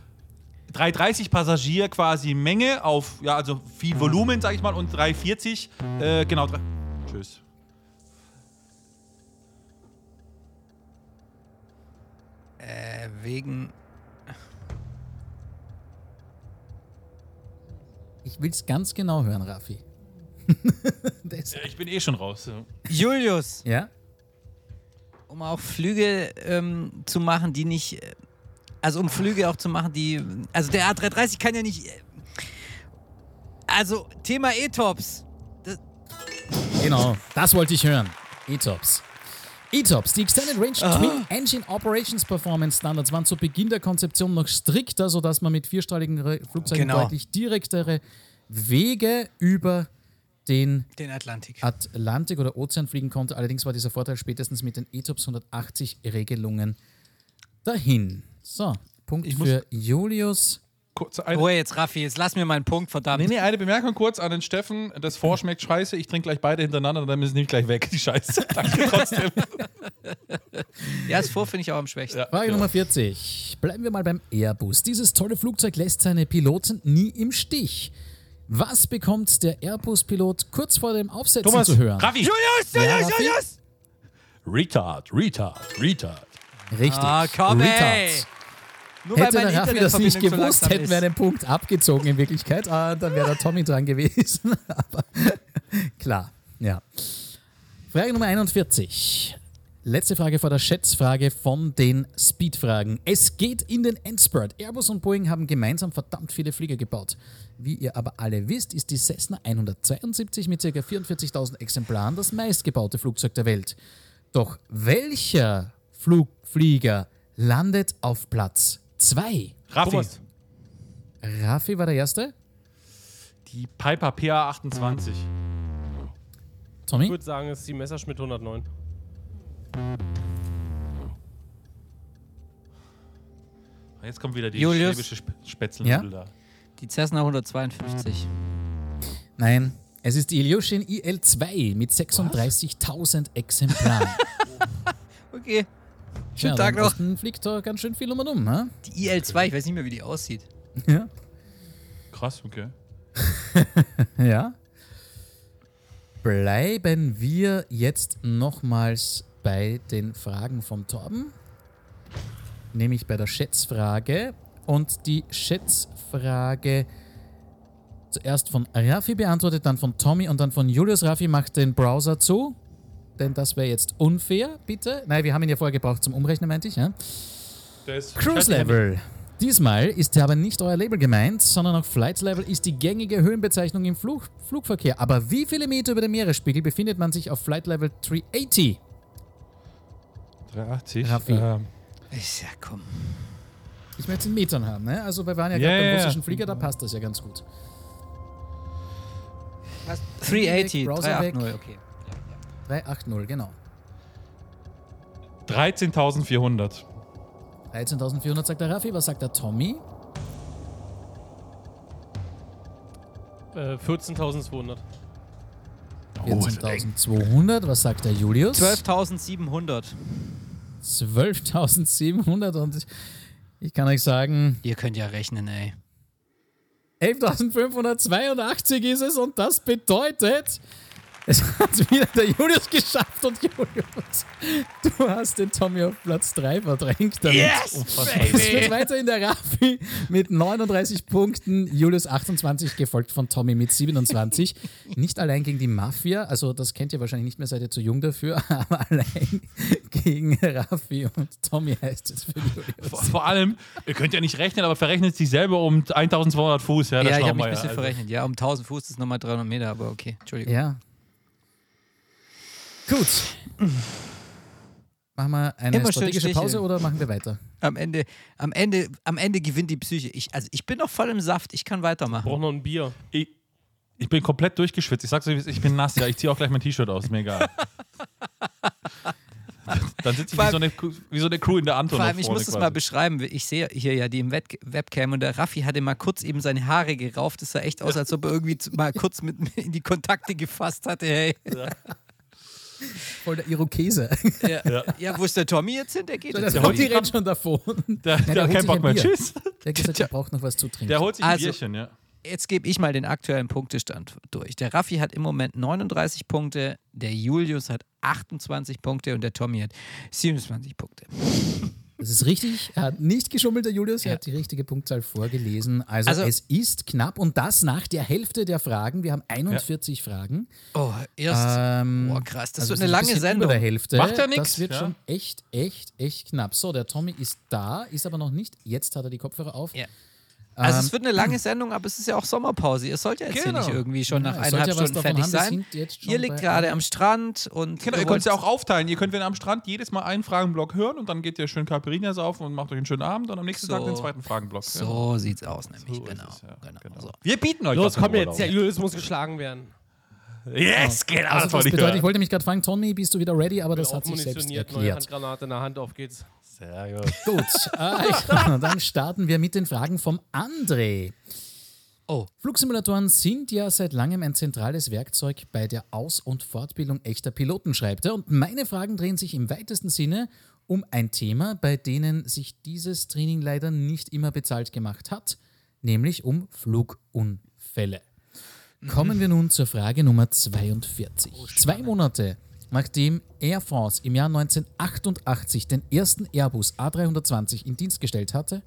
330 Passagier quasi Menge auf, ja, also viel Volumen, sag ich mal, und 340, äh, genau. Tschüss. Äh, wegen. ich will es ganz genau hören, Raffi. [laughs] Ja, Ich bin eh schon raus. ja. Julius! ja? Um auch Flüge ähm, zu machen, die nicht. äh, Also um Flüge auch zu machen, die. Also der A330 kann ja nicht. äh, Also Thema E-Tops. Genau, das wollte ich hören. ETOPS. ETOPS, die Extended Range Twin Engine Operations Performance Standards waren zu Beginn der Konzeption noch strikter, sodass man mit vierstrahligen Flugzeugen Genau. deutlich direktere Wege über den Den Atlantik. Atlantik oder Ozean fliegen konnte. Allerdings war dieser Vorteil spätestens mit den ETOPS 180 Regelungen dahin. So, Punkt Ich für Julius. Kurz eine, Ruhe jetzt, Raffi, jetzt lass mir meinen Punkt, verdammt. nee, nee, eine Bemerkung kurz an den Steffen. Das Vor schmeckt scheiße. Ich trinke gleich beide hintereinander und dann müssen die gleich weg, die Scheiße. [laughs] Danke trotzdem. [laughs] Ja, das Vor finde ich auch am schwächsten. Ja, Frage ja. Nummer 40. Bleiben wir mal beim Airbus. Dieses tolle Flugzeug lässt seine Piloten nie im Stich. Was bekommt der Airbus-Pilot kurz vor dem Aufsetzen Thomas, zu hören? Raffi. Julius, Ja, Julius, Raffi? Julius! Retard, Retard, Retard. Richtig. Ah, komm, ey. Nur Hätte der Raffi das nicht so gewusst, langsam hätten wir einen Punkt abgezogen in Wirklichkeit. Ah, dann wäre der Tommy dran gewesen. [laughs] Aber klar, ja. Frage Nummer 41. Letzte Frage vor der Schätzfrage von den Speed-Fragen. Es geht in den Endspurt. Airbus und Boeing haben gemeinsam verdammt viele Flieger gebaut. Wie ihr aber alle wisst, ist die Cessna 172 mit ca. 44.000 Exemplaren das meistgebaute Flugzeug der Welt. Doch welcher Flugflieger landet auf Platz 2? Raffi. Thomas. Raffi war der Erste. Die Piper PA28. Ich Tommy? würde sagen, es ist die Messerschmitt 109. Jetzt kommt wieder die Julius. schwäbische Sp Spätzlenudel da. Die Cessna 152. Nein, es ist die Ilyushin IL-2 mit 36.000 Exemplaren. [laughs] Okay. Schönen Tag noch. fliegt da ganz schön viel um und um. Ne? Die IL-2, ich weiß nicht mehr, wie die aussieht. Ja. Krass, okay. [laughs] ja. Bleiben wir jetzt nochmals bei den Fragen von Torben. Nämlich bei der Schätzfrage. Und die Schätzfrage zuerst von Raffi beantwortet, dann von Tommy und dann von Julius. Raffi macht den Browser zu, denn das wäre jetzt unfair, bitte. Nein, wir haben ihn ja vorher gebraucht zum Umrechnen, meinte ich. Ja? Cruise Level. Diesmal ist aber nicht euer Label gemeint, sondern auch Flight Level ist die gängige Höhenbezeichnung im Flug Flugverkehr. Aber wie viele Meter über dem Meeresspiegel befindet man sich auf Flight Level 380? 380. Raffi. Ähm, Ist ja, komm. Ich möchte es in Metern haben, ne? Also wir waren ja Ja, gerade beim russischen Flieger, da passt das ja ganz gut. Was? 380, Browser 380, okay. 380, genau. 13.400. 13.400 sagt der Raffi, was sagt der Tommy? Äh, 14.200. Oh, 14.200, was sagt der Julius? 12.700. 12.700 und ich kann euch sagen, Ihr könnt ja rechnen, ey. 11.582 ist es und das bedeutet, es hat wieder der Julius geschafft und Julius, du hast den Tommy auf Platz 3 verdrängt. Damit. Es wird weiterhin der Raffi mit 39 Punkten, Julius 28, gefolgt von Tommy mit 27. Nicht allein gegen die Mafia, also das kennt ihr wahrscheinlich nicht mehr, seid ihr zu jung dafür, [laughs] aber allein gegen Raffi und Tommy heißt es für Julius. Vor, vor allem, ihr könnt ja nicht rechnen, aber verrechnet sich selber um 1200 Fuß. Ja, Ja, ich habe mich ein bisschen Also, verrechnet. Ja, um 1000 Fuß ist nochmal 300 Meter, aber okay. Entschuldigung. Ja. Gut. Machen wir eine Immer strategische Pause oder machen wir weiter? Am Ende, am Ende, am Ende gewinnt die Psyche. Ich, also ich bin noch voll im Saft. Ich kann weitermachen. Brauch noch ein Bier. Ich, ich bin komplett durchgeschwitzt. Ich sag's euch, es ich bin nass. Ja, ich ziehe auch gleich mein T-Shirt aus. Ist mir egal. [laughs] Dann sitze ich wie so, eine, Crew- wie so eine Crew in der Anton. Vor allem, ich muss das quasi. mal beschreiben. Ich sehe hier ja die im Web Webcam und der Raffi hatte mal kurz eben seine Haare gerauft. Das sah echt aus, als ob er irgendwie mal kurz mit [laughs] in die Kontakte gefasst hatte. Hey. [laughs] Voll der Irokese. Ja. Ja. wo ist der Tommy jetzt hin? Der geht Der jetzt. holt Tommy rennt schon davon. Der, der der hat keinen Bock mehr. Tschüss. Der hat gesagt, er braucht noch was zu trinken. Der holt sich Also- ein Bierchen, ja. Jetzt gebe ich mal den aktuellen Punktestand durch. Der Raffi hat im Moment 39 Punkte, der Julius hat 28 Punkte und der Tommy hat 27 Punkte. Das ist richtig. Er hat nicht geschummelt, der Julius. Er Ja. hat die richtige Punktzahl vorgelesen. Also, Also- es ist knapp und das nach der Hälfte der Fragen. Wir haben 41 Fragen. Oh, erst. Ähm, Boah, krass, das also wird eine ein lange Sendung. Über der Hälfte. Macht ja nix, Das wird ja. schon echt, echt, echt knapp. So, der Tommy ist da, ist aber noch nicht. Jetzt hat er die Kopfhörer auf. Ja. Also Ähm, es wird eine lange Sendung, aber es ist ja auch Sommerpause. Ihr sollt ja jetzt Genau. hier nicht irgendwie schon nach Ja, eineinhalb ja Stunden fertig haben, sein. Ihr liegt gerade am Strand und Genau, ihr könnt es ja auch aufteilen. Ihr könnt, wenn ihr am Strand jedes Mal einen Fragenblock hören und dann geht ihr schön Caipirinhas auf und macht euch einen schönen Abend und am nächsten So. Tag den zweiten Fragenblock. So sieht's aus, nämlich. So genau. es, ja. genau. Genau. So. Wir bieten euch Los, komm jetzt. Urlaub. Der Julius muss geschlagen werden. Yes, genau. Also das bedeutet, ich wollte mich gerade fragen, Tommy, bist du wieder ready? Aber das hat sich selbst munitioniert, neue erklärt. Handgranate in der Hand, auf geht's. Sehr gut. Gut, äh, [laughs] [laughs] dann starten wir mit den Fragen vom André. Oh. Flugsimulatoren sind ja seit langem ein zentrales Werkzeug bei der Aus- und Fortbildung echter Piloten, schreibt er. Und meine Fragen drehen sich im weitesten Sinne um ein Thema, bei denen sich dieses Training leider nicht immer bezahlt gemacht hat, nämlich um Flugunfälle. Kommen wir nun zur Frage Nummer 42. Zwei Monate nachdem Air France im Jahr 1988 den ersten Airbus A320 in Dienst gestellt hatte,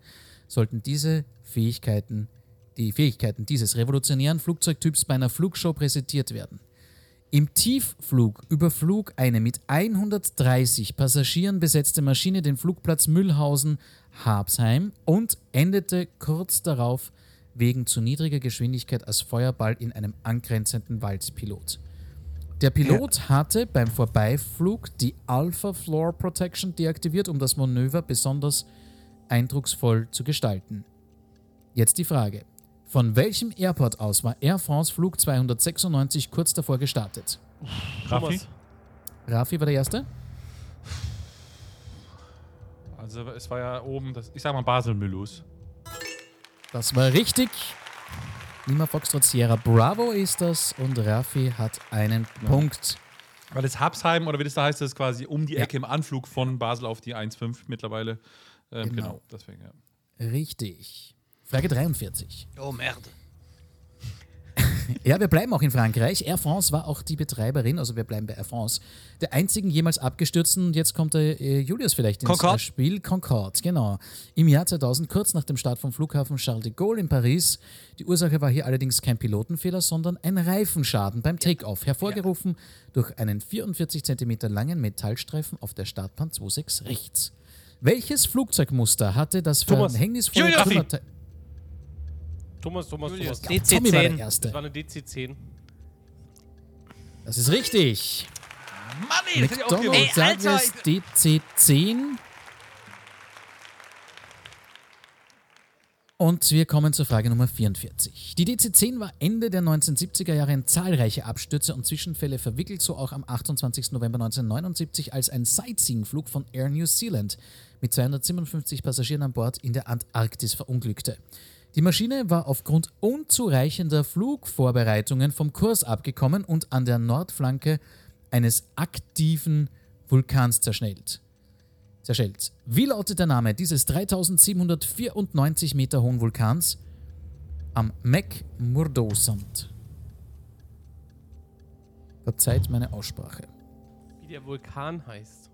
sollten diese Fähigkeiten, die Fähigkeiten dieses revolutionären Flugzeugtyps bei einer Flugshow präsentiert werden. Im Tiefflug überflug eine mit 130 Passagieren besetzte Maschine den Flugplatz Mühlhausen-Habsheim und endete kurz darauf wegen zu niedriger Geschwindigkeit als Feuerball in einem angrenzenden Waldpilot. Der Pilot hatte beim Vorbeiflug die Alpha Floor Protection deaktiviert, um das Manöver besonders eindrucksvoll zu gestalten. Jetzt die Frage. Von welchem Airport aus war Air France Flug 296 kurz davor gestartet? Raffi? Thomas. Rafi war der Erste? Also es war ja oben, das, ich sag mal Basel-Mülus. Das war richtig. Lima Foxtrot Sierra Bravo ist das und Rafi hat einen Punkt. Weil das Habsheim, oder wie das da heißt, das ist quasi um die Ja. Ecke im Anflug von Basel auf die 1,5 mittlerweile. Ähm, Genau. genau. deswegen, ja. Richtig. Frage 43. Oh, Merde. [laughs] Ja, wir bleiben auch in Frankreich. Air France war auch die Betreiberin, also wir bleiben bei Air France, der einzigen jemals abgestürzten, und jetzt kommt der äh, Julius vielleicht ins Concorde? Spiel, Concorde, genau. Im Jahr 2000, kurz nach dem Start vom Flughafen Charles de Gaulle in Paris. Die Ursache war hier allerdings kein Pilotenfehler, sondern ein Reifenschaden beim Takeoff, hervorgerufen durch einen 44 cm langen Metallstreifen auf der Startbahn 26 rechts. Welches Flugzeugmuster hatte das Thomas. verhängnisvolle Julius. Thomas, Thomas, Julius, Thomas. D- Tommy war der DC10. Erste. Das war eine DC-10. Das ist richtig. Mann, ey, das gewusst. Douglas DC-10. Und wir kommen zur Frage Nummer 44. Die DC-10 war Ende der 1970er Jahre in zahlreiche Abstürze und Zwischenfälle verwickelt, so auch am 28. November 1979, als ein Sightseeing-Flug von Air New Zealand mit 257 Passagieren an Bord in der Antarktis verunglückte. Die Maschine war aufgrund unzureichender Flugvorbereitungen vom Kurs abgekommen und an der Nordflanke eines aktiven Vulkans zerschellt. zerschellt. Wie lautet der Name dieses 3794 Meter hohen Vulkans? am McMurdo-Sand. Verzeiht meine Aussprache. Wie der Vulkan heißt.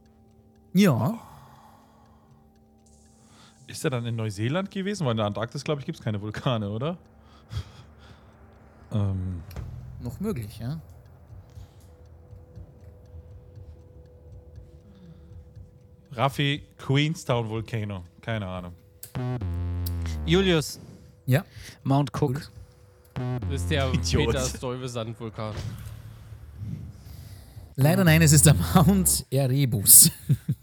Ja, Ist er dann in Neuseeland gewesen? Weil in der Antarktis, glaube ich, gibt es keine Vulkane, oder? [laughs] ähm, noch möglich, ja. Raffi, Queenstown Volcano. Keine Ahnung. Julius, Ja, Mount Cook. Gut. Das ist der [laughs] Idiot. Peter Stuyvesant-Vulkan. Leider nein, es ist der Mount Erebus.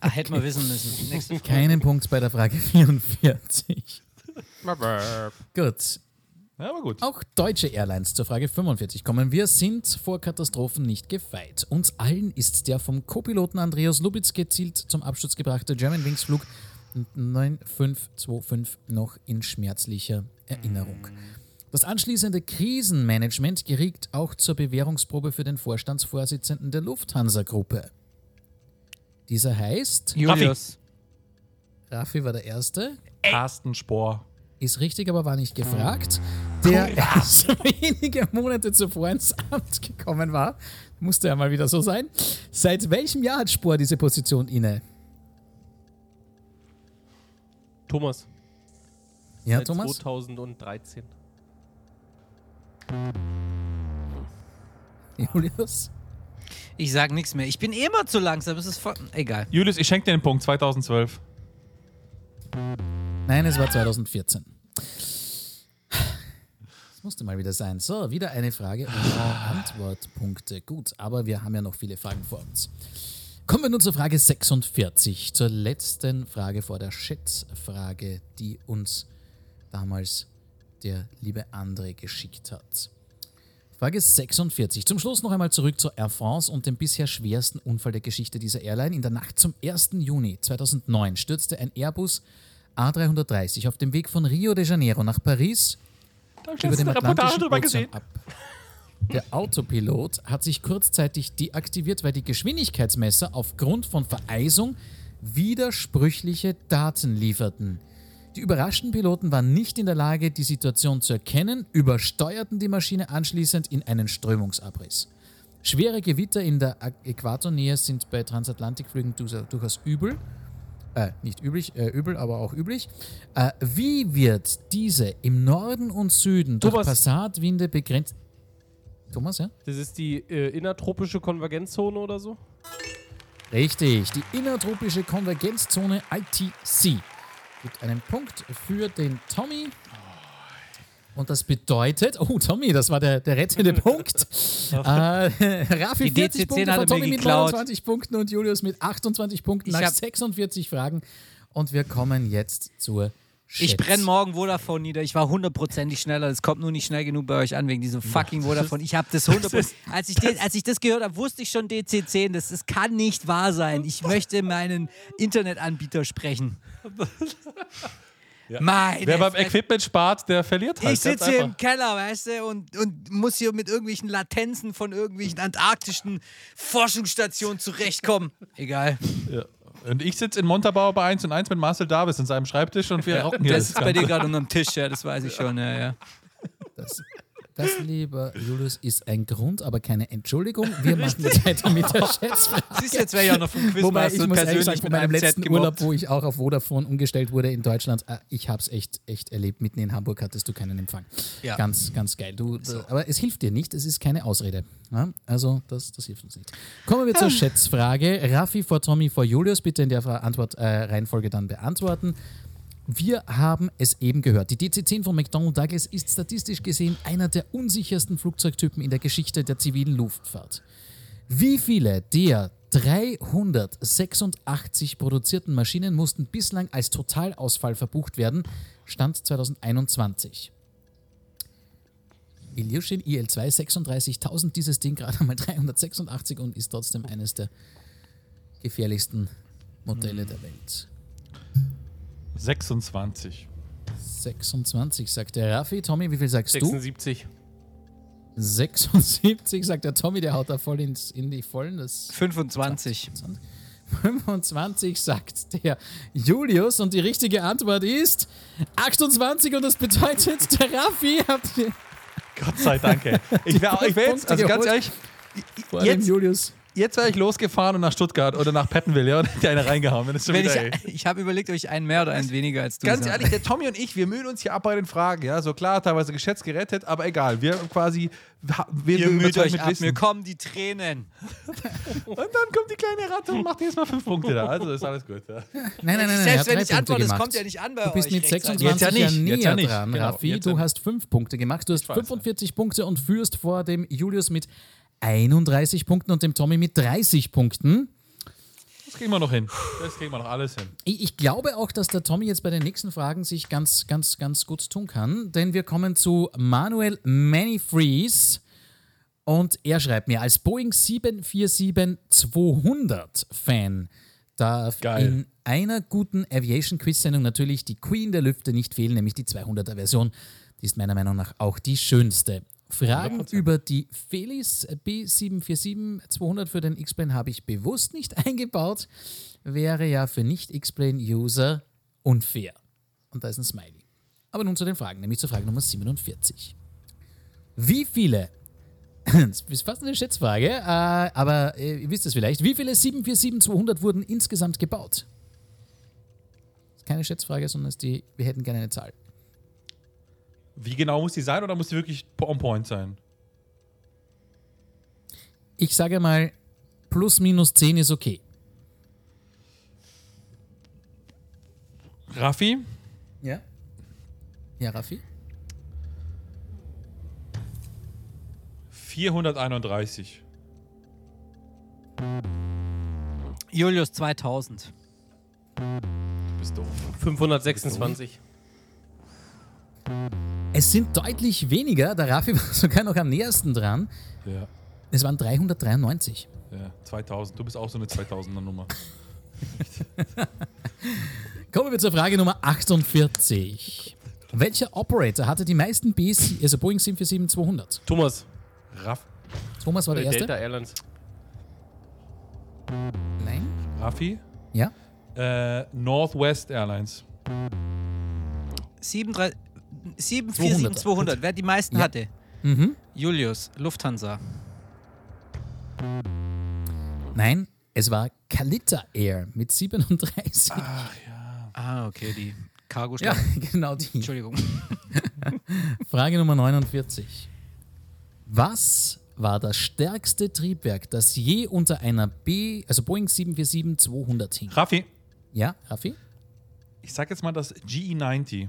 Ah, hätten wir wissen müssen. Nächste [laughs] Frage. Keinen Punkt bei der Frage 44. Gut, Ja, aber gut. Auch deutsche Airlines zur Frage 45 kommen. Wir sind vor Katastrophen nicht gefeit. Uns allen ist der vom Co-Piloten Andreas Lubitz gezielt zum Absturz gebrachte Germanwings Flug 9525 noch in schmerzlicher Erinnerung. Das anschließende Krisenmanagement geriet auch zur Bewährungsprobe für den Vorstandsvorsitzenden der Lufthansa-Gruppe. Dieser heißt, Julius. Raffi war der Erste, Carsten Spohr. ist richtig, aber war nicht gefragt, der erst [laughs] wenige Monate zuvor ins Amt gekommen war. Musste ja mal wieder so sein. Seit welchem Jahr hat Spohr diese Position inne? Thomas. Ja, seit Thomas? 2013. Julius? Ich sag nichts mehr. Ich bin immer zu langsam. Es ist voll. Egal. Julius, ich schenke dir den Punkt. 2012. Nein, es war 2014. Das musste mal wieder sein. So, wieder eine Frage und Antwortpunkte. Gut, aber wir haben ja noch viele Fragen vor uns. Kommen wir nun zur Frage 46, zur letzten Frage vor der Schätzfrage, die uns damals der liebe André geschickt hat. Frage 46. Zum Schluss noch einmal zurück zur Air France und dem bisher schwersten Unfall der Geschichte dieser Airline. In der Nacht zum 1. Juni 2009 stürzte ein Airbus A330 auf dem Weg von Rio de Janeiro nach Paris über dem Atlantischen Ozean ab. Der Autopilot hat sich kurzzeitig deaktiviert, weil die Geschwindigkeitsmesser aufgrund von Vereisung widersprüchliche Daten lieferten. Die überraschten Piloten waren nicht in der Lage, die Situation zu erkennen, übersteuerten die Maschine anschließend in einen Strömungsabriss. Schwere Gewitter in der Äquatornähe sind bei Transatlantikflügen durchaus- übel. Äh, nicht üblich, äh, übel, aber auch üblich. Äh, wie wird diese im Norden und Süden durch Thomas. Passatwinde begrenzt? Thomas, ja? Das ist die äh, innertropische Konvergenzzone oder so? Richtig, die innertropische Konvergenzzone ITC gibt einen Punkt für den Tommy. Und das bedeutet, oh Tommy, das war der, der rettende [laughs] Punkt. [laughs] äh, Rafi Die 40 DC10 Punkte, hat von Tommy mit geklaut. 29 Punkten und Julius mit 28 Punkten Ich nach hab- 46 Fragen. Und wir kommen jetzt zur Ich Schätz- brenne morgen Vodafone nieder. Ich war hundertprozentig schneller. Es kommt nur nicht schnell genug bei euch an wegen diesem fucking Vodafone. Ich habe das hundertprozentig. Als ich, als ich das gehört habe, wusste ich schon DC10. Das, das kann nicht wahr sein. Ich möchte meinen Internetanbieter sprechen. [laughs] Meine Wer beim. Equipment spart, der verliert halt. Ich sitze hier im Keller, weißt du, und, und muss hier mit irgendwelchen Latenzen von irgendwelchen antarktischen Forschungsstationen zurechtkommen. Egal. Ja. Und ich sitze in Montabaur bei 1 und 1 mit Marcel Davis in seinem Schreibtisch und wir rocken hier Das ist bei dir gerade unterm Tisch, ja, das weiß ich schon, ja, ja. Das, das, lieber Julius, ist ein Grund, aber keine Entschuldigung. Wir machen jetzt weiter mit der [laughs] Schätzfrage. Siehst du, jetzt wäre auch noch vom Quiz Wobei ich muss ehrlich persönlich sagen, mit meinem letzten gemobbt. Urlaub, wo ich auch auf Vodafone umgestellt wurde in Deutschland, äh, ich habe es echt, echt erlebt. Mitten in Hamburg hattest du keinen Empfang. Ja. Ganz, ganz geil. Du, d- Aber es hilft dir nicht, es ist keine Ausrede. Ja? Also, das, das hilft uns nicht. Kommen wir zur Schätzfrage. Raffi vor Tommy vor Julius, bitte in der Antwortreihenfolge äh, Reihenfolge dann beantworten. Wir haben es eben gehört. Die DC-10 von McDonnell Douglas ist statistisch gesehen einer der unsichersten Flugzeugtypen in der Geschichte der zivilen Luftfahrt. Wie viele der 386 produzierten Maschinen mussten bislang als Totalausfall verbucht werden? Stand 2021. Ilyushin IL-2 36.000, dieses Ding gerade mal 386 und ist trotzdem eines der gefährlichsten Modelle der Welt. 26. 26, sagt der Raffi. Tommy, wie viel sagst du? 76. 76, sagt der Tommy, der haut da voll ins, in die Vollen. Das 25. 25 sagt der Julius und die richtige Antwort ist 28 und das bedeutet, der Raffi hat Gott sei Dank. ey. Ich wäre ich wär jetzt, also ganz ehrlich, jetzt, Julius. Jetzt wäre ich losgefahren und nach Stuttgart oder nach Pettenwille ja, und hätte eine reingehauen. Ich ey. ich habe überlegt, ob ich einen mehr oder einen weniger als du Ganz sage. ehrlich, der Tommy und ich, wir mühen uns hier ab bei den Fragen. Ja, so klar, teilweise geschätzt gerettet, aber egal. Wir quasi, wir, Ihr müht euch mit ab, Wissen. mir kommen die Tränen. Und dann kommt die kleine Ratte und macht jedes Mal fünf Punkte da. Also ist alles gut. Ja. Nein, nein, nein, Selbst wenn ich Punkte antworte, es kommt ja nicht an bei Du bist euch mit rechtzeitig. 26 Jetzt ja nicht, näher jetzt ja nicht. dran, Genau, Raffi. jetzt Du hast fünf Punkte gemacht. Du hast weiß, 45 Punkte und führst vor dem Julius mit 31 Punkten und dem Tommy mit 30 Punkten. Das kriegen wir noch hin. Das kriegen wir noch alles hin. Ich, ich glaube auch, dass der Tommy jetzt bei den nächsten Fragen sich ganz, ganz, ganz gut tun kann, denn wir kommen zu Manuel Manifreeze und er schreibt mir, als Boeing 747-200-Fan darf Geil. in einer guten Aviation-Quiz-Sendung natürlich die Queen der Lüfte nicht fehlen, nämlich die 200er-Version. Die ist meiner Meinung nach auch die schönste. Fragen 100%. über die Felis B747-200 für den X-Plane habe ich bewusst nicht [laughs] eingebaut. Wäre ja für Nicht-X-Plane-User unfair. Und da ist ein Smiley. Aber nun zu den Fragen, nämlich zur Frage Nummer 47. Wie viele, [clears throat] das ist fast eine Schätzfrage, äh, aber äh, ihr wisst es vielleicht, wie viele 747-200 wurden insgesamt gebaut? Das ist keine Schätzfrage, sondern die, wir hätten gerne eine Zahl. Wie genau muss die sein oder muss die wirklich on point sein? Ich sage mal, plus minus 10 ist okay. Raffi? Ja? Ja, Raffi? 431. Julius 2000. Du bist doof. 526. Es sind deutlich weniger, der Raffi [laughs] war sogar noch am nähersten dran. Ja. Es waren 393. Ja, 2000. Du bist auch so eine 2000er Nummer. [laughs] Kommen wir zur Frage Nummer 48. Welcher Operator hatte die meisten BC, also Boeing 747-200? Thomas, Raff, Thomas war der äh, Erste? Delta Airlines. Nein? Raffi? Ja? Äh, Northwest Airlines. 747 200, wer die meisten Ja. hatte. Mhm. Julius, Lufthansa. Nein, es war Kalita Air mit 37. Ah, okay, die cargo ja, [laughs] genau die. Entschuldigung. [laughs] Frage Nummer 49. Was war das stärkste Triebwerk, das je unter einer B, also Boeing 747-200 hing? Raffi, Ja, Raffi? ich sag jetzt mal das GE90.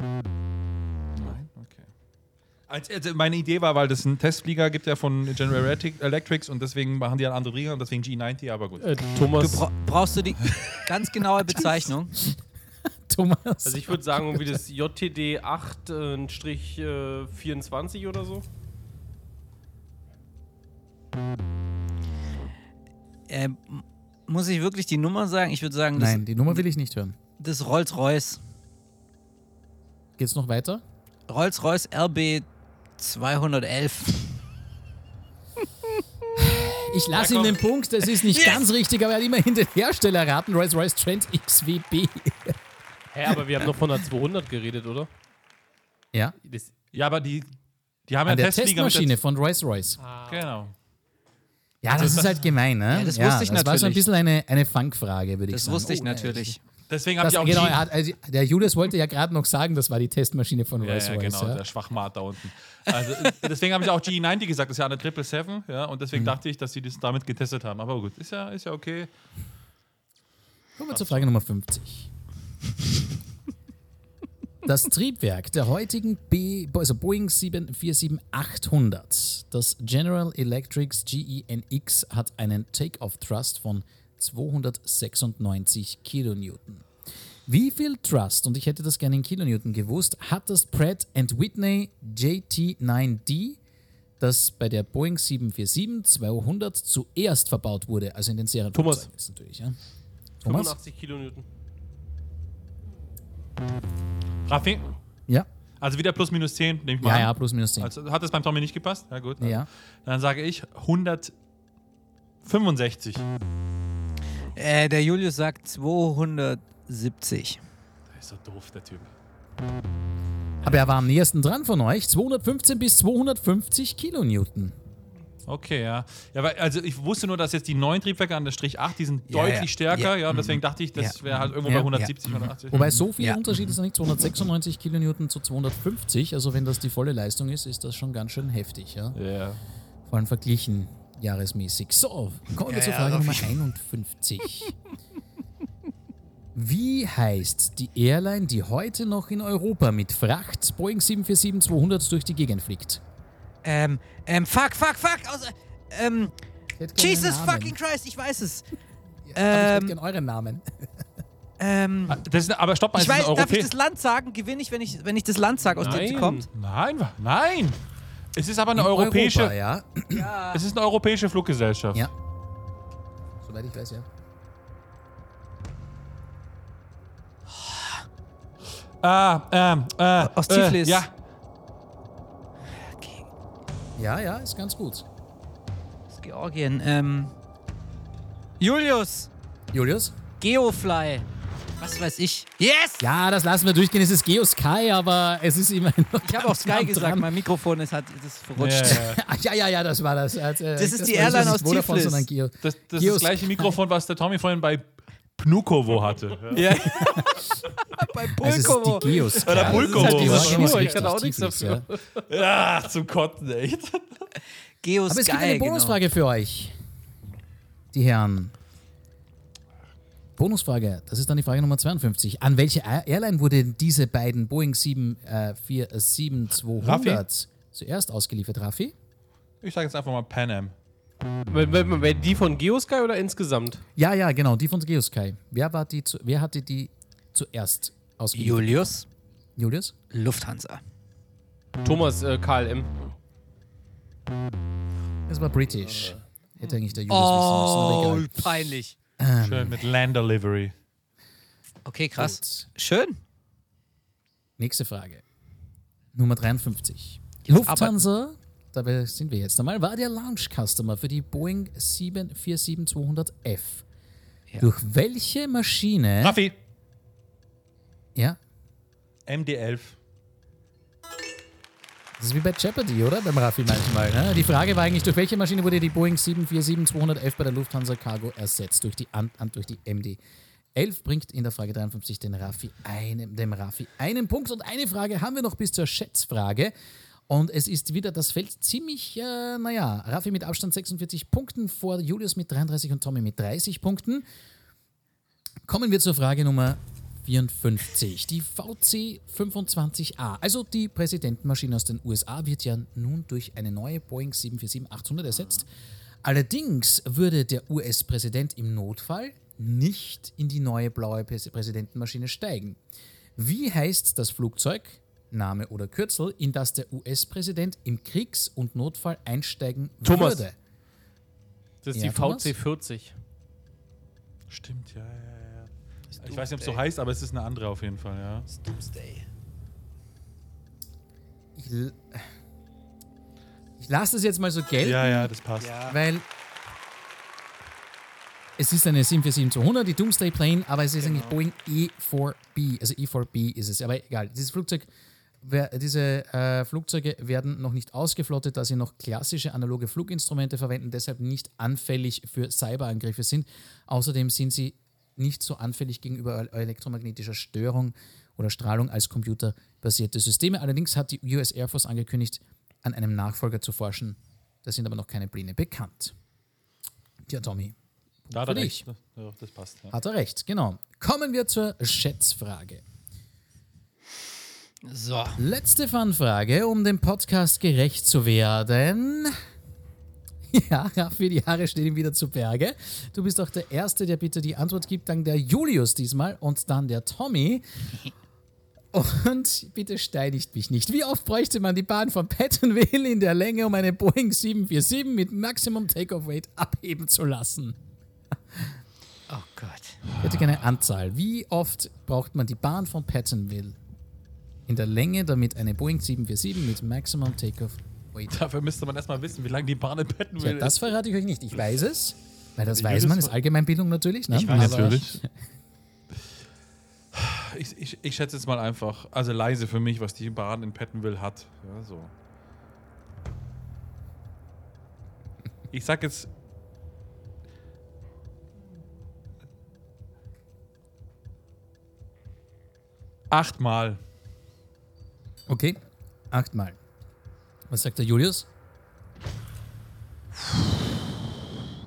Nein? Okay. Als, also meine Idee war, weil das ein Testflieger gibt ja von General Electric- Electrics und deswegen machen die einen anderen Flieger und deswegen G90, aber gut. Äh, Du Thomas, bra brauchst du die ganz genaue [laughs] Bezeichnung? [laughs] Thomas? also ich würde sagen, wie das JTD 8-24 oder so. Äh, muss ich wirklich die Nummer sagen? Ich würde sagen, das, Nein, die Nummer will ich nicht hören. das Rolls-Royce. Geht's noch weiter? Rolls-Royce RB 211. Ich lasse ihm den Punkt, das ist nicht ganz richtig, aber er hat immerhin den Hersteller erraten, Rolls-Royce Trent XWB. Hä, aber wir haben doch von der 200 geredet, oder? Ja, Das, Ja, aber die, die haben ja der Testflieger Testmaschine von Rolls-Royce. Der, genau. Ja, das ist halt gemein, ne? Ja, das wusste ich Das war so ein natürlich. bisschen eine, eine Fangfrage, würde ich Das sagen. wusste ich Oh, natürlich. Deswegen habe ich auch genau, hat, also, der Julius wollte ja gerade noch sagen, das war die Testmaschine von Ja, Rolls-Royce. ja, genau, ja. der Schwachmat da unten. Also, äh, deswegen habe ich auch G90 gesagt, das ist ja eine 777, ja, und Mhm. deswegen dachte ich, dass sie das damit getestet haben. Aber gut, ist ja, ist ja okay. Kommen wir zur Frage Nummer 50. Das Triebwerk der heutigen B, also Boeing 747-800, das General Electrics GENX, hat einen Take-off-Thrust von 296 Kilonewton. Wie viel Thrust, und ich hätte das gerne in Kilonewton gewusst, hat das Pratt Whitney JT9D, das bei der Boeing 747-200 zuerst verbaut wurde, also in den Serienflugzeugen Thomas. jetzt natürlich. Ja. Thomas? 85 Kilonewton. Raffi, Ja. also wieder plus minus 10, nehme ich mal Ja, an. ja, plus minus 10. Also, hat das beim Tommy nicht gepasst? Ja, gut. ja. Dann sage ich 105. 65. Äh, der Julius sagt 270. Der ist so doof, der Typ. Aber er war am nächsten dran von euch. 215 bis 250 Kilonewton. Okay, ja. ja weil, also ich wusste nur, dass jetzt die neuen Triebwerke an der Strich 8, die sind Ja, deutlich ja. stärker, ja, Ja. und deswegen dachte ich, das Ja. wäre halt irgendwo Ja. bei 170, 180. Wobei so viel Ja. Unterschied ist noch nicht. 296 Kilonewton zu 250. Also wenn das die volle Leistung ist, ist das schon ganz schön heftig. Ja? Ja. Vor allem verglichen jahresmäßig. So, kommen wir Ja, zur ja, Frage auf Nummer jeden 51. [laughs] Wie heißt die Airline, die heute noch in Europa mit Fracht Boeing 747-200 durch die Gegend fliegt? Ähm, ähm, fuck, fuck, fuck. Aus, ähm, Ich hätte gerne Jesus fucking Christ, ich weiß es. Aber ich hätte Ähm, gerne euren Namen. ähm, Ah, Das ist, aber stopp mal, ich ist weiß, ein darf ich das Land sagen? Gewinne ich, wenn ich, wenn ich das Land sage, aus dem sie Nein. kommt? Nein, wa- nein. Es ist aber eine In europäische, Europa, ja. es ist eine europäische Fluggesellschaft. Ja. Soweit ich weiß, ja. Ah, ähm, äh, Aus Tiflis. Äh, ja. Ja, ja, ist ganz gut. Ist Georgien. Ähm, Julius, Julius? Geofly. Was weiß ich. Yes! Ja, das lassen wir durchgehen. Es ist Geo Sky, aber es ist immerhin noch Ich habe auch Sky gesagt, mein Mikrofon ist, hat, das ist verrutscht. Ja, ja. [laughs] Ja, ja, ja, das war das. Das, ist die Airline aus Tiflis. Sondern Geo. Das, das ist Geo das gleiche Sky. Mikrofon, was der Tommy vorhin bei Pnukovo hatte. [laughs] Ja. Bei Es ist Pulkovo. die Geo Sky. Oder Pulkovo. Das ist Das ist Georgien nur, ich kann auch nichts dafür. Ja, zum Kotzen, echt. Geo Aber es Sky, gibt eine genau. Bonusfrage für euch, die Herren. Bonusfrage, das ist dann die Frage Nummer 52. An welche Air- Airline wurden diese beiden Boeing 747-200 zuerst ausgeliefert, Raffi? Ich sage jetzt einfach mal Pan Am. Die von Geosky oder insgesamt? Ja, ja, genau, die von Geosky. Wer, war die zu, wer hatte die zuerst ausgeliefert? Julius, Julius? Lufthansa. Thomas äh, KLM. Das war British. Hätte eigentlich der Julius wissen müssen, Oh, egal. Peinlich. Schön mit Land Delivery. Okay, krass. Gut. Schön. Nächste Frage. Nummer 53. Jetzt Lufthansa, dabei sind wir jetzt einmal, war der Launch-Customer für die Boeing 747-200F. Ja. Durch welche Maschine... Raffi, Ja, MD11. Das ist wie bei Jeopardy, oder? Beim Raffi manchmal. Ne? Die Frage war eigentlich, durch welche Maschine wurde die Boeing 747-200F bei der Lufthansa Cargo ersetzt? Durch die, durch die MD. 11 bringt in der Frage 53 den Raffi einen, dem Raffi einen Punkt. Und eine Frage haben wir noch bis zur Schätzfrage. Und es ist wieder das Feld ziemlich, äh, naja, Raffi mit Abstand 46 Punkten vor Julius mit 33 und Tommy mit 30 Punkten. Kommen wir zur Frage Nummer 54. Die VC-25A, also die Präsidentenmaschine aus den USA, wird ja nun durch eine neue Boeing 747-800 ersetzt. Allerdings würde der US-Präsident im Notfall nicht in die neue blaue Präs- Präsidentenmaschine steigen. Wie heißt das Flugzeug, Name oder Kürzel, in das der US-Präsident im Kriegs- und Notfall einsteigen Thomas. würde? Das ist Ja, die Thomas? VC40. Stimmt, ja, ja, ja. Ich weiß nicht, ob es so heißt, aber es ist eine andere auf jeden Fall, ja. Doomsday. Ich, ich lasse das jetzt mal so gelten. Ja, ja, das passt. Weil es ist eine 747-200, die Doomsday Plane, aber es ist eigentlich Boeing E4B. Also E4B ist es. Aber egal, dieses Flugzeug, diese äh, Flugzeuge werden noch nicht ausgeflottet, da sie noch klassische analoge Fluginstrumente verwenden, deshalb nicht anfällig für Cyberangriffe sind. Außerdem sind sie nicht so anfällig gegenüber elektromagnetischer Störung oder Strahlung als computerbasierte Systeme. Allerdings hat die US Air Force angekündigt, an einem Nachfolger zu forschen. Da sind aber noch keine Pläne bekannt. Tja, Tommy, Da hat er recht. Ja, das passt. Ja. hat er recht, genau. Kommen wir zur Schätzfrage. So. Letzte Fanfrage, um dem Podcast gerecht zu werden. [laughs] Ja, Raffi, die Haare stehen ihm wieder zu Berge. Du bist auch der Erste, der bitte die Antwort gibt, dann der Julius diesmal und dann der Tommy. [laughs] Und bitte steinigt mich nicht. Wie oft bräuchte man die Bahn von Pattonville in der Länge, um eine Boeing 747 mit Maximum Takeoff Weight abheben zu lassen? [laughs] Oh Gott. Ich hätte gerne eine Anzahl. Wie oft braucht man die Bahn von Pattonville in der Länge, damit eine Boeing 747 mit Maximum Takeoff Weight [laughs] Dafür müsste man erstmal wissen, wie lange die Bahn in Pattonville Tja, das ist. verrate ich euch nicht. Ich weiß es. Weil das Ich weiß man, ist Allgemeinbildung natürlich. Ne? Ich weiß Natürlich. Ich, ich, ich schätze jetzt mal einfach, also leise für mich, was die Bahn in Pettenville hat. Ja, so. Ich sag jetzt. Achtmal. Okay, achtmal. Was sagt der Julius?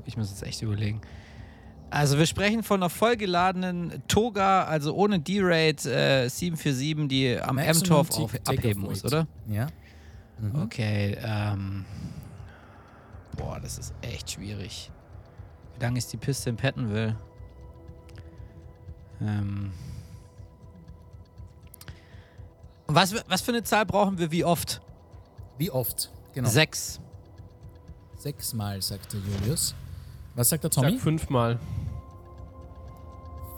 Ich muss jetzt echt überlegen. Also wir sprechen von einer vollgeladenen Toga, also ohne D-Rate äh, 747, die am M-Torf abheben muss, oder? Ja. Okay, ähm. Boah, das ist echt schwierig. Wie lang ist die Piste in Pettenville? Ähm. Was, was für eine Zahl brauchen wir wie oft? Wie oft? Genau. Sechs. Sechsmal, sagt der Julius. Was sagt der Sag Tommy? fünfmal.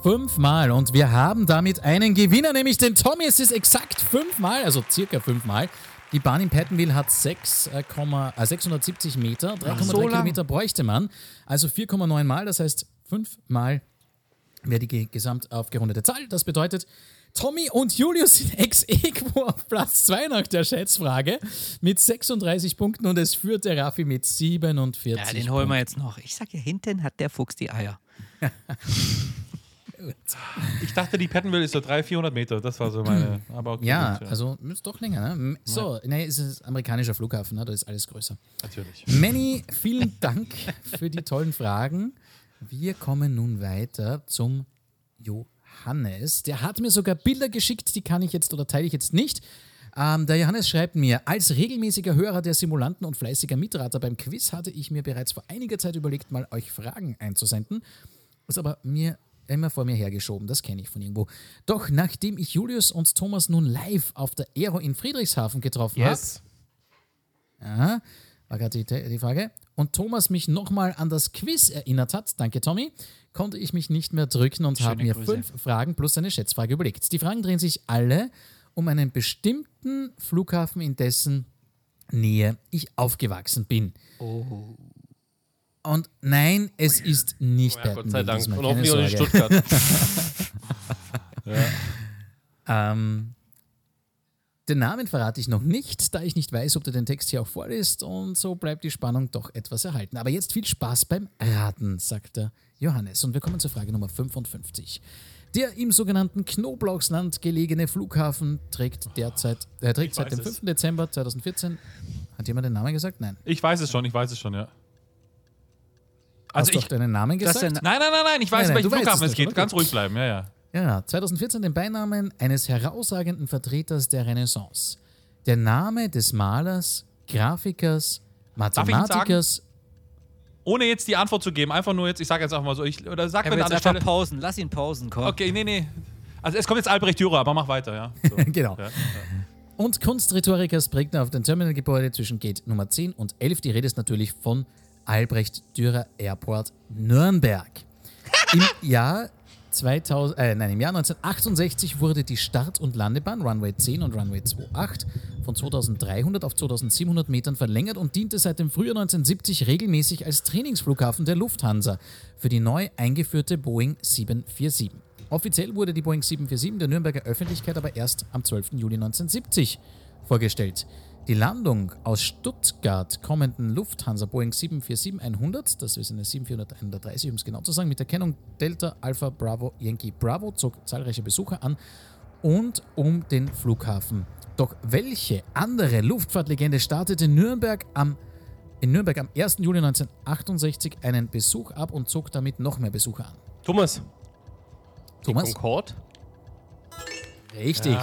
Fünfmal. Und wir haben damit einen Gewinner, nämlich den Tommy. Es ist exakt fünfmal, also circa fünfmal. Die Bahn in Pattonville hat 6, äh, 670 Meter, 3,3 so. Kilometer bräuchte man. Also 4,9 Mal, das heißt fünfmal wäre die ge- gesamt aufgerundete Zahl. Das bedeutet, Tommy und Julius sind ex equo auf Platz 2 nach der Schätzfrage mit 36 Punkten und es führt der Raffi mit 47 Ja, den holen wir jetzt noch. Ich sag ja, hinten hat der Fuchs die Eier. [laughs] Ich dachte, die Pettenville ist so 300, 400 Meter. Das war so meine. Aber okay, Ja, gut, also ist doch länger. Ne? So, nee, es ist ein amerikanischer Flughafen, ne? da ist alles größer. Natürlich. Manny, vielen Dank für die tollen Fragen. Wir kommen nun weiter zum Johannes. Der hat mir sogar Bilder geschickt, die kann ich jetzt oder teile ich jetzt nicht. Ähm, der Johannes schreibt mir, als regelmäßiger Hörer der Simulanten und fleißiger Mitrater beim Quiz hatte ich mir bereits vor einiger Zeit überlegt, mal euch Fragen einzusenden. Ist aber mir immer vor mir hergeschoben, das kenne ich von irgendwo. Doch nachdem ich Julius und Thomas nun live auf der Aero in Friedrichshafen getroffen habe, Yes. Aha, war gerade die, die Frage. Und Thomas mich nochmal an das Quiz erinnert hat, danke Tommy, konnte ich mich nicht mehr drücken und habe mir Grüße. fünf Fragen plus eine Schätzfrage überlegt. Die Fragen drehen sich alle um einen bestimmten Flughafen, in dessen Nähe ich aufgewachsen bin. Und nein, es ist nicht Ja, Gott sei Dank. Und hoffentlich auch nicht Sorge. Stuttgart. [laughs] Ähm, den Namen verrate ich noch nicht, da ich nicht weiß, ob du den Text hier auch vorliest und so bleibt die Spannung doch etwas erhalten. Aber jetzt viel Spaß beim Raten, sagt der Johannes. Und wir kommen zur Frage Nummer 55. Der im sogenannten Knoblauchsland gelegene Flughafen trägt derzeit, äh, trägt seit dem es. 5. Dezember 2014. Hat jemand den Namen gesagt? Nein. Ich weiß es schon, ich weiß es schon, ja. Hast Also du ich. auch deinen Namen gesagt? ist Nein, nein, nein, nein, ich weiß, Nein, nein, welchen du Flughafen es es geht. Ganz ruhig bleiben, ja, ja. Ja, 2014 den Beinamen eines herausragenden Vertreters der Renaissance. Der Name des Malers, Grafikers? Mathematikers. Ohne jetzt die Antwort zu geben, einfach nur jetzt, ich sage jetzt einfach mal so, ich, oder sag mir einfach Stelle. pausen. Lass ihn pausen, komm. Okay, nee, nee. Also es kommt jetzt Albrecht Dürer, aber mach weiter, ja. So. [laughs] Genau. Ja. Und Kunstrhetorikers prägten auf dem Terminalgebäude zwischen Gate Nummer 10 und 11. Die Rede ist natürlich von Albrecht Dürer Airport Nürnberg. Im [laughs] Jahr 2000, äh, nein, im Jahr 1968 wurde die Start- und Landebahn Runway 10 und Runway 28 von 2300 auf 2700 Metern verlängert und diente seit dem Frühjahr 1970 regelmäßig als Trainingsflughafen der Lufthansa für die neu eingeführte Boeing 747. Offiziell wurde die Boeing 747 der Nürnberger Öffentlichkeit aber erst am 12. Juli 1970 vorgestellt. Die Landung aus Stuttgart kommenden Lufthansa Boeing 747-100, das ist eine 7430, um es genau zu sagen, mit der Kennung Delta Alpha Bravo Yankee Bravo zog zahlreiche Besucher an und um den Flughafen. Doch welche andere Luftfahrtlegende startete Nürnberg am, in Nürnberg am 1. Juli 1968 einen Besuch ab und zog damit noch mehr Besucher an? Thomas. Thomas? Concorde. Richtig.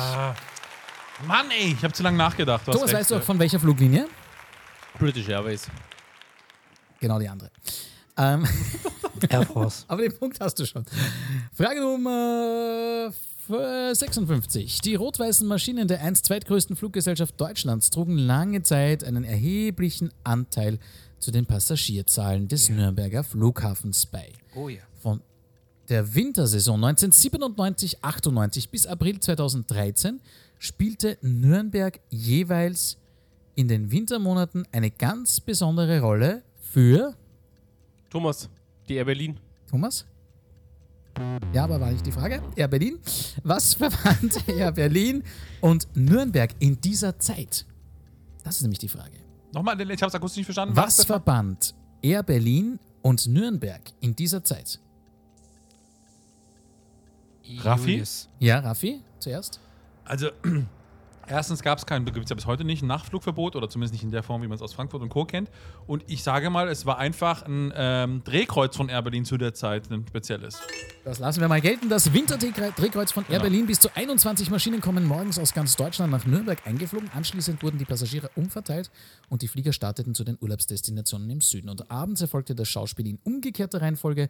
Mann, ey, ich habe zu lange nachgedacht. Thomas, recht, weißt du auch ja. von welcher Fluglinie? British Airways. Genau die andere. Ähm, Air Force. [laughs] aber den Punkt hast du schon. Frage Nummer 56. Die rot-weißen Maschinen der einst zweitgrößten Fluggesellschaft Deutschlands trugen lange Zeit einen erheblichen Anteil zu den Passagierzahlen des Nürnberger Flughafens bei. Oh ja. Von der Wintersaison 1997-98 bis April 2013 spielte Nürnberg jeweils in den Wintermonaten eine ganz besondere Rolle für Thomas. Die Air Berlin. Thomas? Ja, aber war nicht die Frage. Air Berlin. Was verband Air [laughs] Berlin und Nürnberg in dieser Zeit? Das ist nämlich die Frage. Nochmal, ich habe es akustisch nicht verstanden. Was verband Air Berlin und Nürnberg in dieser Zeit? Raffi? Ja, Raffi, zuerst. Also, erstens gab es kein, gibt es ja bis heute nicht, ein Nachtflugverbot oder zumindest nicht in der Form, wie man es aus Frankfurt und Co. kennt. Und ich sage mal, es war einfach ein ähm, Drehkreuz von Air Berlin zu der Zeit, ein spezielles. Das lassen wir mal gelten. Das Winterdrehkreuz von Air Genau. Berlin bis zu 21 Maschinen kommen morgens aus ganz Deutschland nach Nürnberg eingeflogen. Anschließend wurden die Passagiere umverteilt und die Flieger starteten zu den Urlaubsdestinationen im Süden. Und abends erfolgte das Schauspiel in umgekehrter Reihenfolge.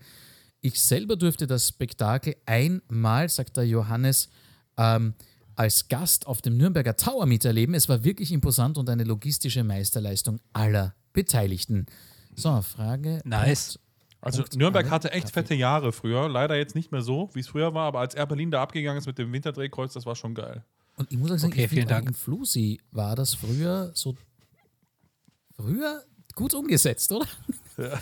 Ich selber durfte das Spektakel einmal, sagt der Johannes, ähm, als Gast auf dem Nürnberger Tower miterleben. Es war wirklich imposant und eine logistische Meisterleistung aller Beteiligten. So, Frage. Nice. Also Punkt Nürnberg hatte echt fette Jahre früher. Leider jetzt nicht mehr so, wie es früher war, aber als Air Berlin da abgegangen ist mit dem Winterdrehkreuz, das war schon geil. Und ich muss auch sagen, Okay, vielen Dank. im Flusi war das früher so. Früher gut umgesetzt, oder? [laughs]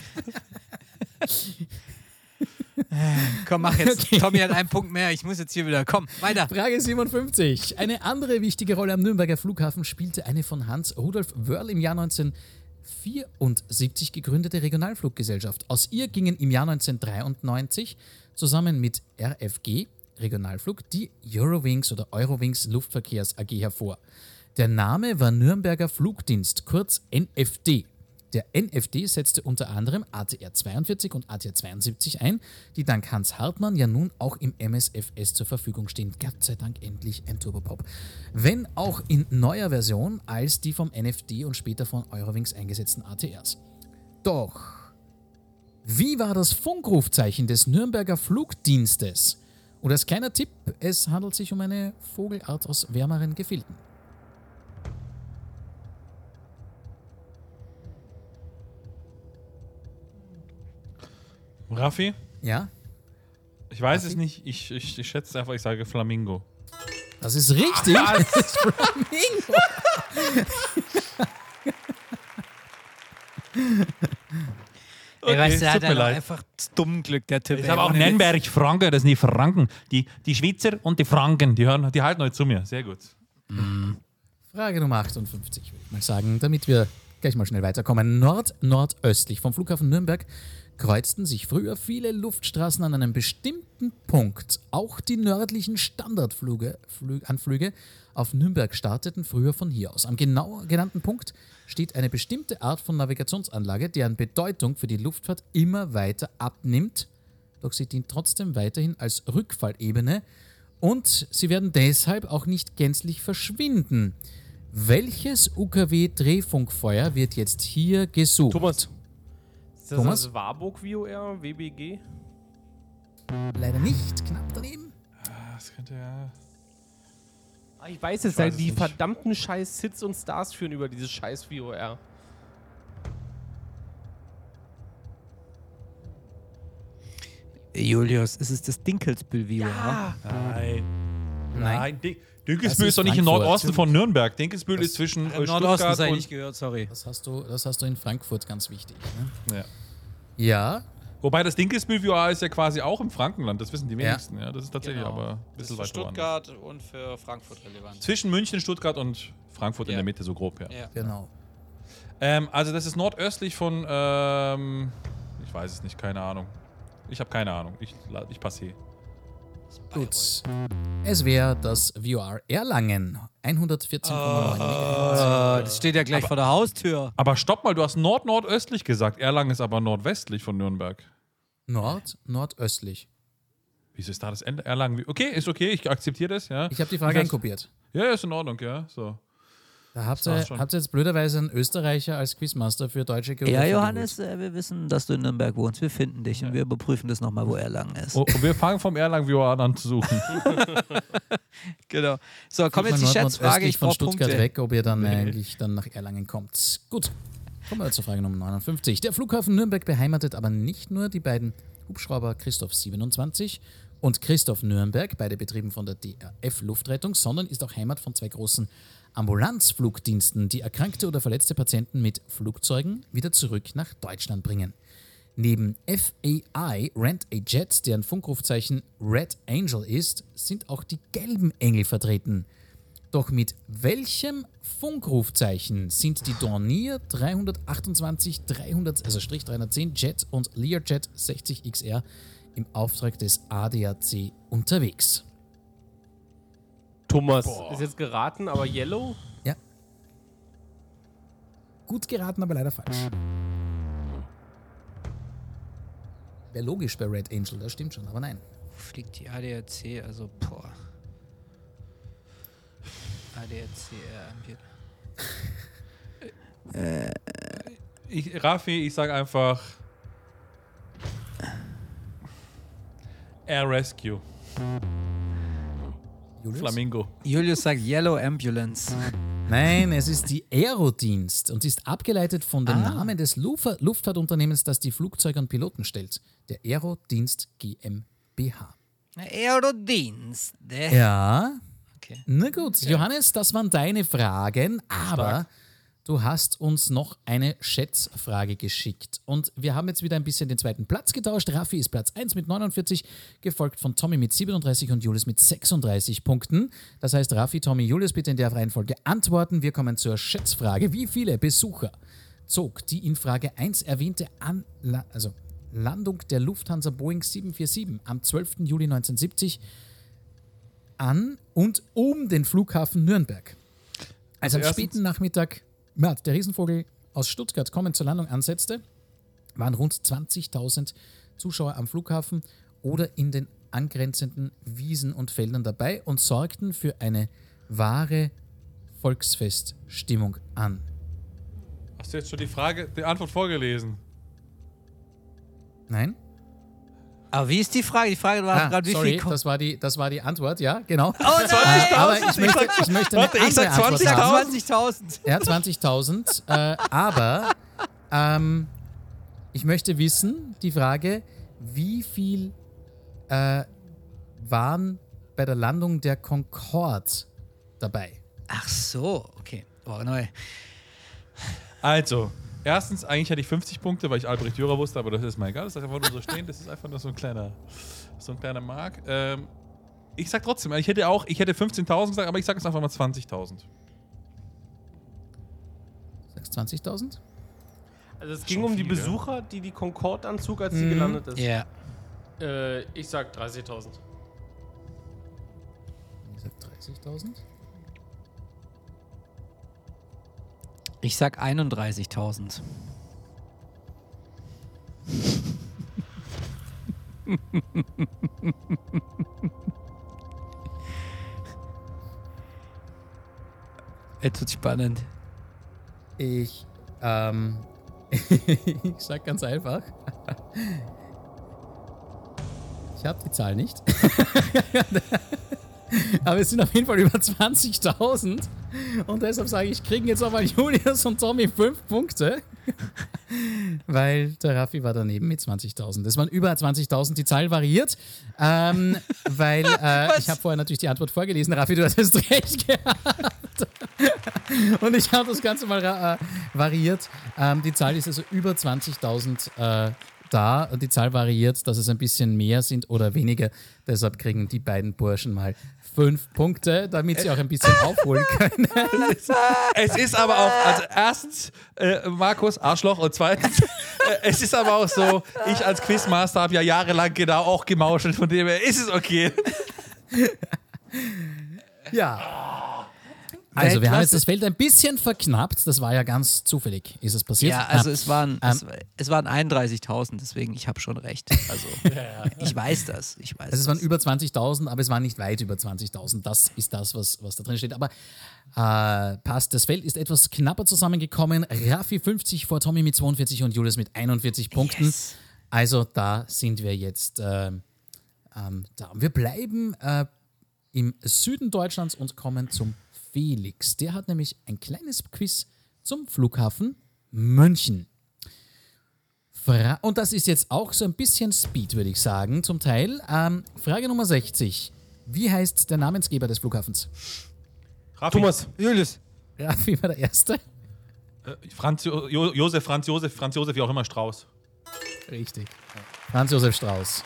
Komm, mach jetzt. [laughs] Tommy hat einen Punkt mehr. Ich muss jetzt hier wieder. Komm, weiter. Frage 57. Eine andere wichtige Rolle am Nürnberger Flughafen spielte eine von Hans Rudolf Wörl im Jahr 1974 gegründete Regionalfluggesellschaft. Aus ihr gingen im Jahr 1993 zusammen mit RFG Regionalflug die Eurowings oder Eurowings Luftverkehrs AG hervor. Der Name war Nürnberger Flugdienst, kurz NFD. Der NFD setzte unter anderem ATR 42 und ATR 72 ein, die dank Hans Hartmann ja nun auch im MSFS zur Verfügung stehen. Gott sei Dank endlich ein Turbopop. Wenn auch in neuer Version als die vom NFD und später von Eurowings eingesetzten ATRs. Doch, wie war das Funkrufzeichen des Nürnberger Flugdienstes? Und als kleiner Tipp, es handelt sich um eine Vogelart aus wärmeren Gefilden. Raffi? Ja, Ich weiß es nicht, ich, ich, ich schätze einfach, ich sage Flamingo. das ist richtig. [laughs] Das ist Flamingo. [laughs] Ey, weißt du, der tut hat mir leid. einfach dumm Glück, der Typ. Ich habe auch. Nürnberg, Franken, das sind die Franken. Die, die Schweizer und die Franken, die, hören, die halten heute zu mir. Sehr gut. Frage Nummer 58, würde ich mal sagen, damit wir gleich mal schnell weiterkommen. Nord-nordöstlich vom Flughafen Nürnberg kreuzten sich früher viele Luftstraßen an einem bestimmten Punkt. Auch die nördlichen Standardflüge Flü- Anflüge auf Nürnberg starteten früher von hier aus. Am genau genannten Punkt steht eine bestimmte Art von Navigationsanlage, deren Bedeutung für die Luftfahrt immer weiter abnimmt, doch sie dient trotzdem weiterhin als Rückfallebene und sie werden deshalb auch nicht gänzlich verschwinden. Welches UKW-Drehfunkfeuer wird jetzt hier gesucht? Thomas. Ist das Thomas? das Warburg VOR, WBG? Leider nicht, knapp daneben. Das könnte ja. Ah, ich weiß es, Ich weil weiß es die nicht. verdammten scheiß Sits und Stars führen über dieses scheiß VOR. Julius, ist es das Dinkelsbühl-Video? Ja. Nein. Nein. Nein, Dinkelsbühl ist ist doch nicht im. Nordosten von Nürnberg. Dinkelsbühl ist zwischen äh, Im Nordosten Stuttgart sei und... nicht gehört, sorry. Das hast du, das hast du in Frankfurt ganz wichtig. Ne? Ja. Ja, Wobei das Dinkelsbühl VR ist ja quasi auch im Frankenland, das wissen die wenigsten. Ja. Das ist tatsächlich Genau. aber ein Das bisschen ist für weiter woanders. Stuttgart und für Frankfurt relevant. Zwischen München, Stuttgart und Frankfurt in Ja. der Mitte, so grob, ja. Ja. genau. Ähm, also das ist nordöstlich von, ähm, ich weiß es nicht, keine Ahnung. Ich habe keine Ahnung. Ich, ich passe hier. Gut. Es wäre das VOR Erlangen. 114,9 Ah. Oh, das steht ja gleich vor der Haustür. Aber stopp mal, du hast nord-nordöstlich gesagt. Erlangen ist aber nordwestlich von Nürnberg. Nord, nordöstlich. Wieso ist da das Ende? Erlangen. Okay, ist okay, ich akzeptiere das, ja. Ich habe die Frage einkopiert. Ja, ist in Ordnung, ja. So. Da habt ihr, schon. habt ihr jetzt blöderweise einen Österreicher als Quizmaster für deutsche Geografie. Ja. Johannes, äh, wir wissen, dass du in Nürnberg wohnst. Wir finden dich und wir überprüfen das nochmal, wo Erlangen ist. Und und wir fangen vom Erlangen VR an zu suchen. [laughs] Genau. So, komm Guck jetzt mal die Schätzfrage. Ich von Stuttgart Punkte. weg, ob ihr dann eigentlich dann nach Erlangen kommt. Gut. Kommen wir zur Frage Nummer 59. Der Flughafen Nürnberg beheimatet aber nicht nur die beiden Hubschrauber Christoph 27 und Christoph Nürnberg, beide betrieben von der DRF Luftrettung, sondern ist auch Heimat von zwei großen Ambulanzflugdiensten, die erkrankte oder verletzte Patienten mit Flugzeugen wieder zurück nach Deutschland bringen. Neben FAI Rent a Jet, deren Funkrufzeichen Red Angel ist, sind auch die gelben Engel vertreten. Doch mit welchem Funkrufzeichen sind die Dornier 328 300, also Strich 310 Jet und Learjet 60 XR im Auftrag des ADAC unterwegs? Thomas ist jetzt geraten, aber Yellow? Ja. Gut geraten, aber leider falsch. Wäre logisch bei Red Angel, das stimmt schon, aber nein. Fliegt die ADAC, also boah. ADAC, [laughs] äh, Ich, Raffi, ich sag einfach Air Rescue. Julius? Flamingo. Julius sagt Yellow Ambulance. Nein, es ist die Aerodienst und ist abgeleitet von dem Namen des Luftfahrtunternehmens, das die Flugzeuge und Piloten stellt. Der Aerodienst GmbH. Aerodienst. Der. Ja, Okay. na gut. Johannes, das waren deine Fragen, aber du hast uns noch eine Schätzfrage geschickt. Und wir haben jetzt wieder ein bisschen den zweiten Platz getauscht. Raffi ist Platz 1 mit 49, gefolgt von Tommy mit 37 und Julius mit 36 Punkten. Das heißt, Raffi, Tommy, Julius bitte in der Reihenfolge antworten. Wir kommen zur Schätzfrage. Wie viele Besucher zog die in Frage 1 erwähnte Anla also Landung der Lufthansa Boeing 747 am 12. Juli 1970 an und um den Flughafen Nürnberg. Als Also am späten Nachmittag ja, der Riesenvogel aus Stuttgart kommend zur Landung ansetzte, waren rund 20.000 Zuschauer am Flughafen oder in den angrenzenden Wiesen und Feldern dabei und sorgten für eine wahre Volksfeststimmung an. Hast du jetzt schon die Frage, die Antwort vorgelesen? Nein? Aber wie ist die Frage? Die Frage war Ah, gerade, wie sorry, viel das war, die, das war die Antwort, ja, genau. Oh, Äh, aber ich [laughs] möchte, ich möchte eine Warte, ich sag Antwort haben. 20.000. Ja, 20.000. äh, aber ähm, ich möchte wissen, die Frage, wie viel äh, waren bei der Landung der Concorde dabei? Ach so, okay. Oh, neu. Also, erstens, eigentlich hatte ich 50 Punkte, weil ich Albrecht Dürer wusste, aber das ist mir egal. Das ist einfach nur so stehen. Das ist einfach nur so ein kleiner, so ein kleiner Mark. Ähm, ich sag trotzdem, ich hätte auch, ich hätte 15.000 gesagt, aber ich sag jetzt einfach mal 20.000. Sagst 20.000? Also es ging um die? Besucher, die die Concorde anzug, als sie gelandet ist. Ja. Äh, ich sag 30.000. Ich sag 30.000. Ich sag 31.000. Jetzt wird spannend. Ich, ähm, [laughs] ich sag ganz einfach. Ich habe die Zahl nicht. [laughs] [laughs] Aber es sind auf jeden Fall über 20.000. Und deshalb sage ich, kriegen jetzt aber Julius und Tommy 5 Punkte. [laughs] Weil der Raffi war daneben mit 20.000. Es waren über 20.000. Die Zahl variiert. Ähm, weil [laughs] äh, ich habe vorher natürlich die Antwort vorgelesen. Raffi, du hattest recht gehabt. Und ich habe das Ganze mal äh, variiert. Ähm, die Zahl ist also über 20.000 äh, da. Die Zahl variiert, dass es ein bisschen mehr sind oder weniger. Deshalb kriegen die beiden Burschen mal fünf Punkte, damit sie auch ein bisschen aufholen können. [laughs] Es ist aber auch, also erstens äh, Markus Arschloch und zweitens, [laughs] äh, es ist aber auch so, ich als Quizmaster habe ja jahrelang genau auch gemauschelt, von dem her ist es okay. Ja. Also, wir haben jetzt das Feld ein bisschen verknappt. Das war ja ganz zufällig, ist es passiert. Ja, also es waren, ähm, es, waren 31.000, deswegen ich habe schon recht. Also [laughs] ich weiß das, ich weiß. Also es waren über 20.000, aber es waren nicht weit über 20.000. Das ist das, was, was da drin steht. Aber äh, passt, das Feld ist etwas knapper zusammengekommen. Raffi 50 vor Tommy mit 42 und Julius mit 41 Punkten. Yes. Also da sind wir jetzt äh, ähm, da. Wir bleiben äh, im Süden Deutschlands und kommen zum Felix. Der hat nämlich ein kleines Quiz zum Flughafen München. Fra und das ist jetzt auch so ein bisschen Speed, würde ich sagen, zum Teil. Ähm, Frage Nummer 60. Wie heißt der Namensgeber des Flughafens? Raffi, Thomas. Julius. Raffi war der Erste. Äh, Franz, jo jo Josef, Franz Josef, Franz Josef, wie auch immer, Strauß. Richtig. Franz Josef Strauß.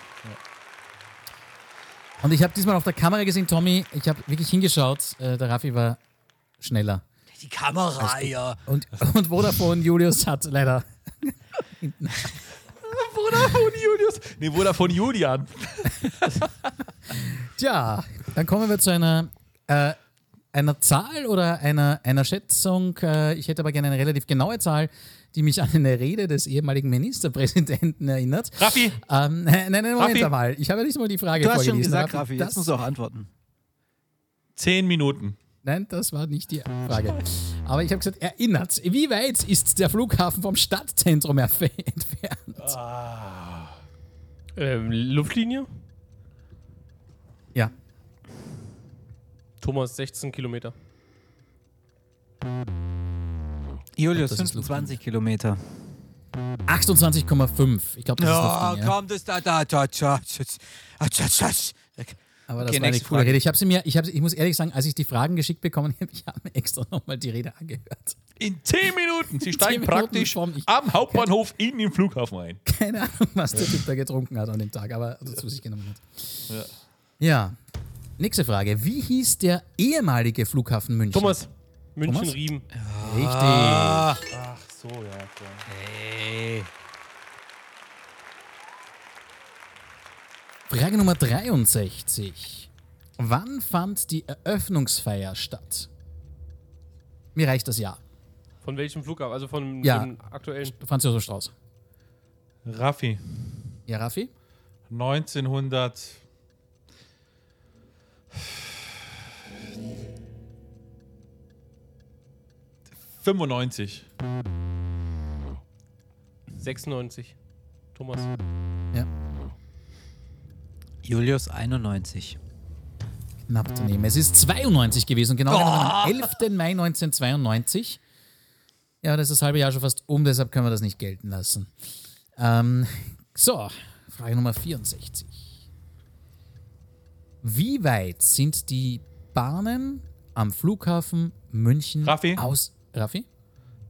Und ich habe diesmal auf der Kamera gesehen, Tommy, ich habe wirklich hingeschaut, äh, der Raffi war schneller. Die Kamera, ja. Und, und Vodafone Julius hat leider. [laughs] Vodafone Julius. Nee, Vodafone Julian. [laughs] Tja, dann kommen wir zu einer, äh, einer Zahl oder einer, einer Schätzung. Äh, ich hätte aber gerne eine relativ genaue Zahl, die mich an eine Rede des ehemaligen Ministerpräsidenten erinnert. Raffi, Ähm, [laughs] nein, nein, Moment Raffi? einmal. Ich habe ja nicht mal die Frage Du hast schon gesagt, Raffi, das, jetzt musst du auch antworten. zehn Minuten. Nein, das war nicht die Frage. Aber ich habe gesagt, erinnert. Wie weit ist der Flughafen vom Stadtzentrum [laughs] entfernt? Ähm, Luftlinie? Ja. Thomas, 16 Kilometer. Julius, Das ist 25 Kilometer. 28,5. Ich glaube, das ist Luftlinie. ja. komm, das da, da, da, da, da, da, da. Aber das Okay, war eine coole Frage. Rede. Ich, habe sie mir, ich, habe, ich muss ehrlich sagen, als ich die Fragen geschickt bekommen [laughs] habe, ich habe mir extra nochmal die Rede angehört. In zehn Minuten. Sie steigen Minuten praktisch vom- ich- am Hauptbahnhof [laughs] in den Flughafen ein. Keine Ahnung, was der Typ da getrunken hat an dem Tag, aber also zu sich genommen hat. Ja. Nächste Frage. Wie hieß der ehemalige Flughafen München? Thomas, München, Thomas? Riem. Richtig. Ach so, ja, klar. Frage Nummer 63. Wann fand die Eröffnungsfeier statt? Mir reicht das Jahr. Von welchem Flughafen? Also von Ja. dem aktuellen. Franz Josef Strauß. Raffi, Ja, Raffi? 1900. »95. 96. Thomas. Ja. Julius 91. Knapp daneben. Es ist 92 gewesen, genau genommen am 11. Mai 1992. Ja, das ist das halbe Jahr schon fast um, deshalb können wir das nicht gelten lassen. Ähm, so, Frage Nummer 64. Wie weit sind die Bahnen am Flughafen München Raffi? aus... Raffi?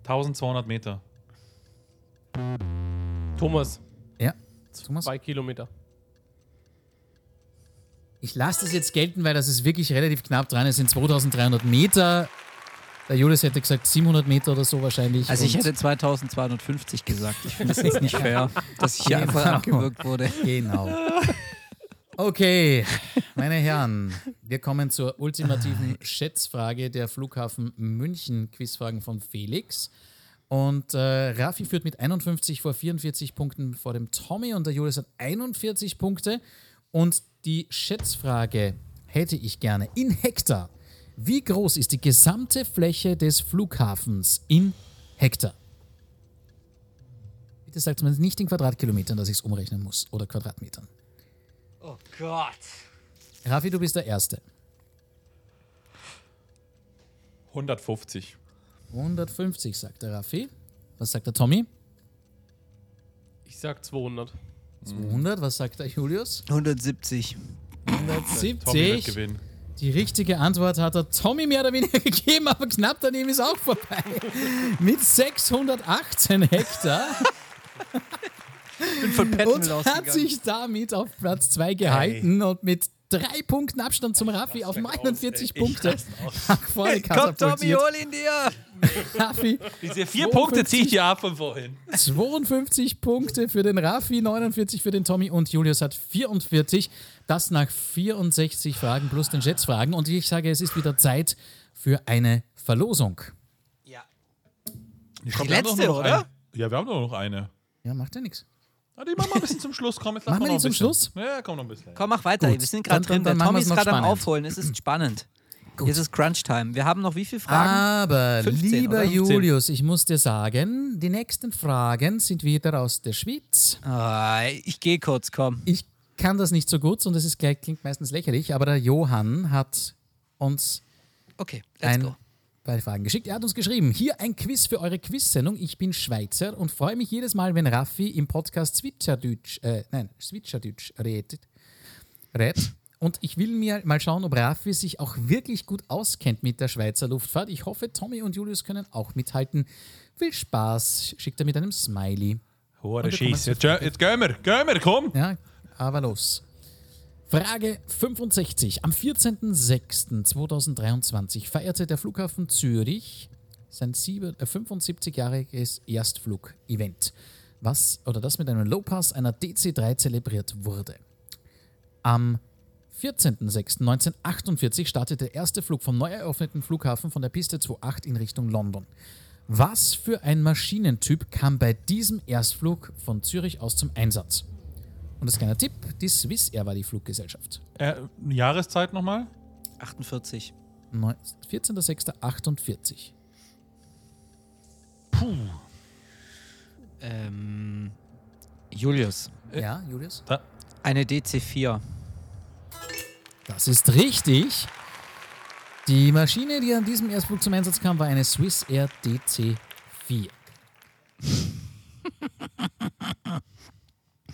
1200 Meter. Thomas, Ja. Thomas? zwei Kilometer. Ich lasse das jetzt gelten, weil das ist wirklich relativ knapp dran. Es sind 2300 Meter. Der Julius hätte gesagt 700 Meter oder so wahrscheinlich. Also ich hätte 2250 gesagt. Ich finde es jetzt nicht [laughs] fair, dass ich hier einfach Genau. abgewürgt wurde. Genau. Okay, meine Herren, wir kommen zur ultimativen Schätzfrage der Flughafen München Quizfragen von Felix. Und äh, Rafi führt mit 51 vor 44 Punkten vor dem Tommy und der Julius hat 41 Punkte. Und die Schätzfrage hätte ich gerne in Hektar. Wie groß ist die gesamte Fläche des Flughafens in Hektar? Bitte sagt mir nicht in Quadratkilometern, dass ich es umrechnen muss oder Quadratmetern. Oh Gott. Rafi, du bist der Erste. 150. 150, sagt der Rafi. Was sagt der Tommy? Ich sag 200. 200. Was sagt der Julius? 170. Tommy wird 170. gewinnen. Die richtige Antwort hat der Tommy mehr oder weniger [laughs] gegeben, aber knapp daneben ist auch vorbei. Mit 618 Hektar [laughs] bin von und hat sich damit auf Platz 2 gehalten und mit drei Punkten Abstand zum Rafi auf 49 Punkte [laughs] nach vorne Komm, Tommy, hol ihn dir! [laughs] Rafi Diese vier 52 Punkte ziehe ich dir ab von vorhin. 52 Punkte für den Rafi, 49 für den Tommy und Julius hat 44. Das nach 64 Fragen plus den Schätzfragen. Und ich sage, es ist wieder Zeit für eine Verlosung. Die letzte, oder? Ja, wir haben doch noch eine. Ja, macht ja nichts. Ah, die machen wir ein bisschen zum Schluss. Komm, jetzt Machen wir noch ein zum bisschen. Schluss? Ja, komm noch ein bisschen. Komm, mach weiter. Gut. Wir sind gerade drin. dann Der Tommy ist gerade am. Aufholen. Es ist [clears throat] spannend. Jetzt ist Crunch-Time. Wir haben noch wie viele Fragen? Aber 15, lieber oder? Julius, ich muss dir sagen, die nächsten Fragen sind wieder aus der Schweiz. Ah, ich gehe kurz, komm. Ich kann das nicht so gut und es ist klingt meistens lächerlich, aber der Johann hat uns Okay, let's ein, go. Bei Fragen geschickt. Er hat uns geschrieben, hier ein Quiz für eure Quiz-Sendung. Ich bin Schweizer und freue mich jedes Mal, wenn Raffi im Podcast Switcherdütsch, äh, nein, Switcherdütsch redet. redet. Und ich will mir mal schauen, ob Raffi sich auch wirklich gut auskennt mit der Schweizer Luftfahrt. Ich hoffe, Tommy und Julius können auch mithalten. Viel Spaß, schickt er mit einem Smiley. Kommen Scheiße. jetzt gehen wir, gehen wir, komm. Ja, aber los. Frage 65. Am 14.06.2023 feierte der Flughafen Zürich sein sieben- äh, 75-jähriges Erstflug-Event, was oder das mit einem Low-Pass einer DC-3 zelebriert wurde. Am 14.06.1948 startete der erste Flug vom neu eröffneten Flughafen von der Piste 28 in Richtung London. Was für ein Maschinentyp kam bei diesem Erstflug von Zürich aus zum Einsatz? Und das kleine Tipp, die Swiss Air war die Fluggesellschaft. Äh, Jahreszeit nochmal? 48. Neu- 14.06.48. Ähm, Julius. Ja, Julius? Eine DC4. Das ist richtig. Die Maschine, die an diesem Erstflug zum Einsatz kam, war eine Swiss Air DC-4.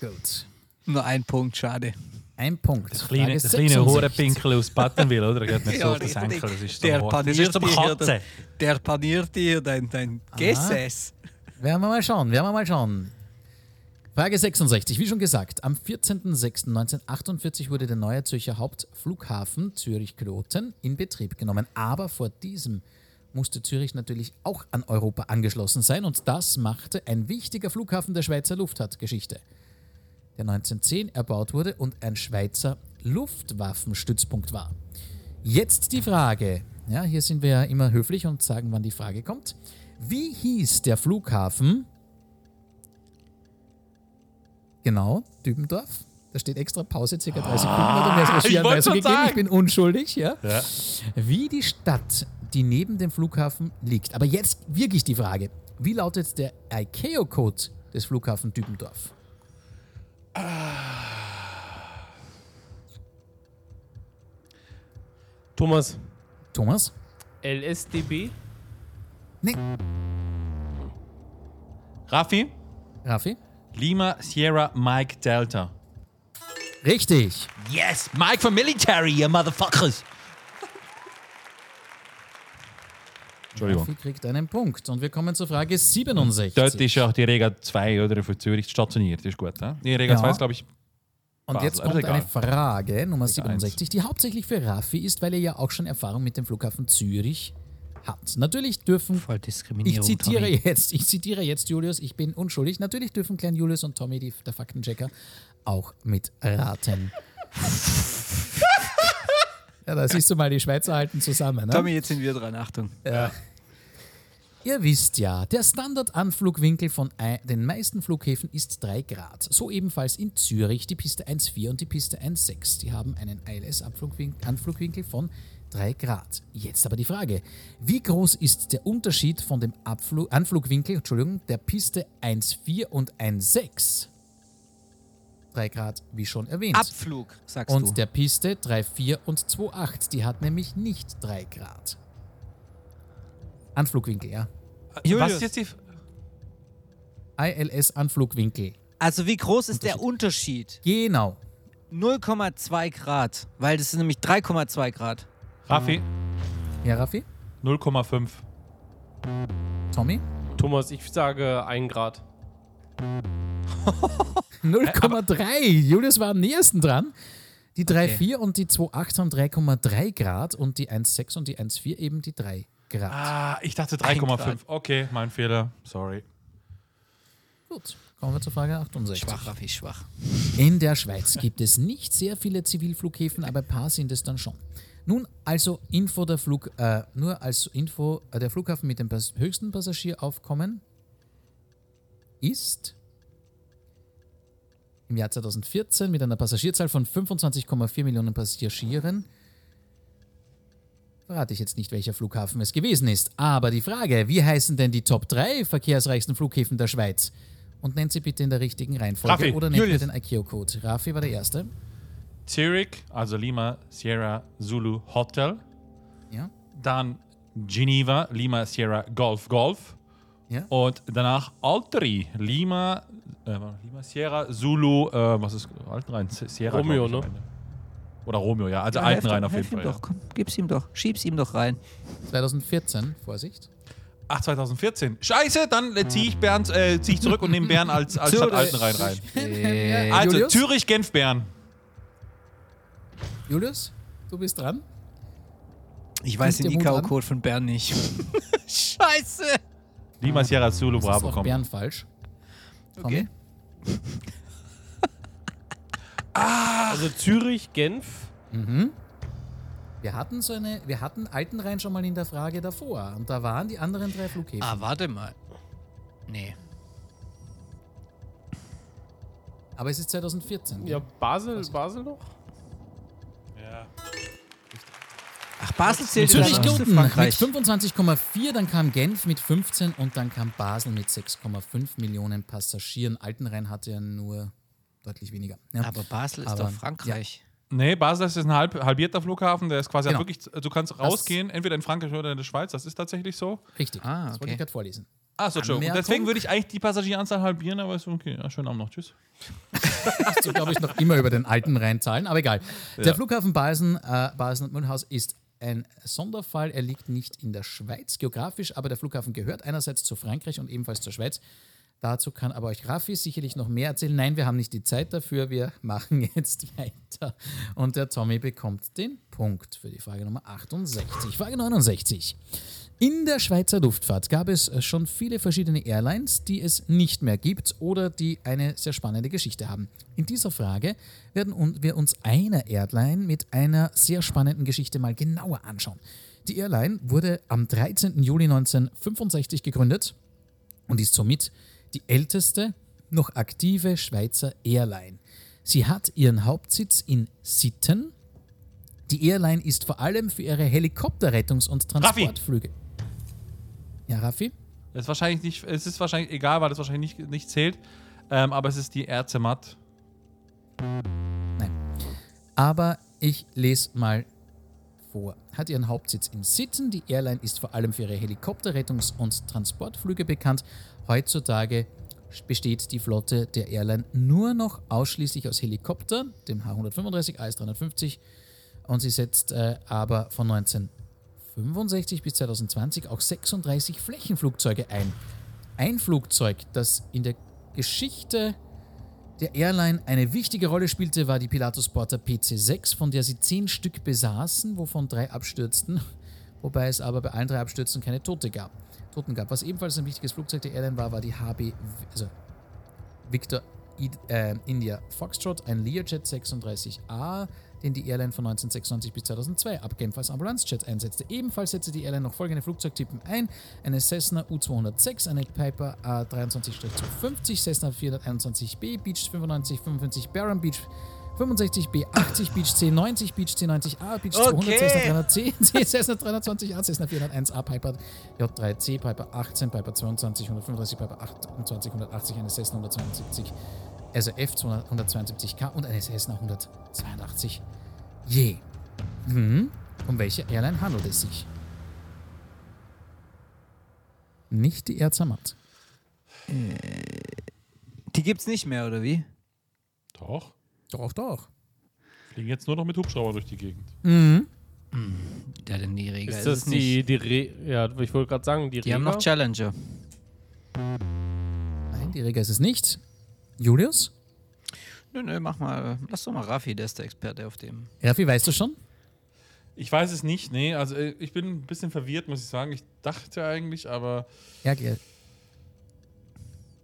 Gut. Nur ein Punkt, schade. Ein Punkt. Kleine, Frage der kleine 66. Hurenpinkel aus Pattenwil, oder? Der geht nicht [laughs] so Ja, auf den. Senkel. Das ist Der das ist zum dich hier, Katze. Der paniert dir dein, dein Gesäß. Werden wir mal schauen, werden wir mal schauen. Frage 66. Wie schon gesagt, am 14.06.1948 wurde der neue Zürcher Hauptflughafen Zürich-Kloten in Betrieb genommen. Aber vor diesem musste Zürich natürlich auch an Europa angeschlossen sein und das machte ein wichtiger Flughafen der Schweizer Luftfahrtgeschichte, der 1910 erbaut wurde und ein Schweizer Luftwaffenstützpunkt war. Jetzt die Frage, ja, hier sind wir ja immer höflich und sagen, wann die Frage kommt. Wie hieß der Flughafen? Genau, Dübendorf. Da steht extra Pause, circa 30 Sekunden. Ist ich wollte gegeben. Ich sagen. bin unschuldig. Ja? Ja. Wie die Stadt, die neben dem Flughafen liegt. Aber jetzt wirklich die Frage: Wie lautet der ICAO-Code des Flughafen Dübendorf? Thomas, Thomas? LSDB? Nee. Raffi, Raffi? Lima, Sierra, Mike, Delta. Richtig. Yes, Mike from Military, you motherfuckers. Entschuldigung. Raffi kriegt einen Punkt. Und wir kommen zur Frage 67. Dort ist ja auch die Rega 2 oder von Zürich stationiert. Ist gut, ne? Die Rega Ja. 2 ist, glaube ich, Und Basel, jetzt aber kommt egal. eine Frage, Nummer Egal, 67, die hauptsächlich für Raffi ist, weil er ja auch schon Erfahrung mit dem Flughafen Zürich hat. Natürlich dürfen, Voll ich Diskriminierung. zitiere Tommy. jetzt, ich zitiere jetzt Julius, ich bin unschuldig. Natürlich dürfen Klein Julius und Tommy, die, der Faktenchecker, auch mitraten. [laughs] ja, da siehst du mal, die Schweizer halten zusammen. Ne? Tommy, jetzt sind wir dran. Achtung. Ihr wisst ja, der Standardanflugwinkel von den meisten Flughäfen ist 3 Grad. So ebenfalls in Zürich die Piste 1,4 und die Piste 1,6. Die haben einen ILS-Anflugwinkel von 3 Grad. Jetzt aber die Frage, wie groß ist der Unterschied von dem Abflug, Anflugwinkel Entschuldigung, der Piste 1,4 und 1,6? 3 Grad, wie schon erwähnt. Abflug, sagst und du. der Piste 3,4 und 2,8. Die hat nämlich nicht 3 Grad. Anflugwinkel, ja. Was ist jetzt die. F- ILS-Anflugwinkel. Also wie groß ist der Unterschied? Genau. 0,2 Grad, weil das sind nämlich 3,2 Grad. Raffi, Ja, Raffi? 0,5. Tommy? Thomas, ich sage 1 Grad. [laughs] 0,3. Julius war am nächsten dran. Die 3,4 Okay. und die 2,8 haben 3,3 Grad und die 1,6 und die 1,4 eben die 3 Grad. Ah, ich dachte Ein 3,5. Grad. Okay, mein Fehler. Sorry. Gut, kommen wir zur Frage 68. Schwach, Raffi, schwach. In der Schweiz gibt es nicht sehr viele Zivilflughäfen, aber ein paar sind es dann schon. Nun also Info der Flug, äh, nur als Info, äh, der Flughafen mit dem Pas höchsten Passagieraufkommen ist im Jahr 2014 mit einer Passagierzahl von 25,4 Millionen Passagieren. Verrate ich jetzt nicht, welcher Flughafen es gewesen ist. Aber die Frage, wie heißen denn die Top 3 verkehrsreichsten Flughäfen der Schweiz? Und nennt sie bitte in der richtigen Reihenfolge Raffi, oder nennt ihr Julius. den ICAO-Code. Rafi war der Erste. Zurich, also Lima, Sierra, Zulu, Hotel. Ja. Dann Geneva, Lima, Sierra, Golf, Golf. Ja. Und danach Alteri, Lima, äh, Lima, Sierra, Zulu, äh, was ist Altenrhein? Sierra. Romeo, ne? Oder Romeo, ja. Also Ja, Altenrhein helf auf doch, jeden helf ihm Fall. Ja. Doch, komm, gib's ihm doch. Schieb's ihm doch rein. 2014, Vorsicht. Ach, 2014. Scheiße, dann äh, ziehe ich, Bernd, äh, zieh ich zurück und nehme Bern als, als Stadt Altenrhein rein. [laughs] Äh, Also Julius? Zürich, Genf, Bern. Julius, du bist dran. ich weiß den? IKO-Code von Bern nicht. [laughs] Scheiße. Lima Sierra Zulu Bravo kommt. Bern falsch. Okay. [laughs] Also Zürich, Genf. Wir hatten so eine, wir hatten Altenrhein schon mal in der Frage davor und da waren die anderen drei Flughäfen. Ah, warte mal. Nee. Aber es ist 2014. Ja, Basel, Basel noch? Ja. Ach, Basel zählt Zürich unten mit Frankreich. 25,4, dann kam Genf mit 15 und dann kam Basel mit 6,5 Millionen Passagieren. Altenrhein hatte ja nur deutlich weniger. Ja. Aber Basel ist Aber- doch Frankreich. Nee, Basel ist ein halb, halbierter Flughafen, der ist quasi Genau. wirklich, du kannst rausgehen, entweder in Frankreich oder in der Schweiz, das ist tatsächlich so. Richtig, Ah, das wollte okay. ich gerade vorlesen. Ach so, Entschuldigung. Deswegen würde ich eigentlich die Passagieranzahl halbieren, aber ist okay. Ja, schönen Abend noch. Tschüss. So glaube ich noch immer über den alten Rhein zahlen, aber egal. Der Flughafen Balsen, äh, Balsen und Münchhaus ist ein Sonderfall. Er liegt nicht in der Schweiz geografisch, aber der Flughafen gehört einerseits zu Frankreich und ebenfalls zur Schweiz. Dazu kann aber euch Raffi sicherlich noch mehr erzählen. Nein, wir haben nicht die Zeit dafür. Wir [laughs] machen jetzt weiter. Und der Tommy bekommt den Punkt für die Frage Nummer 68. Frage 69. In der Schweizer Luftfahrt gab es äh, schon viele verschiedene Airlines, die es nicht mehr gibt oder die eine sehr spannende Geschichte haben. In dieser Frage werden wir uns eine Airline mit einer sehr spannenden Geschichte mal genauer anschauen. Die Airline wurde am 13. Juli 1965 gegründet und ist somit die älteste noch aktive Schweizer Airline. Sie hat ihren Hauptsitz in Sitten. Die Airline ist vor allem für ihre Helikopterrettungs- und Transportflüge. Ja, Raffi? Es ist wahrscheinlich nicht, es ist wahrscheinlich egal, weil das wahrscheinlich nicht, nicht zählt. Ähm, aber es ist die Ärzematt. Aber ich lese mal vor. Hat ihren Hauptsitz in Sitten. Die Airline ist vor allem für ihre Helikopterrettungs- und Transportflüge bekannt. Heutzutage besteht die Flotte der Airline nur noch ausschließlich aus Helikoptern, dem H135, AS350. Und sie setzt äh, aber von 1965 bis 2020 auch 36 Flächenflugzeuge ein. Ein Flugzeug, das in der Geschichte der Airline eine wichtige Rolle spielte, war die Pilatus Porter PC-6, von der sie zehn Stück besaßen, wovon drei abstürzten, [laughs] wobei es aber bei allen drei Abstürzen keine Tote gab. Toten gab. Was ebenfalls ein wichtiges Flugzeug der Airline war, war die HB, also Victor I- äh, India Foxtrot, ein Learjet 36A, den die Airline von 1996 bis 2002 ab Genf als Ambulanzjet einsetzte. Ebenfalls setzte die Airline noch folgende Flugzeugtypen ein: eine Cessna U206, eine Piper A23-250, Cessna 421B, Beach 95, 55 Baron Beach 65B, 80 Beach C, 90 Beach C90A, Beach 200, Cessna 300C, [laughs] Cessna 320A, Cessna 401A, Piper J3C, Piper 18, Piper 22, 135, Piper 28, 180, eine Cessna 172, also F172K und eine Cessna 182 je. Hm. Um welche Airline handelt es sich? Nicht die Erzermatt. Die gibt's nicht mehr, oder wie? Doch. Doch, doch. Fliegen jetzt nur noch mit Hubschrauber durch die Gegend. Ja, denn die Regel Ist ist das nicht. die, die Re ja, ich wollte gerade sagen, die, Die haben Rega? noch Challenger. Nein, die Rega ist es nicht. Julius? Nö, nö, mach mal. Lass doch mal Raffi, der ist der Experte auf dem. Raffi, weißt du schon? Ich weiß es nicht, nee. Also äh, ich bin ein bisschen verwirrt, muss ich sagen. Ich dachte eigentlich, aber Air Gla-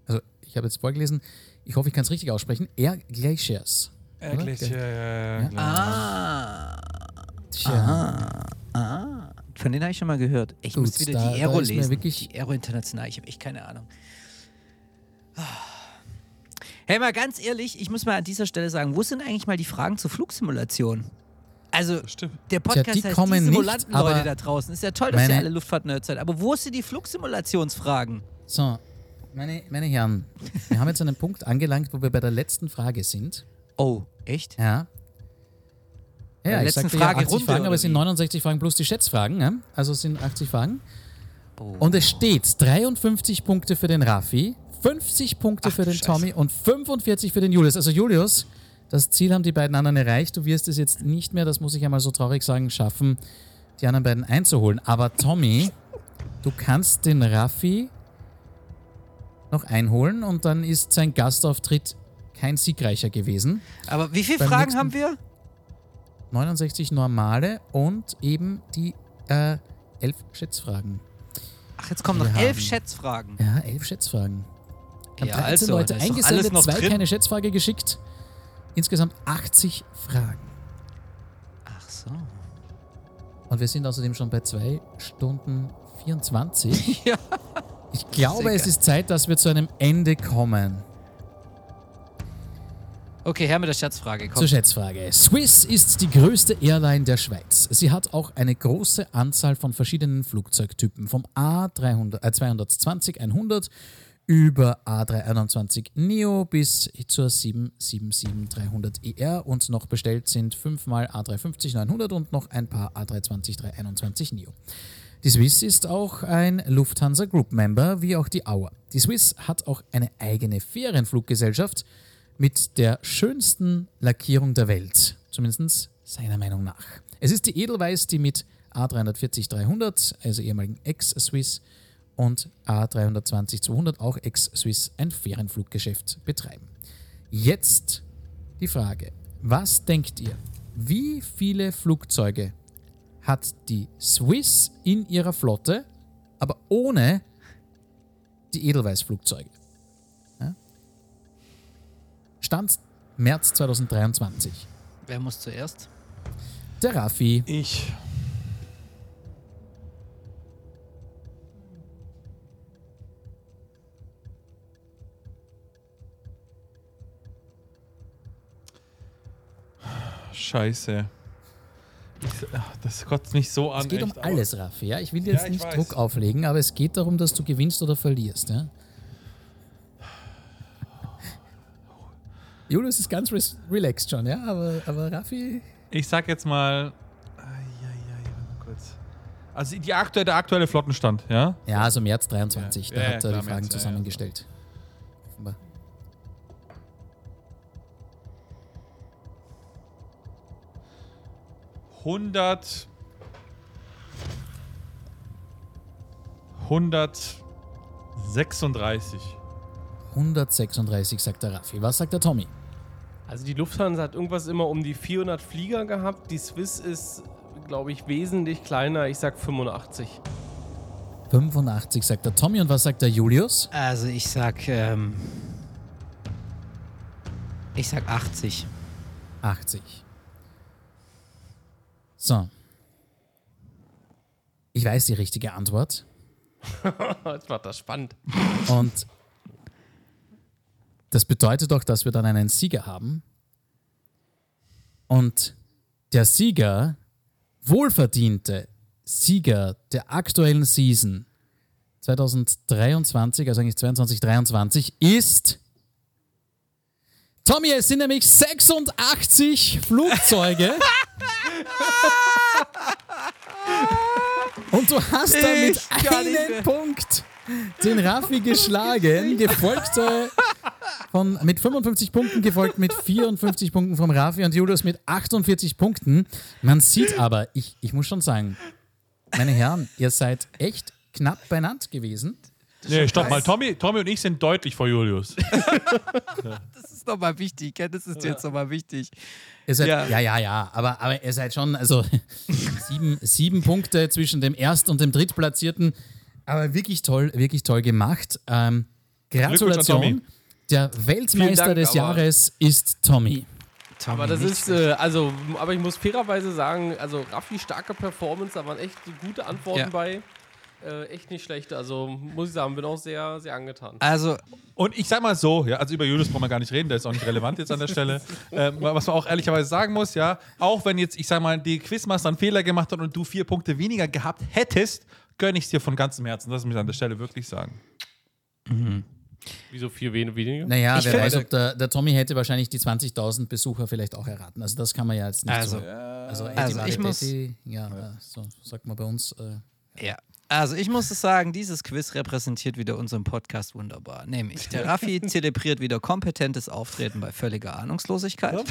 Also, ich habe jetzt vorgelesen, ich hoffe, ich kann es richtig aussprechen. Air Glaciers. Oder? Glacier, ja, ja, Ja. Ah. Tja. Ah. Von denen habe ich schon mal gehört. Ich Gut, muss wieder da- die Aero lesen. wirklich- die Aero International. Ich habe echt keine Ahnung. Ah. Hey, mal ganz ehrlich, ich muss mal an dieser Stelle sagen, wo sind eigentlich mal die Fragen zur Flugsimulation? Also, Stimmt. der Podcast die heißt kommen die nicht, Simulanten-Leute da draußen. Ist ja toll, dass ihr alle Luftfahrt-Nerds seid. Aber wo sind die Flugsimulationsfragen? So, meine, meine Herren, wir haben jetzt einen Punkt angelangt, wo wir bei der letzten Frage sind. Oh, echt? Ja. der Ja, ich letzten sagte ja Frage 80 Runde, Fragen, aber es sind wie? 69 Fragen plus die Schätzfragen. Ja? Also es sind 80 Fragen. Oh. Und es steht 53 Punkte für den Raffi, 50 Punkte Ach für den Scheiße. Tommy und 45 für den Julius. Also Julius, das Ziel haben die beiden anderen erreicht. Du wirst es jetzt nicht mehr, das muss ich einmal so traurig sagen, schaffen, die anderen beiden einzuholen. Aber Tommy, du kannst den Raffi noch einholen und dann ist sein Gastauftritt kein siegreicher gewesen. Aber wie viele Beim Fragen haben wir? 69 normale und eben die äh, elf Schätzfragen. Ach, jetzt kommen Wir noch elf haben- Schätzfragen. Ja, elf Schätzfragen. Haben Ja, 13 also, Leute eingesendet, zwei drin. keine Schätzfrage geschickt. Insgesamt 80 Fragen. Ach so. Und wir sind außerdem schon bei 2 Stunden 24. [laughs] Ja. Ich glaube, Sehr es ist Zeit, dass wir zu einem Ende kommen. Okay, her mit der Schätzfrage. Komm. Zur Schätzfrage. Swiss ist die größte Airline der Schweiz. Sie hat auch eine große Anzahl von verschiedenen Flugzeugtypen, vom A300, äh, 220-100 über A321 Neo bis zur 777-300ER E und noch bestellt sind fünfmal A350-900 und noch ein paar A320-321 Neo. Die Swiss ist auch ein Lufthansa Group Member, wie auch die Auer. Die Swiss hat auch eine eigene Ferienfluggesellschaft mit der schönsten Lackierung der Welt, zumindest seiner Meinung nach. Es ist die Edelweiß, die mit A340-300, also ehemaligen Ex-Swiss, und A320-200, auch Ex-Swiss, ein Ferienfluggeschäft betreiben. Jetzt die Frage, was denkt ihr, wie viele Flugzeuge hat die Swiss in ihrer Flotte, aber ohne die Edelweiß-Flugzeuge? Ja? Stand März 2023. Wer muss zuerst? Der Raffi. Ich. Scheiße. Ich, ach, das kotzt mich so an. Es geht um echt, aber- alles, Raffi. Ja? Ich will dir jetzt Ja, ich nicht weiß. Druck auflegen, aber es geht darum, dass du gewinnst oder verlierst. Ja? Julius ist ganz res relaxed schon, ja, aber, aber Raffi. Ich sag jetzt mal. Also die aktuelle, der aktuelle Flottenstand, ja? Ja, also März 23, Ja, da ja, hat er die Fragen März, zusammengestellt. 100... 136. 136, sagt der Raffi. Was sagt der Tommy? Also die Lufthansa hat irgendwas immer um die 400 Flieger gehabt. Die Swiss ist, glaube ich, wesentlich kleiner. Ich sag 85. 85 sagt der Tommy und was sagt der Julius? Also ich sag, ähm, ich sag 80. 80. So. Ich weiß die richtige Antwort. [laughs] Jetzt war das spannend. Und das bedeutet doch, dass wir dann einen Sieger haben. Und der Sieger, wohlverdiente Sieger der aktuellen Season 2023, also eigentlich 22, 23, ist Tommy, es sind nämlich 86 Flugzeuge. Und du hast damit einen. Punkt den Raffi geschlagen, gefolgt äh, von, mit 55 Punkten, gefolgt mit 54 Punkten vom Raffi und Julius mit 48 Punkten. Man sieht aber, ich, ich muss schon sagen, meine Herren, ihr seid echt knapp beieinander gewesen. Nee, stopp mal. Tommy, Tommy und ich sind deutlich vor Julius. [laughs] Das ist nochmal wichtig, gell? Das ist jetzt nochmal wichtig. Ihr seid, Ja. ja. ja, ja, aber, aber ihr seid schon, also [laughs] sieben, sieben Punkte zwischen dem Erst- und dem Drittplatzierten. Aber wirklich toll, wirklich toll gemacht. Ähm, Glückwunsch Gratulation. Der Weltmeister Dank, des Jahres ist Tommy. Tommy, Aber das ist, äh, also, aber ich muss fairerweise sagen, also Raffi, starke Performance, da waren echt gute Antworten Ja. bei. Äh, echt nicht schlecht. Also muss ich sagen, bin auch sehr, sehr angetan. Also, Und ich sag mal so, ja, also über Julius brauchen wir gar nicht reden, der ist auch nicht relevant jetzt an der Stelle. [laughs] Ähm, was man auch ehrlicherweise sagen muss, ja, auch wenn jetzt, ich sag mal, die Quizmaster einen Fehler gemacht hat und du vier Punkte weniger gehabt hättest, gönne ich es dir von ganzem Herzen. Das muss ich an der Stelle wirklich sagen. Wieso vier wen- weniger? Naja, Ich wer weiß, ob der, der Tommy hätte wahrscheinlich die 20.000 Besucher vielleicht auch erraten. Also das kann man ja jetzt nicht Also, so. Also, also ich muss- ja, äh, so sagt man bei uns. Äh, ja. Also ich muss sagen, dieses Quiz repräsentiert wieder unseren Podcast wunderbar. Nämlich, der [laughs] Raffi zelebriert wieder kompetentes Auftreten bei völliger Ahnungslosigkeit.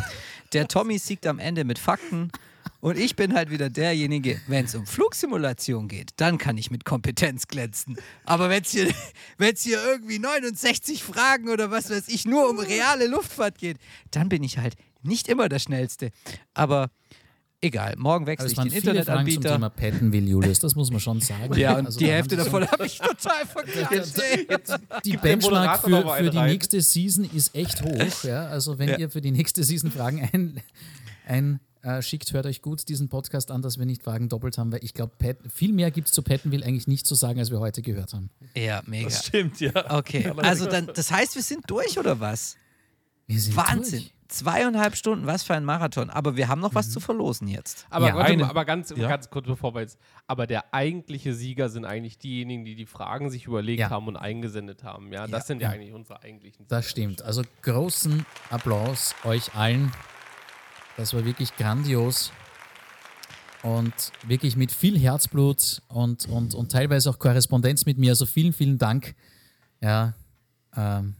Der Tommy siegt am Ende mit Fakten Und ich bin halt wieder derjenige, wenn es um Flugsimulation geht, dann kann ich mit Kompetenz glänzen. Aber wenn es hier, [laughs] wenn's hier irgendwie 69 Fragen oder was weiß ich nur um reale Luftfahrt geht, dann bin ich halt nicht immer der Schnellste. Aber egal, morgen wechsle es ich den Fragen zum Internetanbieter. Thema Pattonville, Julius, das muss man schon sagen. Ja, und Also die Hälfte davon habe ich total ey. Die Benchmark für, für die rein? nächste Season ist echt hoch. Ja? Also wenn Ja. ihr für die nächste Season Fragen ein, ein äh, schickt, hört euch gut diesen Podcast an, dass wir nicht Fragen doppelt haben, weil ich glaube, viel mehr gibt es zu Pattonville eigentlich nicht zu sagen, als wir heute gehört haben. Ja, mega. Das stimmt, ja. Okay, also dann, das heißt, wir sind durch oder was? Wir sind Wahnsinn. durch. Zweieinhalb Stunden, was für ein Marathon. Aber wir haben noch was zu verlosen jetzt. Aber, Ja, warte aber ganz, ja. ganz kurz bevor wir jetzt. Aber der eigentliche Sieger sind eigentlich diejenigen, die die Fragen sich überlegt Ja. haben und eingesendet haben. Ja, das Ja. sind ja, eigentlich unsere eigentlichen Das stimmt. Also großen Applaus euch allen. Das war wirklich grandios. Und wirklich mit viel Herzblut und, und, und teilweise auch Korrespondenz mit mir. Also vielen, vielen Dank. Ja, ähm,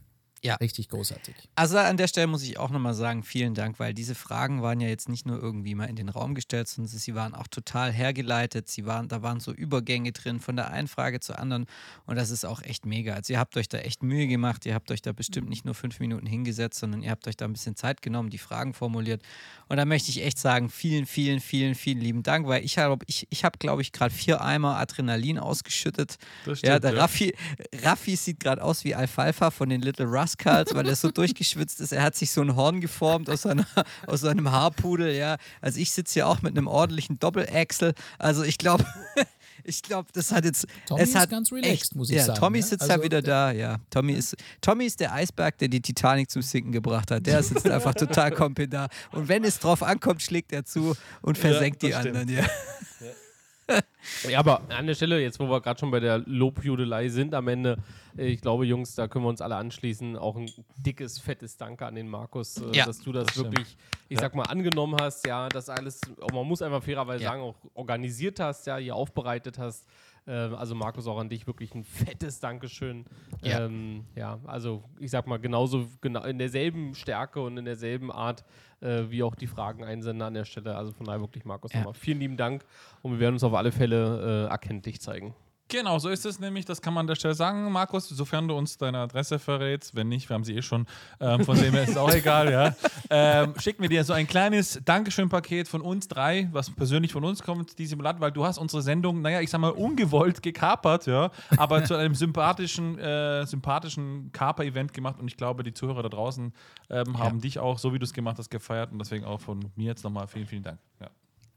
Ja. richtig großartig. Also an der Stelle muss ich auch nochmal sagen, vielen Dank, weil diese Fragen waren ja jetzt nicht nur irgendwie mal in den Raum gestellt, sondern sie waren auch total hergeleitet. Sie waren, da waren so Übergänge drin von der einen Frage zur anderen und das ist auch echt mega. Also ihr habt euch da echt Mühe gemacht, ihr habt euch da bestimmt nicht nur fünf Minuten hingesetzt, sondern ihr habt euch da ein bisschen Zeit genommen, die Fragen formuliert. Und da möchte ich echt sagen, vielen, vielen, vielen, vielen lieben Dank, weil ich habe, ich, ich habe, glaube ich, gerade vier Eimer Adrenalin ausgeschüttet. Das ja, stimmt, der ja. Raffi, Raffi sieht gerade aus wie Alfalfa von den Little Rascals, weil er so durchgeschwitzt ist. Er hat sich so ein Horn geformt aus, seiner, aus seinem Haarpudel, ja. Also ich sitze hier auch mit einem ordentlichen Doppelachsel. Also ich glaube, [laughs] ich glaube, das hat jetzt. Tommy es ist hat ganz relaxed, echt, muss ich ja, sagen, Tommy ja. sitzt Also da wieder da, ja. Tommy ist, Tommy ist der Eisberg, der die Titanic zum Sinken gebracht hat. Der sitzt einfach total [laughs] kompetent da. Und wenn es drauf ankommt, schlägt er zu und versenkt die das stimmt. anderen, ja. Ja, [laughs] [laughs] aber an der Stelle, jetzt wo wir gerade schon bei der Lobjudelei sind am Ende, ich glaube, Jungs, da können wir uns alle anschließen. Auch ein dickes, fettes Danke an den Markus, äh, Ja, dass du das, das stimmt. wirklich, ich sag mal, angenommen hast, ja, das alles, man muss einfach fairerweise Ja. sagen, auch organisiert hast, ja, hier aufbereitet hast. Äh, also Markus, auch an dich wirklich ein fettes Dankeschön. Ja. Ähm, ja, also ich sag mal, genauso genau in derselben Stärke und in derselben Art, äh, wie auch die Fragen einsenden an der Stelle. Also von daher wirklich, Markus, Ja. nochmal vielen lieben Dank und wir werden uns auf alle Fälle äh, erkenntlich zeigen. Genau, so ist es nämlich. Das kann man an der Stelle sagen, Markus, sofern du uns deine Adresse verrätst. Wenn nicht, wir haben sie eh schon. Ähm, von dem her ist es auch egal, ja. Ähm, schicken wir dir so ein kleines Dankeschön-Paket von uns drei, was persönlich von uns kommt, diesem Land, weil du hast unsere Sendung, naja, ich sag mal, ungewollt gekapert, ja, aber zu einem sympathischen, äh, sympathischen Kaper-Event gemacht und ich glaube, die Zuhörer da draußen ähm, haben dich auch, so wie du es gemacht hast, gefeiert und deswegen auch von mir jetzt nochmal vielen, vielen Dank. Ja.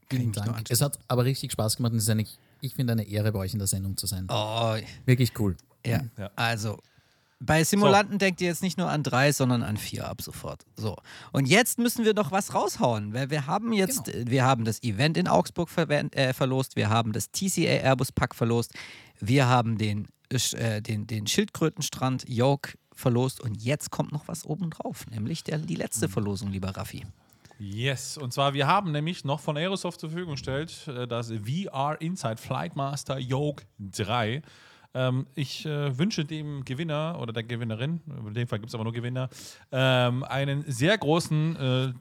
Vielen Dank. Es hat aber richtig Spaß gemacht und es ist eine, ich finde eine Ehre, bei euch in der Sendung zu sein. Oh, Wirklich cool. Ja, Ja. also bei Simulanten denkt ihr jetzt nicht nur an drei, sondern an vier ab sofort. So. Und jetzt müssen wir doch was raushauen, weil wir haben jetzt, Genau. wir haben das Event in Augsburg verwen- äh, verlost, wir haben das TCA Airbus Pack verlost, wir haben den, äh, den, den Schildkrötenstrand Yoke verlost und jetzt kommt noch was obendrauf, nämlich der, die letzte Mhm. Verlosung, lieber Raffi. Yes, und zwar, wir haben nämlich noch von Aerosoft zur Verfügung gestellt äh, das VR Inside Flight Master Yoke 3. Ähm, ich äh, wünsche dem Gewinner oder der Gewinnerin, in dem Fall gibt es aber nur Gewinner, ähm, einen sehr großen äh,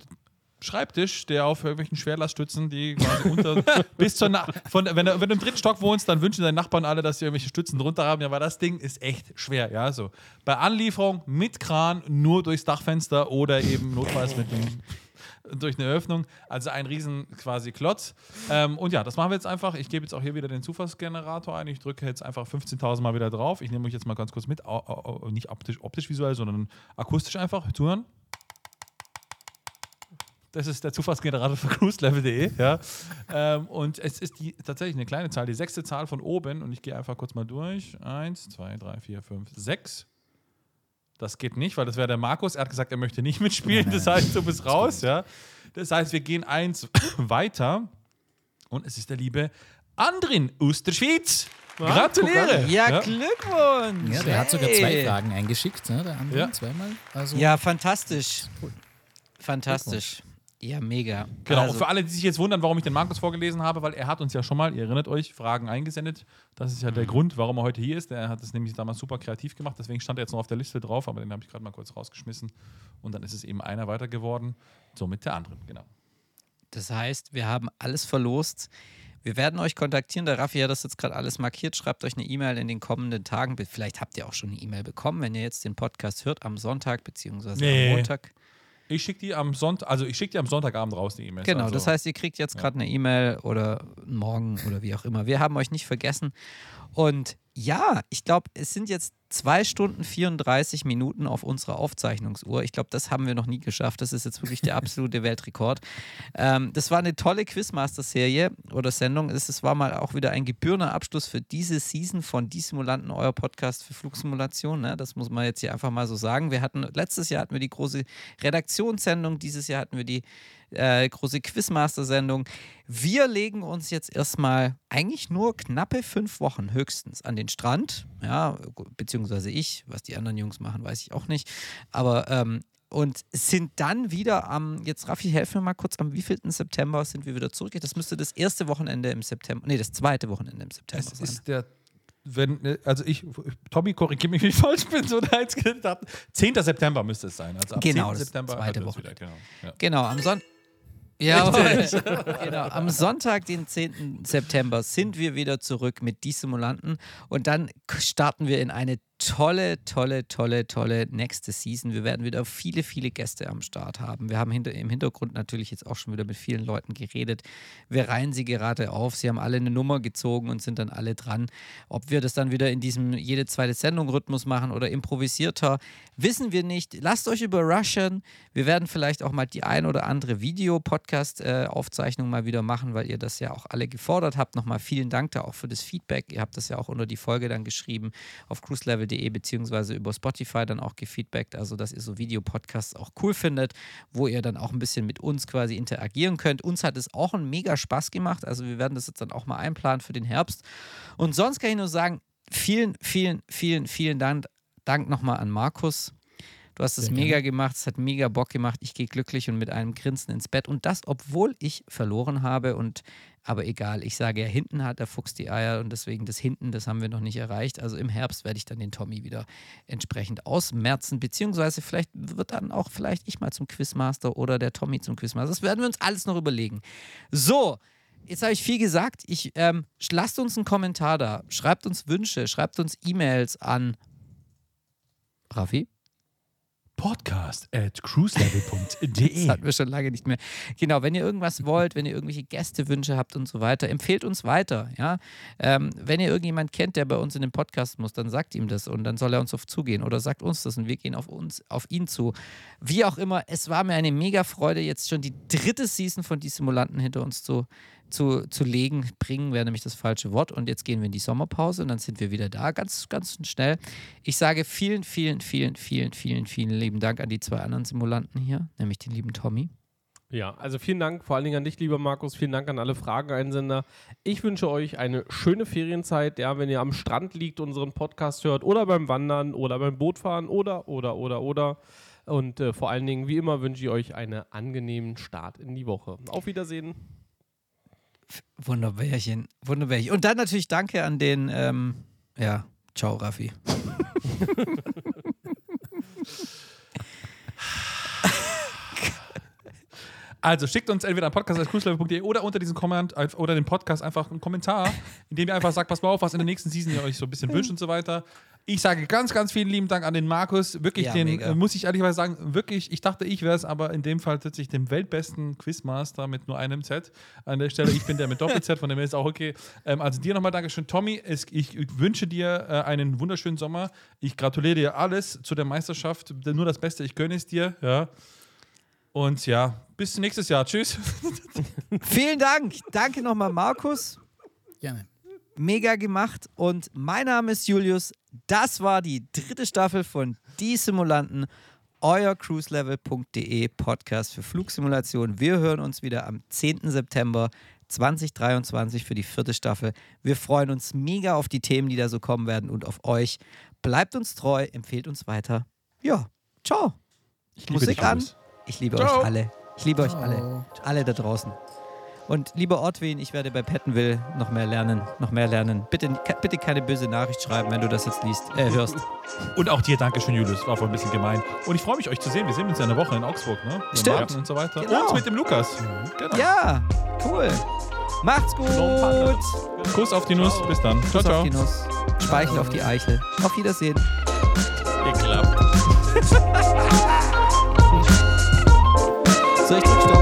Schreibtisch, der auf irgendwelchen Schwerlaststützen, die quasi unter [laughs] bis zur Na von, wenn, du, wenn du im dritten Stock wohnst, dann wünschen deine Nachbarn alle, dass sie irgendwelche Stützen drunter haben. Ja, weil das Ding ist echt schwer. Ja, so bei Anlieferung mit Kran nur durchs Dachfenster oder eben notfalls mit dem durch eine Öffnung. Also ein riesen quasi Klotz. Ähm, und ja, das machen wir jetzt einfach. Ich gebe jetzt auch hier wieder den Zufallsgenerator ein. Ich drücke jetzt einfach 15.000 Mal wieder drauf. Ich nehme euch jetzt mal ganz kurz mit. Au, au, nicht optisch, optisch visuell, sondern akustisch einfach. Zuhören. Das ist der Zufallsgenerator für cruiselevel.de. Ja. ähm, und es ist die, tatsächlich eine kleine Zahl, die sechste Zahl von oben. Und ich gehe einfach kurz mal durch. Eins, zwei, drei, vier, fünf, sechs. Das geht nicht, weil das wäre der Markus. Er hat gesagt, er möchte nicht mitspielen. Das heißt, du bist raus. Ja. Das heißt, wir gehen eins [coughs] weiter. Und es ist der liebe Andrin aus der Schweiz. Gratuliere! Ja, Glückwunsch! Ja, der hat sogar Hey. zwei Fragen eingeschickt, ne, der andere Ja. zweimal. Also Ja, fantastisch. Fantastisch. Ja, mega. Genau, Also, für alle, die sich jetzt wundern, warum ich den Markus vorgelesen habe, weil er hat uns ja schon mal, ihr erinnert euch, Fragen eingesendet. Das ist ja Mhm. der Grund, warum er heute hier ist. Der hat es nämlich damals super kreativ gemacht, deswegen stand er jetzt noch auf der Liste drauf, aber den habe ich gerade mal kurz rausgeschmissen. Und dann ist es eben einer weiter geworden, somit der andere, genau. Das heißt, wir haben alles verlost. Wir werden euch kontaktieren. Der Raffi hat das jetzt gerade alles markiert. Schreibt euch eine E-Mail in den kommenden Tagen. Vielleicht habt ihr auch schon eine E-Mail bekommen, wenn ihr jetzt den Podcast hört am Sonntag beziehungsweise Nee. am Montag. Ich schicke die am Sonntag, also ich schicke die am Sonntagabend raus, die E-Mails. Genau, also, das heißt, ihr kriegt jetzt gerade eine E-Mail oder morgen oder wie auch immer. Wir haben euch nicht vergessen. Und ja, ich glaube, es sind jetzt zwei Stunden 34 Minuten auf unserer Aufzeichnungsuhr. Ich glaube, das haben wir noch nie geschafft. Das ist jetzt wirklich der absolute [laughs] Weltrekord. Ähm, das war eine tolle Quizmaster-Serie oder Sendung. Es, war mal auch wieder ein gebührender Abschluss für diese Season von Die Simulanten, euer Podcast für Flugsimulation. Ne? Das muss man jetzt hier einfach mal so sagen. Wir hatten letztes Jahr hatten wir die große Redaktionssendung, dieses Jahr hatten wir die äh, große Quizmaster-Sendung. Wir legen uns jetzt erstmal eigentlich nur knappe fünf Wochen höchstens an den Strand. Ja, beziehungsweise ich. Was die anderen Jungs machen, weiß ich auch nicht. Aber ähm, und sind dann wieder am, jetzt Raffi, helf mir mal kurz, am wievielten September sind wir wieder zurück? Das müsste das erste Wochenende im September, nee, das zweite Wochenende im September Es sein. ist der, wenn, äh, also ich, Tommy, korrigiere mich, wenn ich [laughs] falsch bin, so da jetzt gedacht, 10. September müsste es sein. Also ab Genau, 10. das September zweite Woche. wieder, genau. Ja. Genau, am Sonntag. Ja, [laughs] genau. Am Sonntag, den 10. September, sind wir wieder zurück mit Die Simulanten und dann starten wir in eine tolle, tolle, tolle, tolle nächste Season. Wir werden wieder viele, viele Gäste am Start haben. Wir haben im Hintergrund natürlich jetzt auch schon wieder mit vielen Leuten geredet. Wir reihen sie gerade auf. Sie haben alle eine Nummer gezogen und sind dann alle dran. Ob wir das dann wieder in diesem jede zweite Sendung Rhythmus machen oder improvisierter, wissen wir nicht. Lasst euch überraschen. Wir werden vielleicht auch mal die ein oder andere Video-Podcast-Aufzeichnung mal wieder machen, weil ihr das ja auch alle gefordert habt. Nochmal vielen Dank da auch für das Feedback. Ihr habt das ja auch unter die Folge dann geschrieben auf cruiselevel.de beziehungsweise über Spotify dann auch gefeedbackt. Also, dass ihr so Videopodcasts auch cool findet, wo ihr dann auch ein bisschen mit uns quasi interagieren könnt. Uns hat es auch einen mega Spaß gemacht. Also, wir werden das jetzt dann auch mal einplanen für den Herbst. Und sonst kann ich nur sagen, vielen, vielen, vielen, vielen Dank, Dank nochmal an Markus. Du hast es mega gemacht, es hat mega Bock gemacht. Ich gehe glücklich und mit einem Grinsen ins Bett. Und das, obwohl ich verloren habe. Und aber egal, ich sage ja, hinten hat der Fuchs die Eier und deswegen das hinten, das haben wir noch nicht erreicht. Also im Herbst werde ich dann den Tommy wieder entsprechend ausmerzen, beziehungsweise vielleicht wird dann auch vielleicht ich mal zum Quizmaster oder der Tommy zum Quizmaster. Das werden wir uns alles noch überlegen. So, Jetzt habe ich viel gesagt. Ich, ähm, lasst uns einen Kommentar da. Schreibt uns Wünsche, schreibt uns E-Mails an Raffi. Podcast at Das cruiselevel.de. [laughs] hatten wir schon lange nicht mehr. Genau, wenn ihr irgendwas wollt, wenn ihr irgendwelche Gästewünsche habt und so weiter, empfehlt uns weiter. Ja? Ähm, wenn ihr irgendjemand kennt, der bei uns in den Podcast muss, dann sagt ihm das und dann soll er uns auf zugehen oder sagt uns das und wir gehen auf uns, auf ihn zu. Wie auch immer, es war mir eine mega Freude, jetzt schon die dritte Season von Die Simulanten hinter uns zu, zu, zu legen. Bringen wäre nämlich das falsche Wort. Und jetzt gehen wir in die Sommerpause und dann sind wir wieder da, ganz, ganz schnell. Ich sage vielen, vielen, vielen, vielen, vielen, vielen lieben Dank an die zwei anderen Simulanten hier, nämlich den lieben Tommy. Ja, also vielen Dank vor allen Dingen an dich, lieber Markus. Vielen Dank an alle Frageneinsender. Ich wünsche euch eine schöne Ferienzeit. Ja, wenn ihr am Strand liegt, unseren Podcast hört oder beim Wandern oder beim Bootfahren oder, oder, oder, oder. Und äh, vor allen Dingen, wie immer, wünsche ich euch einen angenehmen Start in die Woche. Auf Wiedersehen. Wunderbärchen, Wunderbärchen. Und dann natürlich danke an den, ähm, ja, ciao Raffi. Also schickt uns entweder an podcast.cruiselevel.de oder unter diesem Comment oder den Podcast einfach einen Kommentar, in dem ihr einfach sagt, pass mal auf, was in der nächsten Season ihr euch so ein bisschen wünscht und so weiter. Ich sage ganz, ganz vielen lieben Dank an den Markus. Wirklich, Ja, den mega. äh, muss ich ehrlicherweise sagen, wirklich, ich dachte, ich wäre es, aber in dem Fall tatsächlich dem weltbesten Quizmaster mit nur einem Z an der Stelle. Ich bin der mit Doppel-Z, von dem her ist auch okay. Ähm, also dir nochmal Dankeschön, Tommy. Es, ich, ich wünsche dir äh, einen wunderschönen Sommer. Ich gratuliere dir alles zu der Meisterschaft. Nur das Beste, ich gönne es dir. Ja. Und ja, bis nächstes Jahr. Tschüss. [laughs] Vielen Dank. Danke nochmal, Markus. Gerne. Mega gemacht. Und mein Name ist Julius. Das war die dritte Staffel von Die Simulanten, euer cruiselevel.de Podcast für Flugsimulation. Wir hören uns wieder am 10. September 2023 für die vierte Staffel. Wir freuen uns mega auf die Themen, die da so kommen werden und auf euch. Bleibt uns treu, empfehlt uns weiter. Ja, ciao. Ich liebe Musik dich, an. Ich liebe Ciao. euch alle. Ich liebe euch alle. Alle da draußen. Und lieber Ortwin, ich werde bei Pettenville noch mehr lernen, noch mehr lernen. Bitte, bitte keine böse Nachricht schreiben, wenn du das jetzt liest, äh, hörst. Und auch dir, Dankeschön, Julius. War wohl ein bisschen gemein. Und ich freue mich, euch zu sehen. Wir sehen uns ja in der Woche in Augsburg, ne? Mit Stimmt. Martin und so weiter. Genau. Und mit dem Lukas. Genau. Ja, cool. Macht's gut. Kuss auf die Nuss. Bis dann. Ciao, Kuss auf ciao. die Nuss. Speichel auf die Eichel. Auf Wiedersehen. Geklappt. [laughs] So, ich drück Stopp.